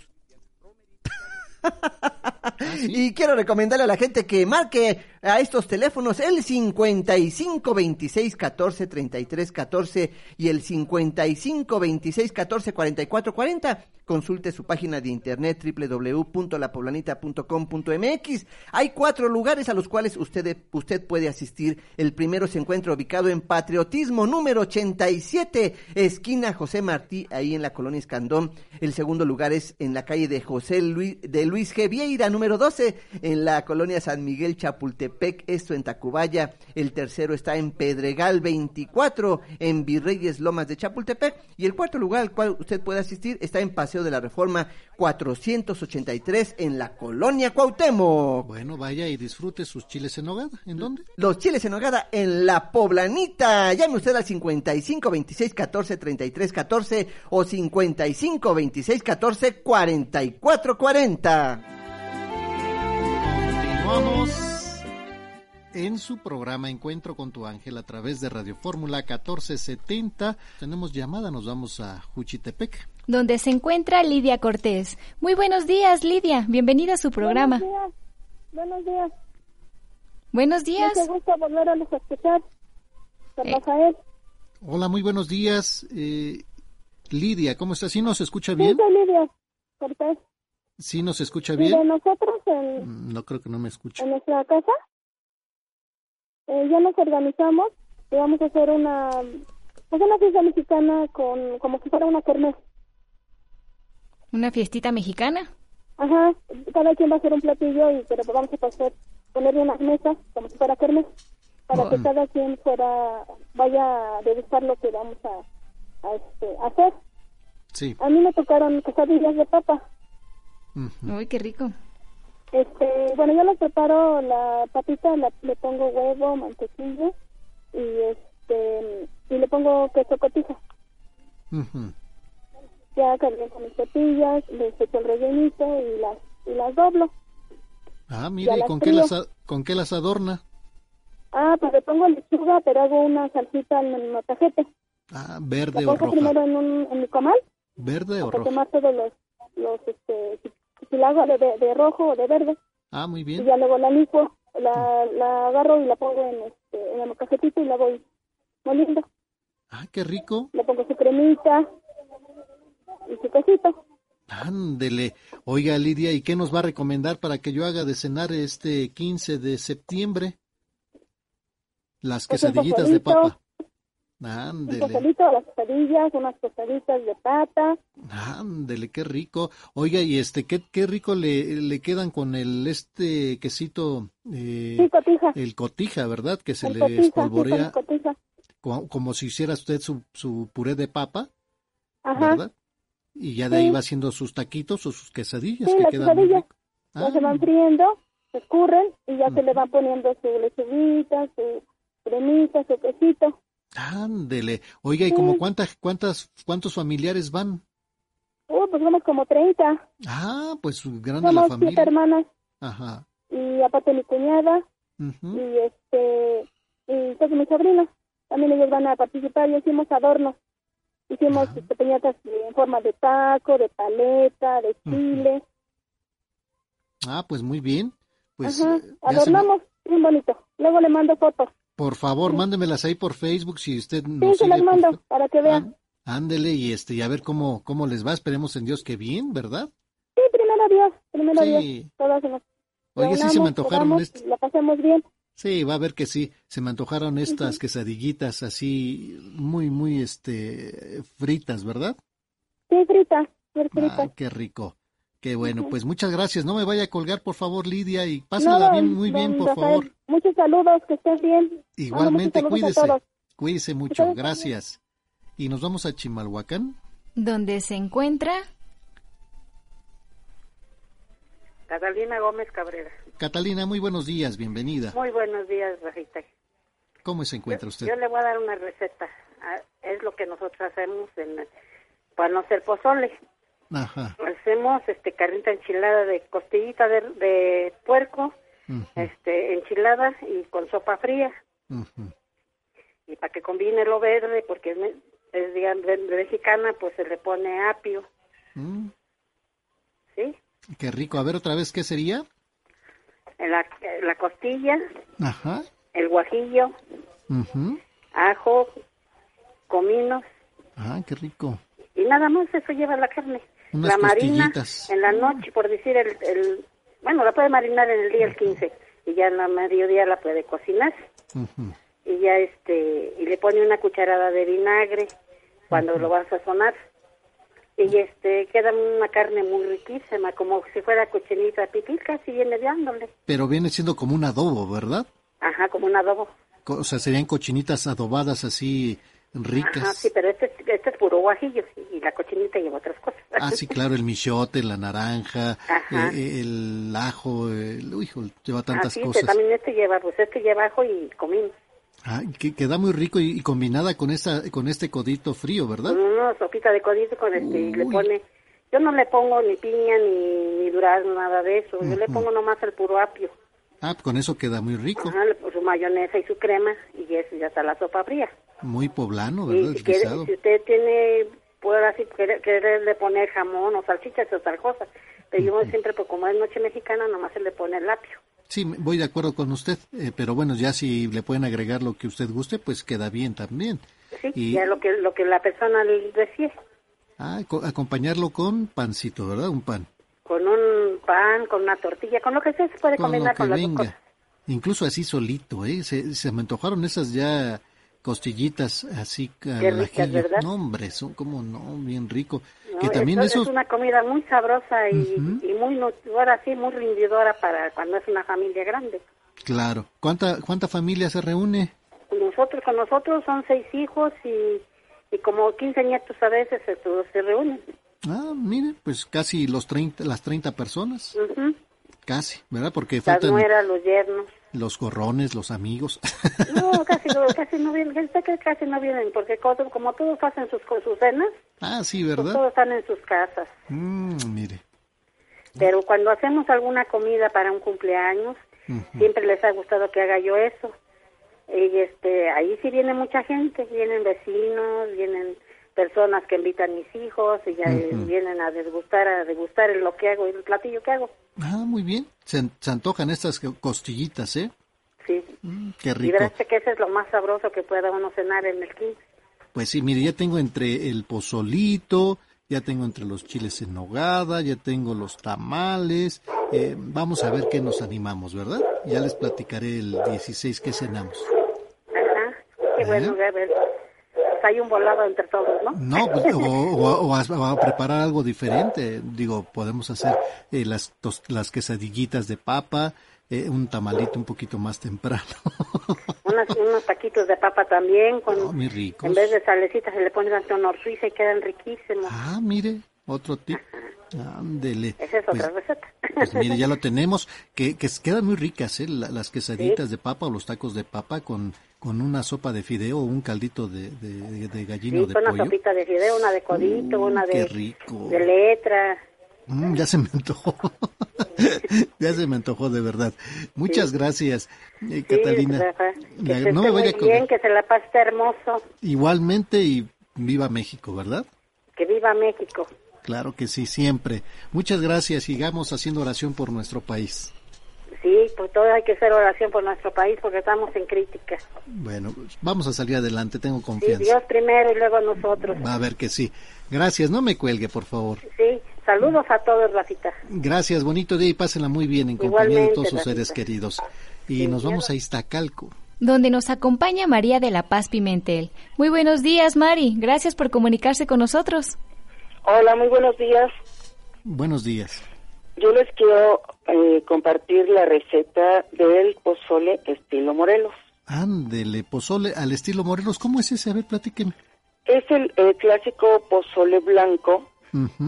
[LAUGHS] Y quiero recomendarle a la gente que marque a estos teléfonos el 55 26 14 33 14 y el 55 26 14 44 40. Consulte su página de internet www.lapoblanita.com.mx. Hay cuatro lugares a los cuales usted, usted puede asistir. El primero se encuentra ubicado en Patriotismo número 87, esquina José Martí, ahí en la colonia Escandón. El segundo lugar es en la calle de José Luis, de Luis G. Vieira, número 12, en la colonia San Miguel Chapultepec, esto en Tacubaya. El tercero está en Pedregal 24, en Virreyes Lomas de Chapultepec. Y el cuarto lugar al cual usted puede asistir está en Paseo de la Reforma 483, en la colonia Cuauhtémoc. Bueno, vaya y disfrute sus chiles en nogada. ¿En dónde? Los chiles en nogada en La Poblanita. Llame usted al 55 26 14 33 14 o 55 26 14 44 40. Continuamos en su programa Encuentro con tu ángel a través de Radio Fórmula 1470. Tenemos llamada, nos vamos a Juchitepec. donde se encuentra Lidia Cortés. Muy buenos días, Lidia. Bienvenida a su programa. Buenos días. Buenos días. Mucho gusto volverlos a escuchar. Eh, Rafael. Hola, muy buenos días. Eh, Lidia, ¿cómo está? ¿Sí nos escucha Sí, bien? soy Lidia Cortés. ¿Sí nos escucha Mire, bien? nosotros en, Mm, No creo que no me escuche. en nuestra casa eh, ya nos organizamos y vamos a hacer una, pues una fiesta mexicana con como si fuera una kermés. ¿Una fiestita mexicana? Ajá, cada quien va a hacer un platillo y pero vamos a pasar, poner unas mesas como si fuera kermés para que cada quien fuera vaya a degustar lo que vamos a, a, este, hacer. Sí. A mí me tocaron quesadillas de papa. Uy, qué rico. Este, bueno, yo lo preparo la papita, la- le pongo huevo, mantequilla y este y le pongo queso cotija. Ujú. Ya caliento mis tortillas, les echo el rellenito y las y las doblo. Ah, mire, ¿y con qué, las, ¿con qué las adorna? Ah, pues le pongo lechuga, pero hago una salsita en el motajete. Ah, verde o roja. primero en un en mi comal ¿Verde o para roja? tomar todos los los este si, la hago de, de, rojo o de verde Ah, muy y bien. ya luego la licuo, la, la agarro y la pongo en este en el mocajetito y la voy moliendo. Ah, qué rico. le pongo su cremita y su quesito. Ándele. Oiga, Lidia, ¿y qué nos va a recomendar para que yo haga de cenar este 15 de septiembre? Las Pues quesadillitas de pozolito. Papa. Un Ándele, pozolito, las quesadillas, unas tostaditas de pata. ándele, qué rico. Oiga, y este, qué, qué rico le, le quedan con el este quesito, eh, Sí, cotija. el cotija, ¿verdad? Que se El le cotija, sí, espolvorea con cotija. co- como si hiciera usted su, su puré de papa, Ajá. ¿verdad? Y ya de ahí va haciendo sus taquitos o sus quesadillas Sí, que las quedan quesadillas. Ya se Ah. van friendo, se escurren y ya se le van poniendo su lechuguita, su cremita, su quesito. Ándele. Oiga, ¿y como cuántas, cuántas, cuántos familiares van? Uh, pues somos como 30. Ah, pues grande la Somos siete familia. hermanas Ajá. y aparte mi cuñada Ujú. y este y todos mis sobrinos. También ellos van a participar y hicimos adornos. Hicimos este, en forma de taco, de paleta, de chile. Ah, pues muy bien. Pues Ajá, eh, me- adornamos bien bonito. Luego le mando fotos. Por favor, mándemelas ahí por Facebook si usted Sí, nos se las sigue por mando para que vean. Ándele y este y a ver cómo cómo les va. Esperemos en Dios que bien, ¿verdad? Sí, primero Dios, primero Sí. Dios. Todas nos Oiga, sí se me antojaron comamos, est- La pasemos bien. Sí, va a ver que sí. Se me antojaron estas quesadillitas así muy muy este fritas, ¿verdad? Sí, frita, bien frita. Ay, qué rico. Qué bueno, pues muchas gracias. No me vaya a colgar, por favor, Lidia, y pásala No, bien, muy bien, por Rafael, favor. Muchos saludos, que estén bien. Igualmente, a cuídese. Cuídese mucho, gracias. Y nos vamos a Chimalhuacán. donde se encuentra Catalina Gómez Cabrera. Catalina, muy buenos días, bienvenida. Muy buenos días, Rajita. ¿Cómo se encuentra usted? Yo le voy a dar una receta. Ah, Es lo que nosotros hacemos en, para no hacer pozole. Ajá. Hacemos este carnita enchilada de costillita de, de puerco, este enchilada y con sopa fría. Y para que combine lo verde, porque es, es digamos, mexicana, pues se le pone apio, Mm, ¿sí? qué rico. A ver otra vez, ¿qué sería? La, la costilla, Ajá. el guajillo, ajo, comino Ah, qué rico. y nada más eso lleva la carne. Unas la marina en la noche, por decir el, el- bueno, la puede marinar en el día el 15 y ya en la mediodía la puede cocinar. Y ya este y le pone una cucharada de vinagre cuando lo vas a sazonar y este queda una carne muy riquísima como si fuera cochinita pitil casi viene dándole Pero viene siendo como un adobo, ¿verdad? ajá como un adobo. O sea, serían cochinitas adobadas así ricas. ajá sí pero este, este es puro guajillo y la cochinita lleva otras cosas Ah, sí, claro, el michote, la naranja, eh, el ajo, el, uy, lleva tantas Así, este, cosas. también este lleva, pues este lleva ajo y comino. Ah, que queda muy rico y, y combinada con esta, con este codito frío, ¿verdad? Con una sopita de codito con este, y le pone, yo no le pongo ni piña ni, ni durazno, nada de eso, yo le pongo nomás el puro apio, Ah, con eso queda muy rico, Ajá, su mayonesa y su crema y eso ya está la sopa fría. muy poblano, Y ¿verdad? si, El quiere- si usted tiene, puede así querer, quererle poner jamón o salchichas o otra cosa, pero yo siempre, pues como es noche mexicana, nomás se le pone el apio. Sí, voy de acuerdo con usted, eh, pero bueno, ya si le pueden agregar lo que usted guste, pues queda bien también. Sí, Y- ya lo que, lo que la persona le decía. Ah, co- acompañarlo con pancito, ¿verdad? Un pan. con un pan, con una tortilla, con lo que sea se puede Con lo combinar que con las venga. cosas. Incluso así solito, ¿eh? Se, se me antojaron esas ya costillitas así ricas. ¿verdad? No, hombre, son como no, bien rico. ¿no? que también esos... es una comida muy sabrosa y, muy nutritora, sí, muy rendidora para cuando es una familia grande. Claro. ¿Cuánta, ¿Cuánta familia se reúne? Nosotros, con nosotros son seis hijos y, y como 15 nietos a veces se, todos se reúnen. Ah, mire, pues casi los 30, las 30 personas. Ujú. Casi, ¿verdad? Porque Las faltan nueras, los yernos. los gorrones, los amigos. [LAUGHS] No, casi, no- casi no vienen, casi no vienen, porque como, todos hacen sus, sus cenas, ah, sí, pues ¿verdad? todos están en sus casas. Mm, mire. Pero cuando hacemos alguna comida para un cumpleaños, siempre les ha gustado que haga yo eso. Y este, ahí sí viene mucha gente, vienen vecinos, vienen personas que invitan mis hijos y ya Ujú. vienen a degustar, a degustar lo que hago, el platillo que hago. Ah, muy bien. Se, an- se antojan estas co- costillitas, ¿eh? Sí. Mm, qué Y rico. verás que ese es lo más sabroso que pueda uno cenar en el 15. Pues sí, mire, ya tengo entre el pozolito, ya tengo entre los chiles en nogada, ya tengo los tamales. eh, vamos a ver qué nos animamos, ¿verdad? Ya les platicaré el 16 qué cenamos. Ajá. Qué bueno, a ver. Pues hay un volado entre todos, ¿no? No, pues, o, o- o preparar algo diferente. Digo, podemos hacer eh, las, tos- las quesadillitas de papa, eh, un tamalito un poquito más temprano. [LAUGHS] Unas- unos taquitos de papa también, con, Oh, muy ricos. en vez de salecita se le pone un honor suiza y quedan riquísimos. Ah, mire, Otro tip. Ándele. Esa es Pues- otra receta. Pues mire, ya lo [LAUGHS] tenemos, que, que quedan muy ricas, ¿eh? La- las quesaditas de papa o los tacos de papa con, con una sopa de fideo o un caldito de, de, de gallina Sí, de con una pollo. sopita de fideo, una de codito, una qué de, rico. de letra. Mm, ya se me antojó. [LAUGHS] ya se me antojó de verdad. Muchas gracias, eh, Sí, Catalina. Rafa. Que La- se no me vaya muy con- bien, que se la pase hermoso. Igualmente y viva México, ¿verdad? Que viva México. Claro que sí, siempre. Muchas gracias. Sigamos haciendo oración por nuestro país. Sí, pues todo hay que hacer oración por nuestro país porque estamos en crítica. Bueno, pues, vamos a salir adelante, tengo Sí, confianza. Dios primero y luego nosotros. Va a ver que sí. Gracias, no me cuelgue, por favor. Sí, saludos a todos, Rafita. Gracias, bonito día y pásenla muy bien en compañía de todos sus Rafita. seres queridos. Y nos vamos a Iztacalco. donde nos acompaña María de la Paz Pimentel. Muy buenos días, Mari. Gracias por comunicarse con nosotros. Hola, muy buenos días. Buenos días. Yo les quiero eh, compartir la receta del pozole estilo Morelos. Ándele, pozole al estilo Morelos. ¿Cómo es ese? A ver, platíqueme. Es el, el clásico pozole blanco,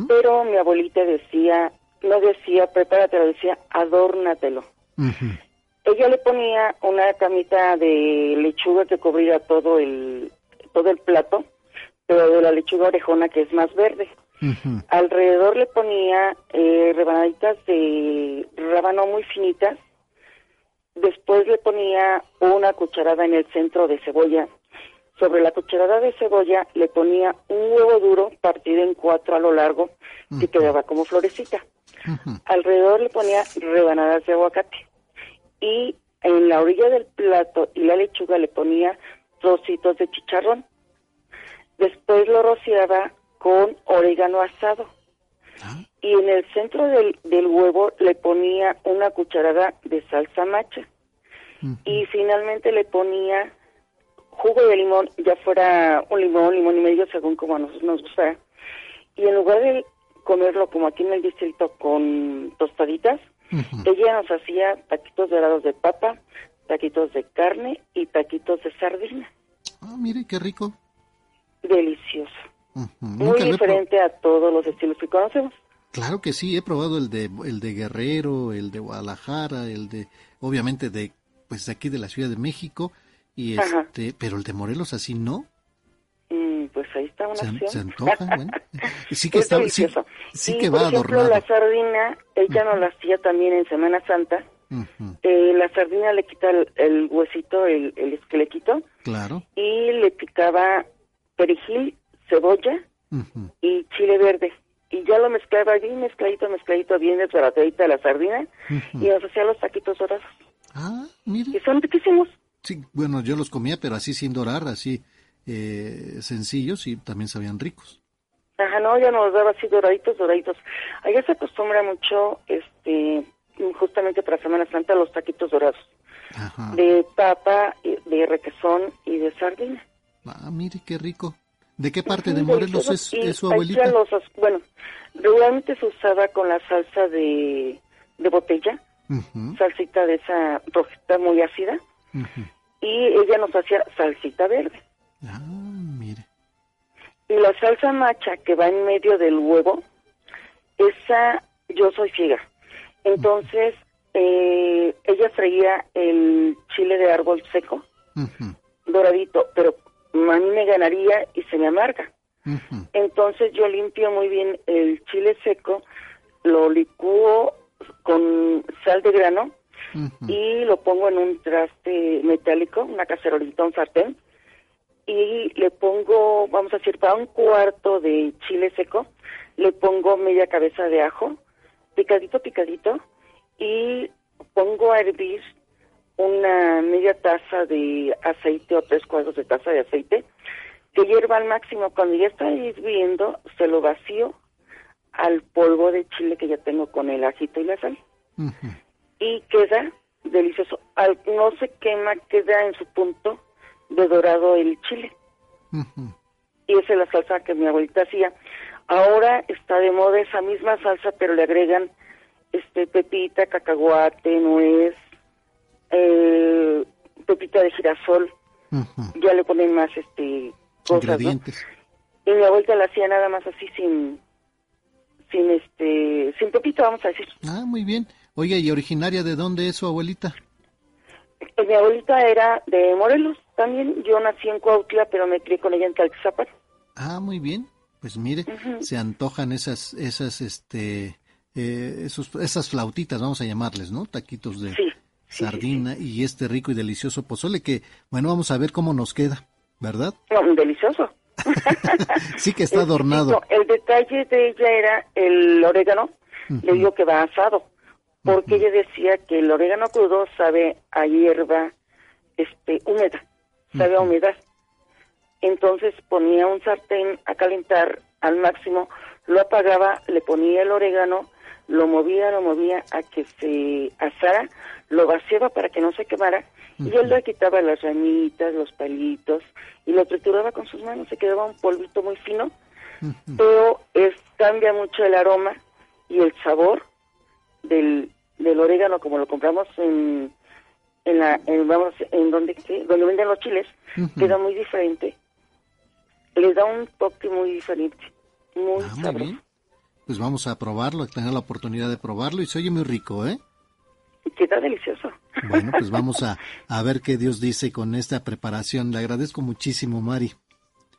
pero mi abuelita decía, no decía prepáratelo, decía adórnatelo. Ella le ponía una camita de lechuga que cubría todo el todo el plato, pero de la lechuga orejona que es más verde. Alrededor le ponía eh, rebanaditas de rábano muy finitas. Después le ponía una cucharada en el centro de cebolla. Sobre la cucharada de cebolla le ponía un huevo duro partido en cuatro a lo largo que quedaba como florecita. Alrededor le ponía rebanadas de aguacate. Y en la orilla del plato y la lechuga le ponía trocitos de chicharrón. Después lo rociaba con orégano asado. Y en el centro del, del huevo le ponía una cucharada de salsa macha. Y finalmente le ponía jugo de limón, ya fuera un limón, limón y medio, según como a nosotros nos gusta. Y en lugar de comerlo como aquí en el distrito con tostaditas, ella nos hacía taquitos dorados de papa, taquitos de carne y taquitos de sardina. Ah, mire, qué rico. Delicioso. Muy lo he pro- diferente a todos los estilos que conocemos. Claro que sí, he probado el de el de Guerrero, el de Guadalajara, el de obviamente de pues de aquí de la Ciudad de México y Ajá. este, pero el de Morelos así no. Mm, pues ahí está una Se, opción. se antoja, [LAUGHS] bueno. Sí que Es está, sí, sí y, que por va ejemplo, adornado. la sardina, ella nos la hacía también en Semana Santa. Ujú, Eh, la sardina le quita el, el huesito, el, el claro. y le picaba perejil, cebolla Ujú. y chile verde. Y ya lo mezclaba bien mezcladito, mezcladito, bien desbaratadita la sardina, Ujú. y nos hacía los taquitos dorados. Ah, mire. Y son riquísimos. Sí, bueno, yo los comía, pero así sin dorar, así eh, sencillos y también sabían ricos. Ajá, no, ya nos daba así doraditos, doraditos. Allá se acostumbra mucho, este, justamente para Semana Santa, los taquitos dorados. Ajá. De papa, de requesón y de sardina. Ah, mire qué rico. ¿De qué parte de Morelos es, es su abuelita? los bueno, regularmente se usaba con la salsa de, de botella, salsita de esa rojita muy ácida, y ella nos hacía salsita verde. Ah, mire. Y la salsa macha que va en medio del huevo, esa yo soy ciega. Entonces, eh, ella freía el chile de árbol seco, doradito, pero a mí me ganaría y se me amarga. Entonces yo limpio muy bien el chile seco, lo licúo con sal de grano y lo pongo en un traste metálico, una cacerolita, un sartén, y le pongo, vamos a decir, para un cuarto de chile seco, le pongo media cabeza de ajo, picadito, picadito, y pongo a hervir una media taza de aceite o tres cuartos de taza de aceite, que hierva al máximo. Cuando ya está hirviendo, se lo vacío al polvo de chile que ya tengo con el ajito y la sal. Y queda delicioso. Al- no se quema, queda en su punto de dorado el chile. Y esa es la salsa que mi abuelita hacía. Ahora está de moda esa misma salsa, pero le agregan este pepita, cacahuate, nuez, eh, pepita de girasol. Ya le ponen más este cosas, ¿no? Ingredientes. Y mi abuelita la hacía nada más así sin sin este, sin Pepito, vamos a decir. Ah, muy bien. Oye, ¿y originaria de dónde es su abuelita? Eh, Mi abuelita era de Morelos también. Yo nací en Cuautla, pero me crié con ella en Talxizapan. Ah, muy bien. Pues mire, se antojan esas, esas, este, eh, esos, esas flautitas, vamos a llamarles, ¿no? Taquitos de sardina y este rico y delicioso pozole que, bueno, vamos a ver cómo nos queda, ¿verdad? No, delicioso. [LAUGHS] Sí que está adornado. No, el detalle de ella era el orégano. Le digo que va asado. Porque ella decía que el orégano crudo sabe a hierba este, húmeda, sabe a humedad. Entonces ponía un sartén a calentar al máximo, lo apagaba, le ponía el orégano, lo movía, lo movía a que se asara, lo vaciaba para que no se quemara y él le quitaba las ramitas, los palitos y lo trituraba con sus manos, se quedaba un polvito muy fino, pero es, cambia mucho el aroma y el sabor del, del orégano como lo compramos en en la en, vamos en donde donde venden los chiles queda muy diferente le da un toque muy diferente muy Ah, muy sabroso. bien. Pues vamos a probarlo, tener la oportunidad de probarlo y se oye muy rico, ¿eh? queda delicioso Bueno, pues [LAUGHS] vamos a, a ver qué Dios dice con esta preparación. Le agradezco muchísimo, Mari.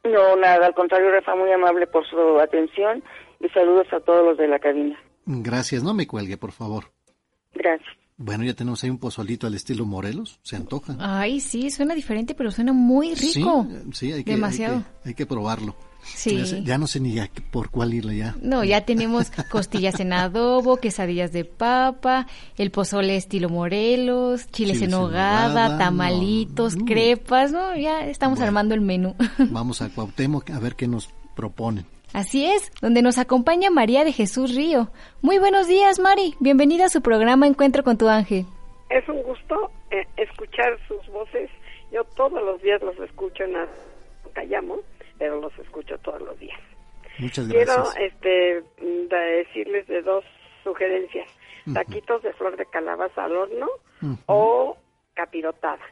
no nada al contrario Rafa muy amable por su atención y saludos a todos los de la cabina Gracias, no me cuelgue, por favor. gracias Bueno, ya tenemos ahí un pozolito al estilo Morelos, se antoja. Ay, sí, suena diferente, pero suena muy rico. Sí, sí, hay que, Demasiado. Hay que, hay que probarlo. Sí. Ya, sé- ya no sé ni por cuál irle ya. No, ya tenemos costillas en adobo, quesadillas de papa, el pozole estilo Morelos, chiles Chiles en nogada, tamalitos, crepas, ¿no? Ya estamos armando el menú. [LAUGHS] Vamos a Cuauhtémoc a ver qué nos proponen. Así es, donde nos acompaña María de Jesús Río. Muy buenos días, Mari. Bienvenida a su programa Encuentro con tu ángel. Es un gusto eh, escuchar sus voces. Yo todos los días los escucho en la callamos, pero los escucho todos los días. Muchas Quiero gracias. este mm, de- decirles de dos sugerencias: taquitos de flor de calabaza al horno o capirotada.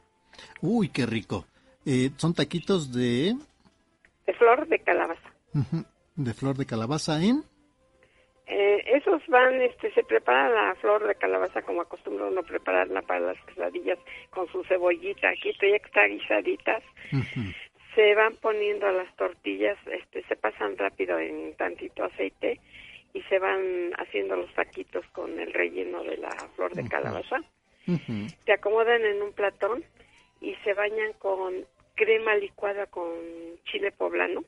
Uy, qué rico. Eh, son taquitos de, De flor de calabaza. de flor de calabaza en... Eh, esos van, este, se prepara la flor de calabaza como acostumbra uno prepararla para las quesadillas con su cebollita, aquí ya que está guisaditas, se van poniendo las tortillas, este, se pasan rápido en tantito aceite y se van haciendo los taquitos con el relleno de la flor de calabaza. Se acomodan en un platón y se bañan con crema licuada con chile poblano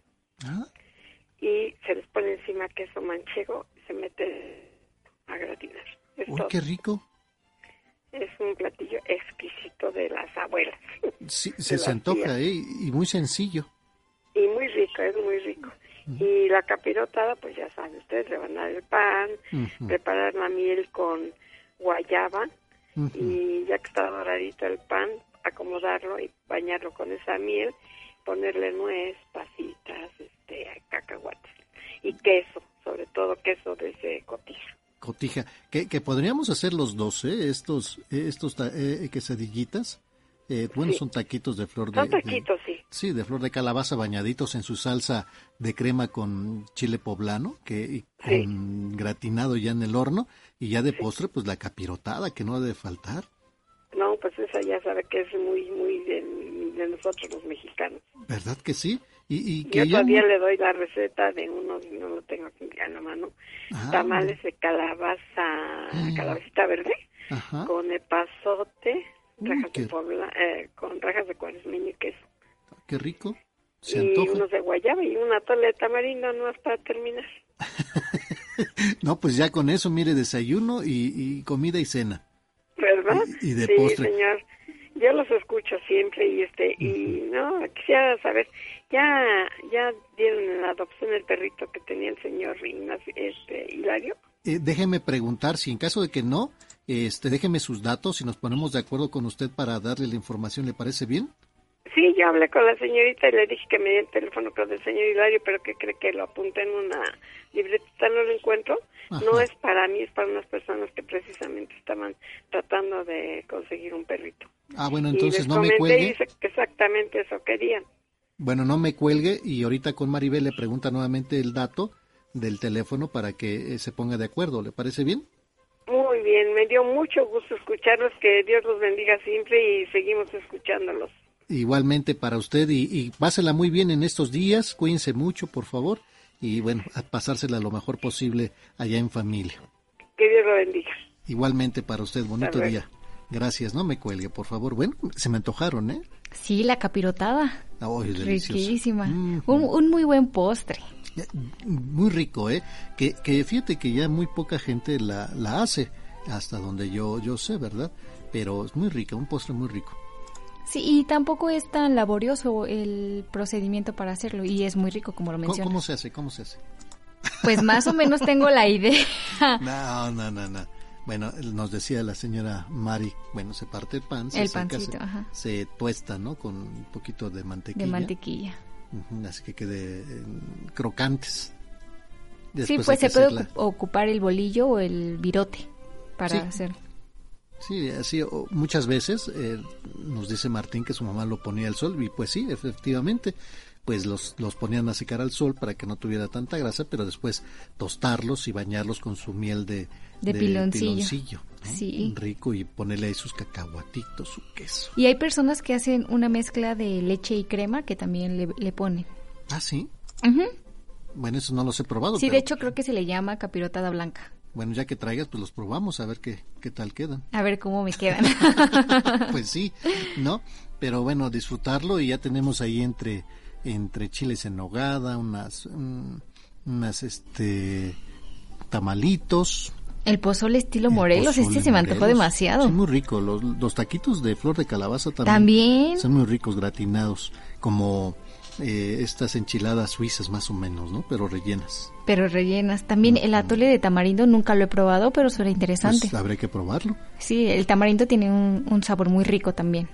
y se les pone encima queso manchego y se mete a gratinar. Es, Uy, todo. qué rico. Es un platillo exquisito de las abuelas. Sí, [LAUGHS] se, se antoja. ¿eh? Y muy sencillo. Y muy rico, es muy rico. Y la capirotada, pues ya saben ustedes, rebanar el pan, preparar la miel con guayaba y ya que está doradito el pan, acomodarlo y bañarlo con esa miel, ponerle nuez, pasitas, este, cacahuates y queso, sobre todo queso de ese cotija. Cotija. Que, que podríamos hacer los dos, ¿eh? Estos, eh, estos ta- eh, quesadillitas. Eh, bueno, Sí. son taquitos de flor de... Son de- taquitos, sí. Sí, de flor de calabaza bañaditos en su salsa de crema con chile poblano, que y con gratinado ya en el horno, y ya de postre, pues la capirotada, que no ha de faltar. No, pues esa ya sabe que es muy, muy de, de nosotros los mexicanos. ¿Verdad que sí? Y, y que Yo todavía no- le doy la receta de unos, no lo tengo aquí a la mano, Ah. tamales de calabaza, calabacita verde, Ajá. con epazote, Uy, rajas qué- de pobla, eh, con rajas de cuaresmeño y queso. Qué rico. Se y antoja. unos de guayaba y una tole de tamarindo, no para terminar. [LAUGHS] No, pues ya con eso, mire, desayuno y, y comida y cena. ¿Verdad? Y- y de sí, postre. señor. Yo los escucho siempre y este y no quisiera saber ya ya dieron en adopción el perrito que tenía el señor este Hilario. Eh, déjeme preguntar si en caso de que no, este, déjeme sus datos y nos ponemos de acuerdo con usted para darle la información. ¿Le parece bien? Sí, yo hablé con la señorita y le dije que me diera el teléfono con el señor Hilario, pero que cree que lo apunté en una libretita, no lo encuentro. No es para mí, es para unas personas que precisamente estaban tratando de conseguir un perrito. Ah, bueno, Y entonces les no me y cuelgue. dice que exactamente eso querían. Bueno, no me cuelgue y ahorita con Maribel le pregunta nuevamente el dato del teléfono para que eh, se ponga de acuerdo. ¿Le parece bien? Muy bien, me dio mucho gusto escucharlos, que Dios los bendiga siempre y seguimos escuchándolos. Igualmente para usted y, y pásela muy bien en estos días, cuídense mucho, por favor, y bueno, a pasársela lo mejor posible allá en familia. Que Dios lo bendiga. Igualmente para usted, bonito día. Gracias, no me cuelgue, por favor. Bueno, se me antojaron, ¿eh? Sí, la capirotada. Delicioso. Riquísima. Mm, Un, un muy buen postre. muy rico, ¿eh? Que, que fíjate que ya muy poca gente la, la hace, hasta donde yo, yo sé, ¿verdad? Pero es muy rica, un postre muy rico. Sí, y tampoco es tan laborioso el procedimiento para hacerlo y es muy rico como lo ¿Cómo, mencionas. cómo se hace? ¿Cómo se hace? Pues más o menos tengo la idea. [LAUGHS] No, no, no, no. Bueno, nos decía la señora Mari, bueno, se parte el pan, se El seca, pancito, se, ajá. se tuesta, ¿no? Con un poquito de mantequilla. De mantequilla. Así que quede eh, crocantes. sí, pues se puede hacerla- ocupar el bolillo o el virote para Sí. hacer. Sí, así o- muchas veces eh, nos dice Martín que su mamá lo ponía al sol y pues sí, efectivamente, pues los, los ponían a secar al sol para que no tuviera tanta grasa, pero después tostarlos y bañarlos con su miel de, De piloncillo. piloncillo, ¿no? Sí. Rico y ponerle ahí sus cacahuatitos, su queso. Y hay personas que hacen una mezcla de leche y crema que también le, le ponen. Ah, sí. Ujú. Bueno, eso no los he probado. Sí, pero, de hecho creo que se le llama capirotada blanca. Bueno, ya que traigas, pues los probamos a ver qué, qué tal quedan. A ver cómo me quedan. [LAUGHS] pues sí, ¿no? Pero bueno, disfrutarlo y ya tenemos ahí entre entre chiles en nogada, unas unas este tamalitos. El pozole estilo Morelos, pozole este se me antojó Morelos. demasiado. Sí, muy rico. Los, los taquitos de flor de calabaza también. También. Son muy ricos, gratinados, como eh, estas enchiladas suizas más o menos, ¿no? Pero rellenas. Pero rellenas. También el atole de tamarindo nunca lo he probado, pero suena interesante. Pues habrá que probarlo. Sí, el tamarindo tiene un, un sabor muy rico también.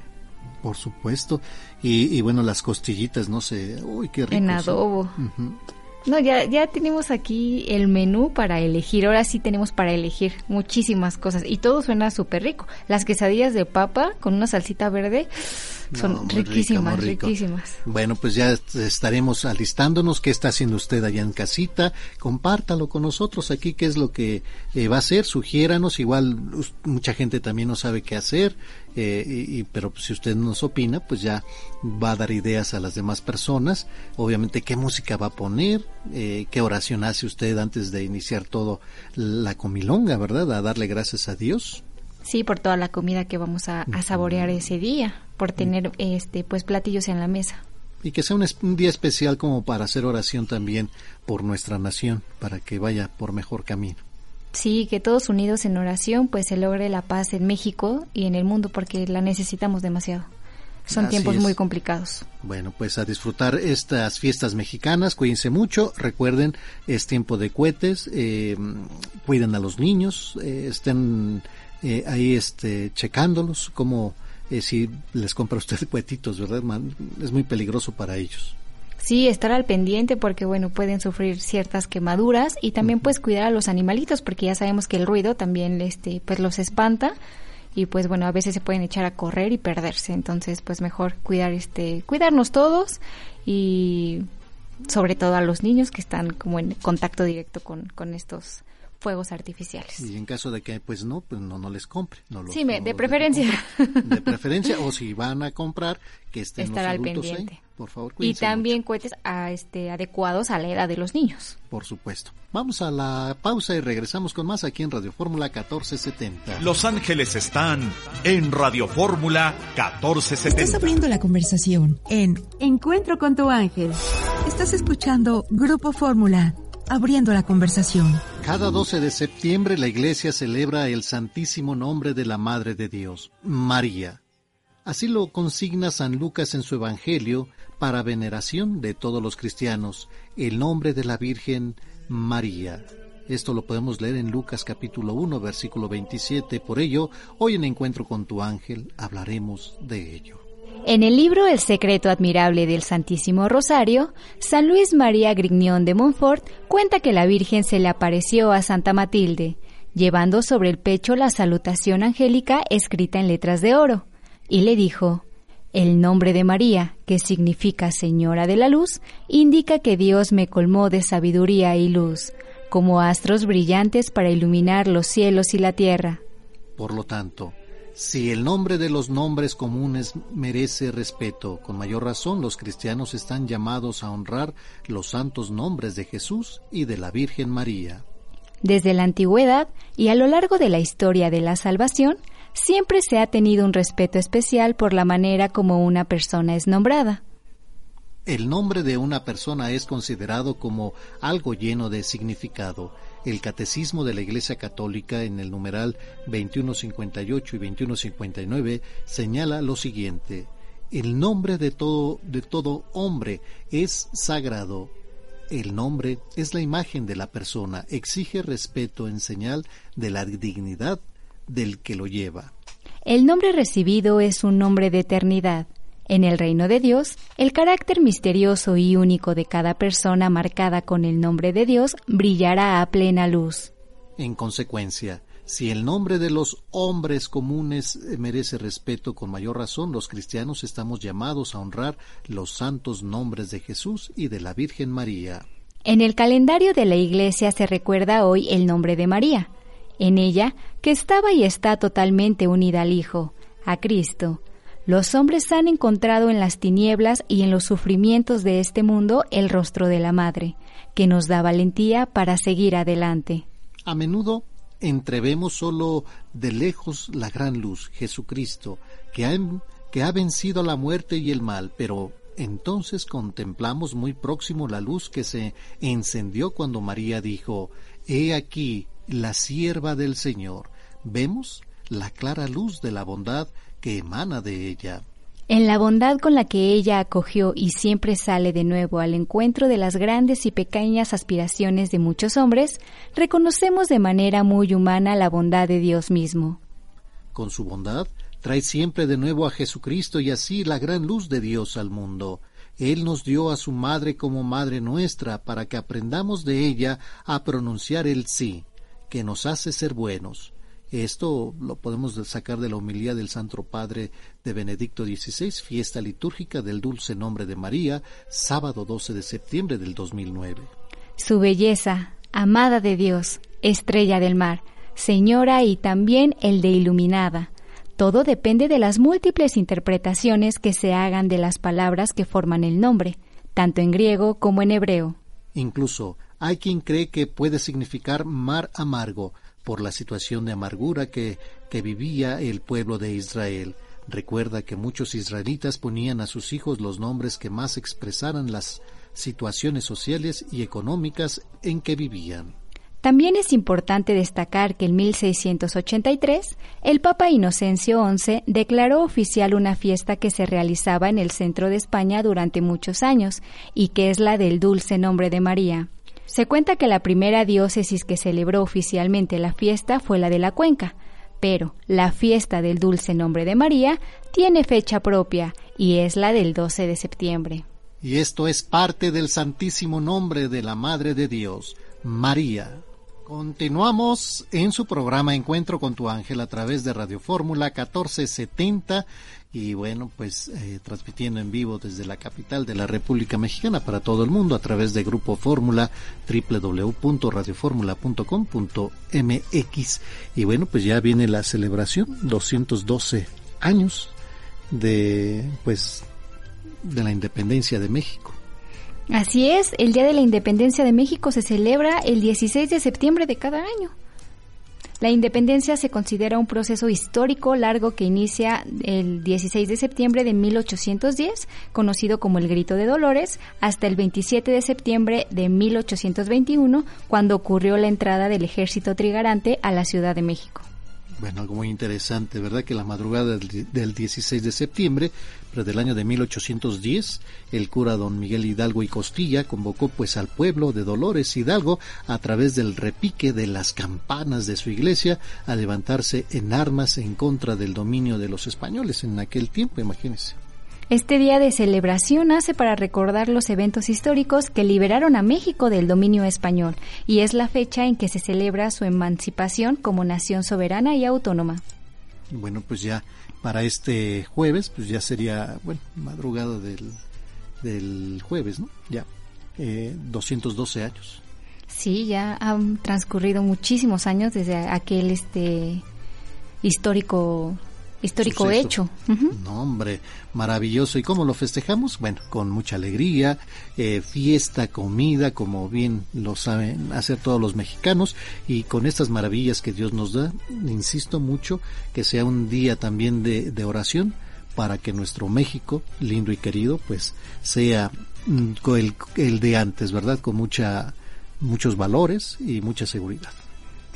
Por supuesto. Y, y bueno, las costillitas, no sé. Uy, qué rico. En adobo. Ujú. No, ya, ya tenemos aquí el menú para elegir. Ahora sí tenemos para elegir muchísimas cosas. Y todo suena súper rico. Las quesadillas de papa con una salsita verde son No, riquísimas, riquísimas. Bueno, pues ya est- estaremos alistándonos. ¿Qué está haciendo usted allá en casita? Compártalo con nosotros aquí, qué es lo que eh, va a hacer. Sugiéranos. Igual mucha gente también no sabe qué hacer. Eh, y, y- pero si usted nos opina, pues ya va a dar ideas a las demás personas. Obviamente, qué música va a poner, eh, qué oración hace usted antes de iniciar todo la comilonga, ¿verdad? A darle gracias a Dios. Sí, por toda la comida que vamos a, a saborear ese día, por tener este pues platillos en la mesa. Y que sea un, un día especial como para hacer oración también por nuestra nación, para que vaya por mejor camino. Sí, que todos unidos en oración pues se logre la paz en México y en el mundo porque la necesitamos demasiado. Son Así tiempos es. muy complicados. Bueno, pues a disfrutar estas fiestas mexicanas, cuídense mucho, recuerden, es tiempo de cohetes, eh, cuiden a los niños, eh, estén eh, ahí este, checándolos, como eh, si les compra usted [LAUGHS] cohetitos, ¿verdad? Man? Es muy peligroso para ellos. Sí, estar al pendiente porque bueno, pueden sufrir ciertas quemaduras y también pues cuidar a los animalitos porque ya sabemos que el ruido también este pues los espanta y pues bueno, a veces se pueden echar a correr y perderse, entonces pues mejor cuidar este cuidarnos todos y sobre todo a los niños que están como en contacto directo con con estos fuegos artificiales. Y en caso de que pues no, pues no, no les compre. No los- Sí, me- no de los preferencia. De [LAUGHS] preferencia, o si van a comprar, que estén Estar los al ahí. pendiente. Por favor, Y también cohetes a, este, adecuados a la edad de los niños. Por supuesto. Vamos a la pausa y regresamos con más aquí en Radio Fórmula 1470. Los Ángeles están en Radio Fórmula Estás 1470. abriendo la conversación en Encuentro con tu ángel. Estás escuchando Grupo Fórmula, abriendo la conversación. Cada 12 de septiembre la iglesia celebra el santísimo nombre de la Madre de Dios, María. Así lo consigna San Lucas en su Evangelio para veneración de todos los cristianos, el nombre de la Virgen María. Esto lo podemos leer en Lucas capítulo 1 versículo 27. Por ello, hoy en Encuentro con tu ángel hablaremos de ello. En el libro El secreto admirable del Santísimo Rosario, San Luis María Grignion de Montfort cuenta que la Virgen se le apareció a Santa Matilde, llevando sobre el pecho la salutación angélica escrita en letras de oro, y le dijo, El nombre de María, que significa Señora de la Luz, indica que Dios me colmó de sabiduría y luz, como astros brillantes para iluminar los cielos y la tierra. Por lo tanto, si el nombre de los nombres comunes merece respeto, con mayor razón los cristianos están llamados a honrar los santos nombres de Jesús y de la Virgen María. Desde la antigüedad y a lo largo de la historia de la salvación, siempre se ha tenido un respeto especial por la manera como una persona es nombrada. El nombre de una persona es considerado como algo lleno de significado. El Catecismo de la Iglesia Católica en el numeral 2158 y 2159 señala lo siguiente: El nombre de todo de todo hombre es sagrado. El nombre es la imagen de la persona, exige respeto en señal de la dignidad del que lo lleva. El nombre recibido es un nombre de eternidad. En el reino de Dios, el carácter misterioso y único de cada persona marcada con el nombre de Dios brillará a plena luz. En consecuencia, si el nombre de los hombres comunes merece respeto con mayor razón, los cristianos estamos llamados a honrar los santos nombres de Jesús y de la Virgen María. En el calendario de la Iglesia se recuerda hoy el nombre de María, en ella, que estaba y está totalmente unida al Hijo, a Cristo. Los hombres han encontrado en las tinieblas y en los sufrimientos de este mundo el rostro de la Madre, que nos da valentía para seguir adelante. A menudo entrevemos solo de lejos la gran luz, Jesucristo, que ha, que ha vencido la muerte y el mal, pero entonces contemplamos muy próximo la luz que se encendió cuando María dijo, He aquí la sierva del Señor. Vemos la clara luz de la bondad que emana de ella. En la bondad con la que ella acogió y siempre sale de nuevo al encuentro de las grandes y pequeñas aspiraciones de muchos hombres, reconocemos de manera muy humana la bondad de Dios mismo. Con su bondad, trae siempre de nuevo a Jesucristo y así la gran luz de Dios al mundo. Él nos dio a su madre como madre nuestra para que aprendamos de ella a pronunciar el sí, que nos hace ser buenos. Esto lo podemos sacar de la homilía del Santo Padre de Benedicto XVI, fiesta litúrgica del Dulce Nombre de María, sábado 12 de septiembre del 2009. Su belleza, amada de Dios, estrella del mar, señora y también el de iluminada. Todo depende de las múltiples interpretaciones que se hagan de las palabras que forman el nombre, tanto en griego como en hebreo. Incluso hay quien cree que puede significar mar amargo por la situación de amargura que, vivía el pueblo de Israel. Recuerda que muchos israelitas ponían a sus hijos los nombres que más expresaran las situaciones sociales y económicas en que vivían. También es importante destacar que en 1683 el Papa Inocencio XI declaró oficial una fiesta que se realizaba en el centro de España durante muchos años y que es la del dulce nombre de María. Se cuenta que la primera diócesis que celebró oficialmente la fiesta fue la de la Cuenca, pero la fiesta del dulce nombre de María tiene fecha propia y es la del 12 de septiembre. Y esto es parte del santísimo nombre de la Madre de Dios, María. Continuamos en su programa Encuentro con tu ángel a través de Radio Fórmula 1470 y bueno, pues eh, transmitiendo en vivo desde la capital de la República Mexicana para todo el mundo a través de Grupo Fórmula www.radioformula.com.mx y bueno, pues ya viene la celebración 212 años de pues de la independencia de México. Así es, el Día de la Independencia de México se celebra el 16 de septiembre de cada año. La independencia se considera un proceso histórico largo que inicia el 16 de septiembre de 1810, conocido como el Grito de Dolores, hasta el 27 de septiembre de 1821, cuando ocurrió la entrada del ejército trigarante a la Ciudad de México. Bueno, algo muy interesante, ¿verdad? Que la madrugada del 16 de septiembre, pero del año de 1810, el cura don Miguel Hidalgo y Costilla convocó pues al pueblo de Dolores Hidalgo a través del repique de las campanas de su iglesia a levantarse en armas en contra del dominio de los españoles en aquel tiempo, imagínense. Este día de celebración nace para recordar los eventos históricos que liberaron a México del dominio español y es la fecha en que se celebra su emancipación como nación soberana y autónoma. Bueno, pues ya para este jueves, pues ya sería, bueno, madrugada del, del jueves, ¿no? Ya, eh, 212 años. Sí, ya han transcurrido muchísimos años desde aquel este histórico histórico Suceso. hecho. No, hombre, maravilloso. ¿Y cómo lo festejamos? Bueno, con mucha alegría, eh, fiesta, comida, como bien lo saben hacer todos los mexicanos, y con estas maravillas que Dios nos da, insisto mucho, que sea un día también de, de oración para que nuestro México, lindo y querido, pues sea mm, el, el de antes, ¿verdad? Con mucha, muchos valores y mucha seguridad.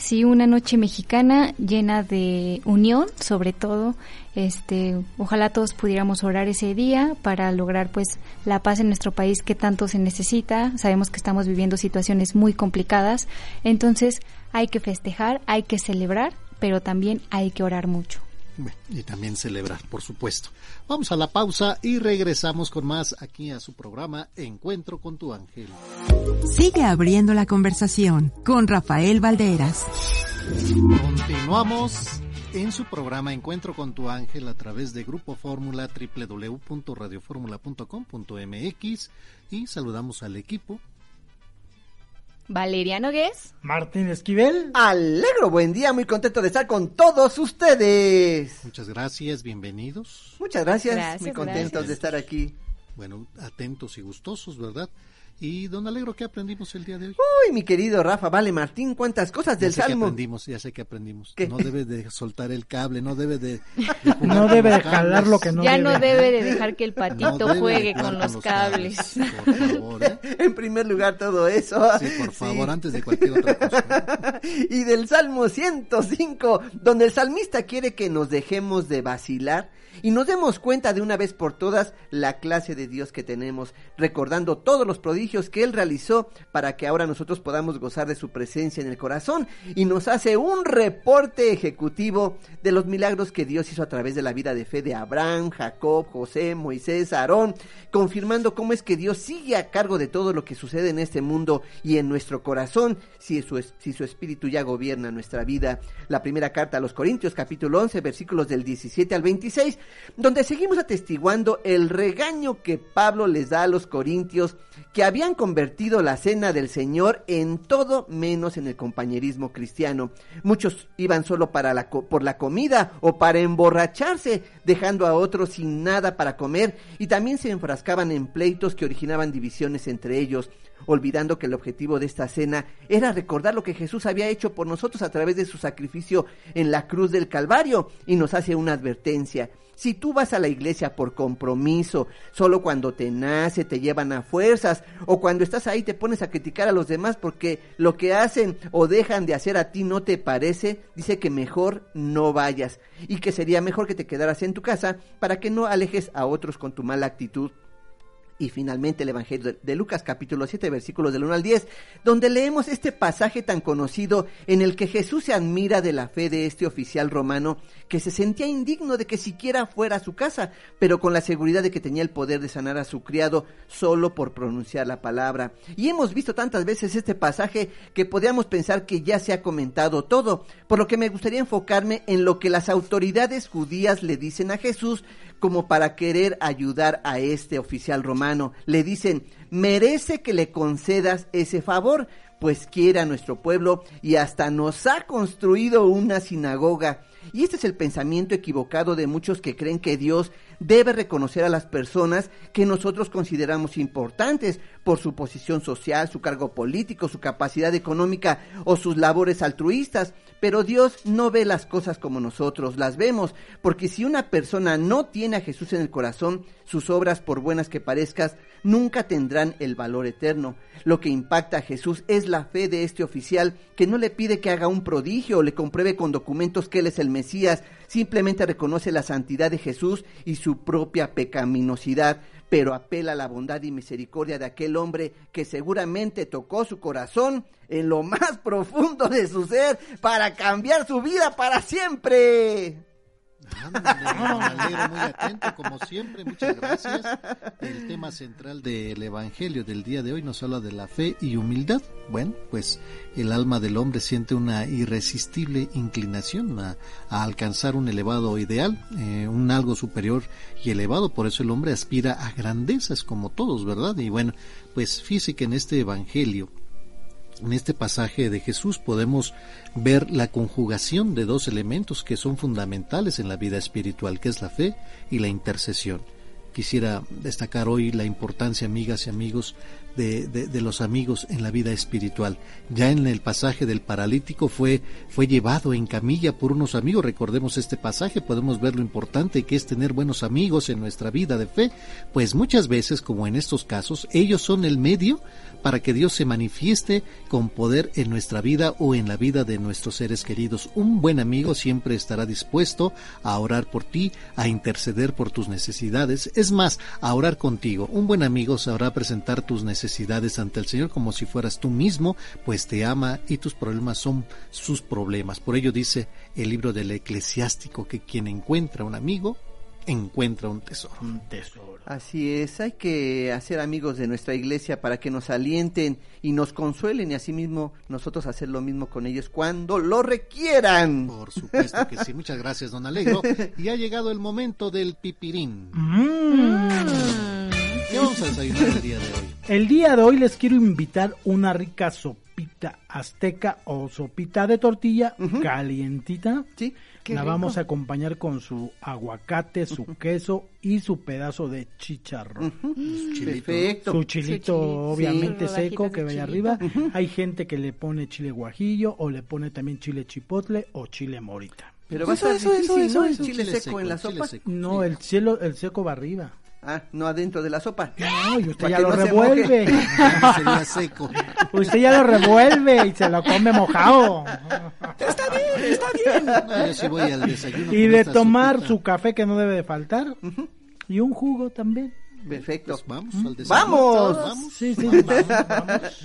Sí, una noche mexicana llena de unión, sobre todo. Este, ojalá todos pudiéramos orar ese día para lograr pues la paz en nuestro país que tanto se necesita. Sabemos que estamos viviendo situaciones muy complicadas, entonces hay que festejar, hay que celebrar, pero también hay que orar mucho. Bueno, y también celebrar, por supuesto. Vamos a la pausa y regresamos con más aquí a su programa Encuentro con tu ángel. Sigue abriendo la conversación con Rafael Valderas. Continuamos en su programa Encuentro con tu ángel a través de Grupo Fórmula www.radioformula.com.mx y saludamos al equipo. Valeria Nogués. Martín Esquivel. Alegro, buen día, muy contento de estar con todos ustedes. Muchas gracias, bienvenidos. Muchas gracias, Gracias, muy contentos gracias. de estar aquí. Bueno, atentos y gustosos, ¿verdad? Y don Alegro, ¿qué aprendimos el día de hoy? Uy, mi querido Rafa, vale Martín, cuántas cosas del ya sé que Salmo. aprendimos, ya sé que aprendimos. ¿Qué? No debe de soltar el cable, no debe de... [LAUGHS] No debe de jalar lo que no ya debe. no debe de dejar que el No patito de juegue con los cables. Por favor, ¿eh? [LAUGHS] En primer lugar, todo eso. Sí, por favor, antes de cualquier otra cosa. [LAUGHS] y del Salmo 105, donde el salmista quiere que nos dejemos de vacilar y nos demos cuenta de una vez por todas la clase de Dios que tenemos, recordando todos los prodigios que Él realizó para que ahora nosotros podamos gozar de su presencia en el corazón y nos hace un reporte ejecutivo de los milagros que Dios hizo a través de la vida de fe de Abraham, Jacob, José, Moisés, Aarón, confirmando cómo es que Dios sigue a cargo de todo lo que sucede en este mundo y en nuestro corazón, si su, si su espíritu ya gobierna nuestra vida. La primera carta a los Corintios, capítulo 11, versículos del 17 al 26, donde seguimos atestiguando el regaño que Pablo les da a los corintios, que habían convertido la cena del Señor en todo menos en el compañerismo cristiano. Muchos iban solo para la por la comida o para emborracharse, dejando a otros sin nada para comer, y también se enfrascaban en pleitos que originaban divisiones entre ellos olvidando que el objetivo de esta cena era recordar lo que Jesús había hecho por nosotros a través de su sacrificio en la cruz del Calvario y nos hace una advertencia. Si tú vas a la iglesia por compromiso, solo cuando te nace te llevan a fuerzas, o cuando estás ahí te pones a criticar a los demás porque lo que hacen o dejan de hacer a ti no te parece, dice que mejor no vayas y que sería mejor que te quedaras en tu casa para que no alejes a otros con tu mala actitud. Y finalmente el Evangelio de- Lucas capítulo 7 versículos del 1 al 10, donde leemos este pasaje tan conocido en el que Jesús se admira de la fe de este oficial romano que se sentía indigno de que siquiera fuera a su casa, pero con la seguridad de que tenía el poder de sanar a su criado solo por pronunciar la palabra. Y hemos visto tantas veces este pasaje que podríamos pensar que ya se ha comentado todo, por lo que me gustaría enfocarme en lo que las autoridades judías le dicen a Jesús como para querer ayudar a este oficial romano. Le dicen, merece que le concedas ese favor, pues quiere a nuestro pueblo y hasta nos ha construido una sinagoga. Y este es el pensamiento equivocado de muchos que creen que Dios debe reconocer a las personas que nosotros consideramos importantes por su posición social, su cargo político, su capacidad económica o sus labores altruistas. Pero Dios no ve las cosas como nosotros las vemos, porque si una persona no tiene a Jesús en el corazón, sus obras, por buenas que parezcas, nunca tendrán el valor eterno. Lo que impacta a Jesús es la fe de este oficial que no le pide que haga un prodigio o le compruebe con documentos que él es el Mesías, simplemente reconoce la santidad de Jesús y su propia pecaminosidad, pero apela a la bondad y misericordia de aquel hombre que seguramente tocó su corazón en lo más [LAUGHS] profundo de su ser para cambiar su vida para siempre. Muy atento, como siempre, muchas gracias. El tema central del Evangelio del día de hoy nos habla de la fe y humildad. Bueno, pues el alma del hombre siente una irresistible inclinación a, alcanzar un elevado ideal, eh, un algo superior y elevado, por eso el hombre aspira a grandezas como todos, ¿verdad? Y bueno, pues fíjese que en este Evangelio, en este pasaje de Jesús podemos ver la conjugación de dos elementos que son fundamentales en la vida espiritual, que es la fe y la intercesión. Quisiera destacar hoy la importancia, amigas y amigos, de, de, los amigos en la vida espiritual. Ya en el pasaje del paralítico fue, fue llevado en camilla por unos amigos. Recordemos este pasaje, podemos ver lo importante que es tener buenos amigos en nuestra vida de fe, pues muchas veces, como en estos casos, ellos son el medio para que Dios se manifieste con poder en nuestra vida o en la vida de nuestros seres queridos. Un buen amigo siempre estará dispuesto a orar por ti, a interceder por tus necesidades, es más, a orar contigo. Un buen amigo sabrá presentar tus necesidades ante el Señor como si fueras tú mismo, pues te ama y tus problemas son sus problemas. Por ello dice el libro del eclesiástico que quien encuentra un amigo, encuentra un tesoro. Un tesoro. Así es, hay que hacer amigos de nuestra iglesia para que nos alienten y nos consuelen y asimismo nosotros hacer lo mismo con ellos cuando lo requieran. Por supuesto que sí, muchas gracias don Alegro. [LAUGHS] Y ha llegado el momento del pipirín. Mm. ¿Qué vamos a desayunar el día de hoy? El día de hoy les quiero invitar una rica sopita azteca o sopita de tortilla calientita. Sí. La vamos a acompañar con su aguacate, su queso y su pedazo de chicharrón. Perfecto. Su chilito, obviamente seco que vaya arriba. Hay gente que le pone chile guajillo o le pone también chile chipotle o chile morita. Pero va a ser eso, eso, eso, ¿no? chile, seco, en la sopa. No, el cielo, el seco va arriba. Ah, no adentro de la sopa. No, y usted ya lo revuelve. [LAUGHS] Sería seco. Usted ya lo revuelve y se lo come mojado. Está bien, está bien. yo sí voy al desayuno y de tomar su café que no debe de faltar. Y un jugo también. Perfecto. Pues vamos al desayuno. ¡Vamos! ¿Vamos? Sí, sí,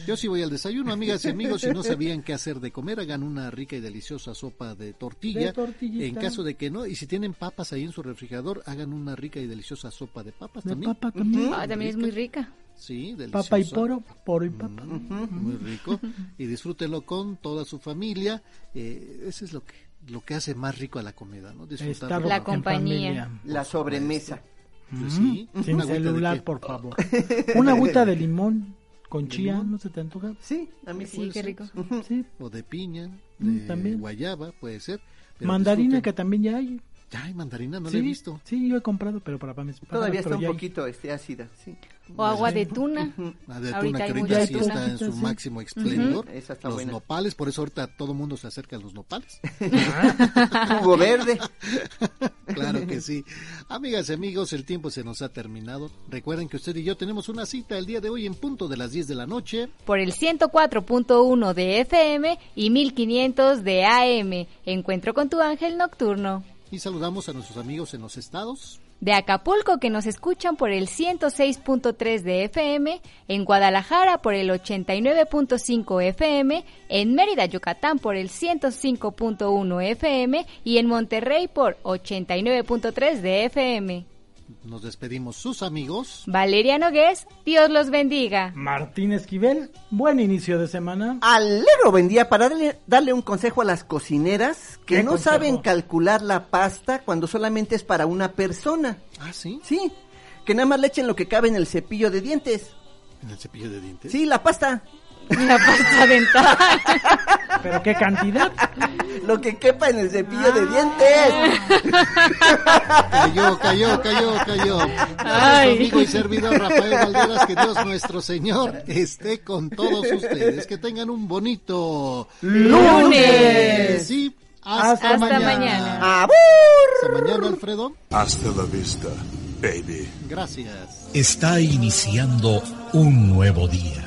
Yo sí voy al desayuno, amigas y amigos. Si no sabían qué hacer de comer, hagan una rica y deliciosa sopa de tortilla. en caso de que no, y si tienen papas ahí en su refrigerador, hagan una rica y deliciosa sopa de papas de también. Papa también. Ah, también es muy rica. Sí, deliciosa. Papa y poro, poro y papa. Muy rico. Y disfrútenlo con toda su familia. Eh, eso es lo que lo que hace más rico a la comida, ¿no? Disfrutar la compañía, la sobremesa. Pues sí, sin celular, por favor. [LAUGHS] Una agüita de limón con chía, ¿no se te antoja? Sí, a mí sí, qué rico. Sí. O de piña, mm, de guayaba, puede ser. Mandarina que también ya hay. Ay, mandarina, no la he visto. Sí, yo he comprado, pero para, para Todavía está un poquito este, ácida, sí. O agua de tuna. [LAUGHS] La de tuna que ahorita sí está en su máximo esplendor. los nopales, por eso ahorita todo el mundo se acerca a los nopales. [LAUGHS] Jugo verde. [LAUGHS] claro que sí. Amigas y amigos, el tiempo se nos ha terminado. Recuerden que usted y yo tenemos una cita el día de hoy en punto de las 10 de la noche. Por el 104.1 de FM y 1500 de AM. Encuentro con tu ángel nocturno. Y saludamos a nuestros amigos en los estados. De Acapulco que nos escuchan por el 106.3 de FM, en Guadalajara por el 89.5 FM, en Mérida, Yucatán por el 105.1 FM y en Monterrey por 89.3 de FM. Nos despedimos sus amigos. Valeria Nogués, Dios los bendiga. Martín Esquivel, buen inicio de semana. Alegro buen día para darle, un consejo a las cocineras que no saben calcular la pasta cuando solamente es para una persona. Ah, sí. Sí, que nada más le echen lo que cabe en el cepillo de dientes. ¿En el cepillo de dientes? Sí, la pasta. La pasta dental. [LAUGHS] ¿Pero qué cantidad? Lo que quepa en el cepillo de dientes. Cayó, cayó, cayó, cayó. Ay. amigo y servidor Rafael Valderas, que Dios nuestro Señor esté con todos ustedes. Que tengan un bonito lunes. Sí, hasta, mañana. mañana. Hasta mañana, Alfredo. Hasta la vista, baby. Gracias. Está iniciando un nuevo día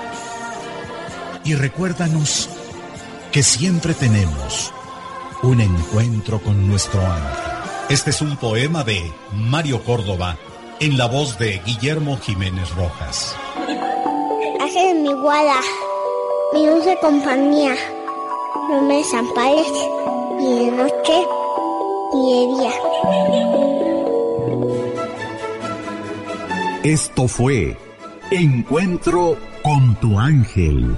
Y recuérdanos que siempre tenemos un encuentro con nuestro ángel. Este es un poema de Mario Córdoba en la voz de Guillermo Jiménez Rojas. Hace mi guada, mi dulce compañía, no me desampares ni de noche ni de día. Esto fue Encuentro con tu ángel.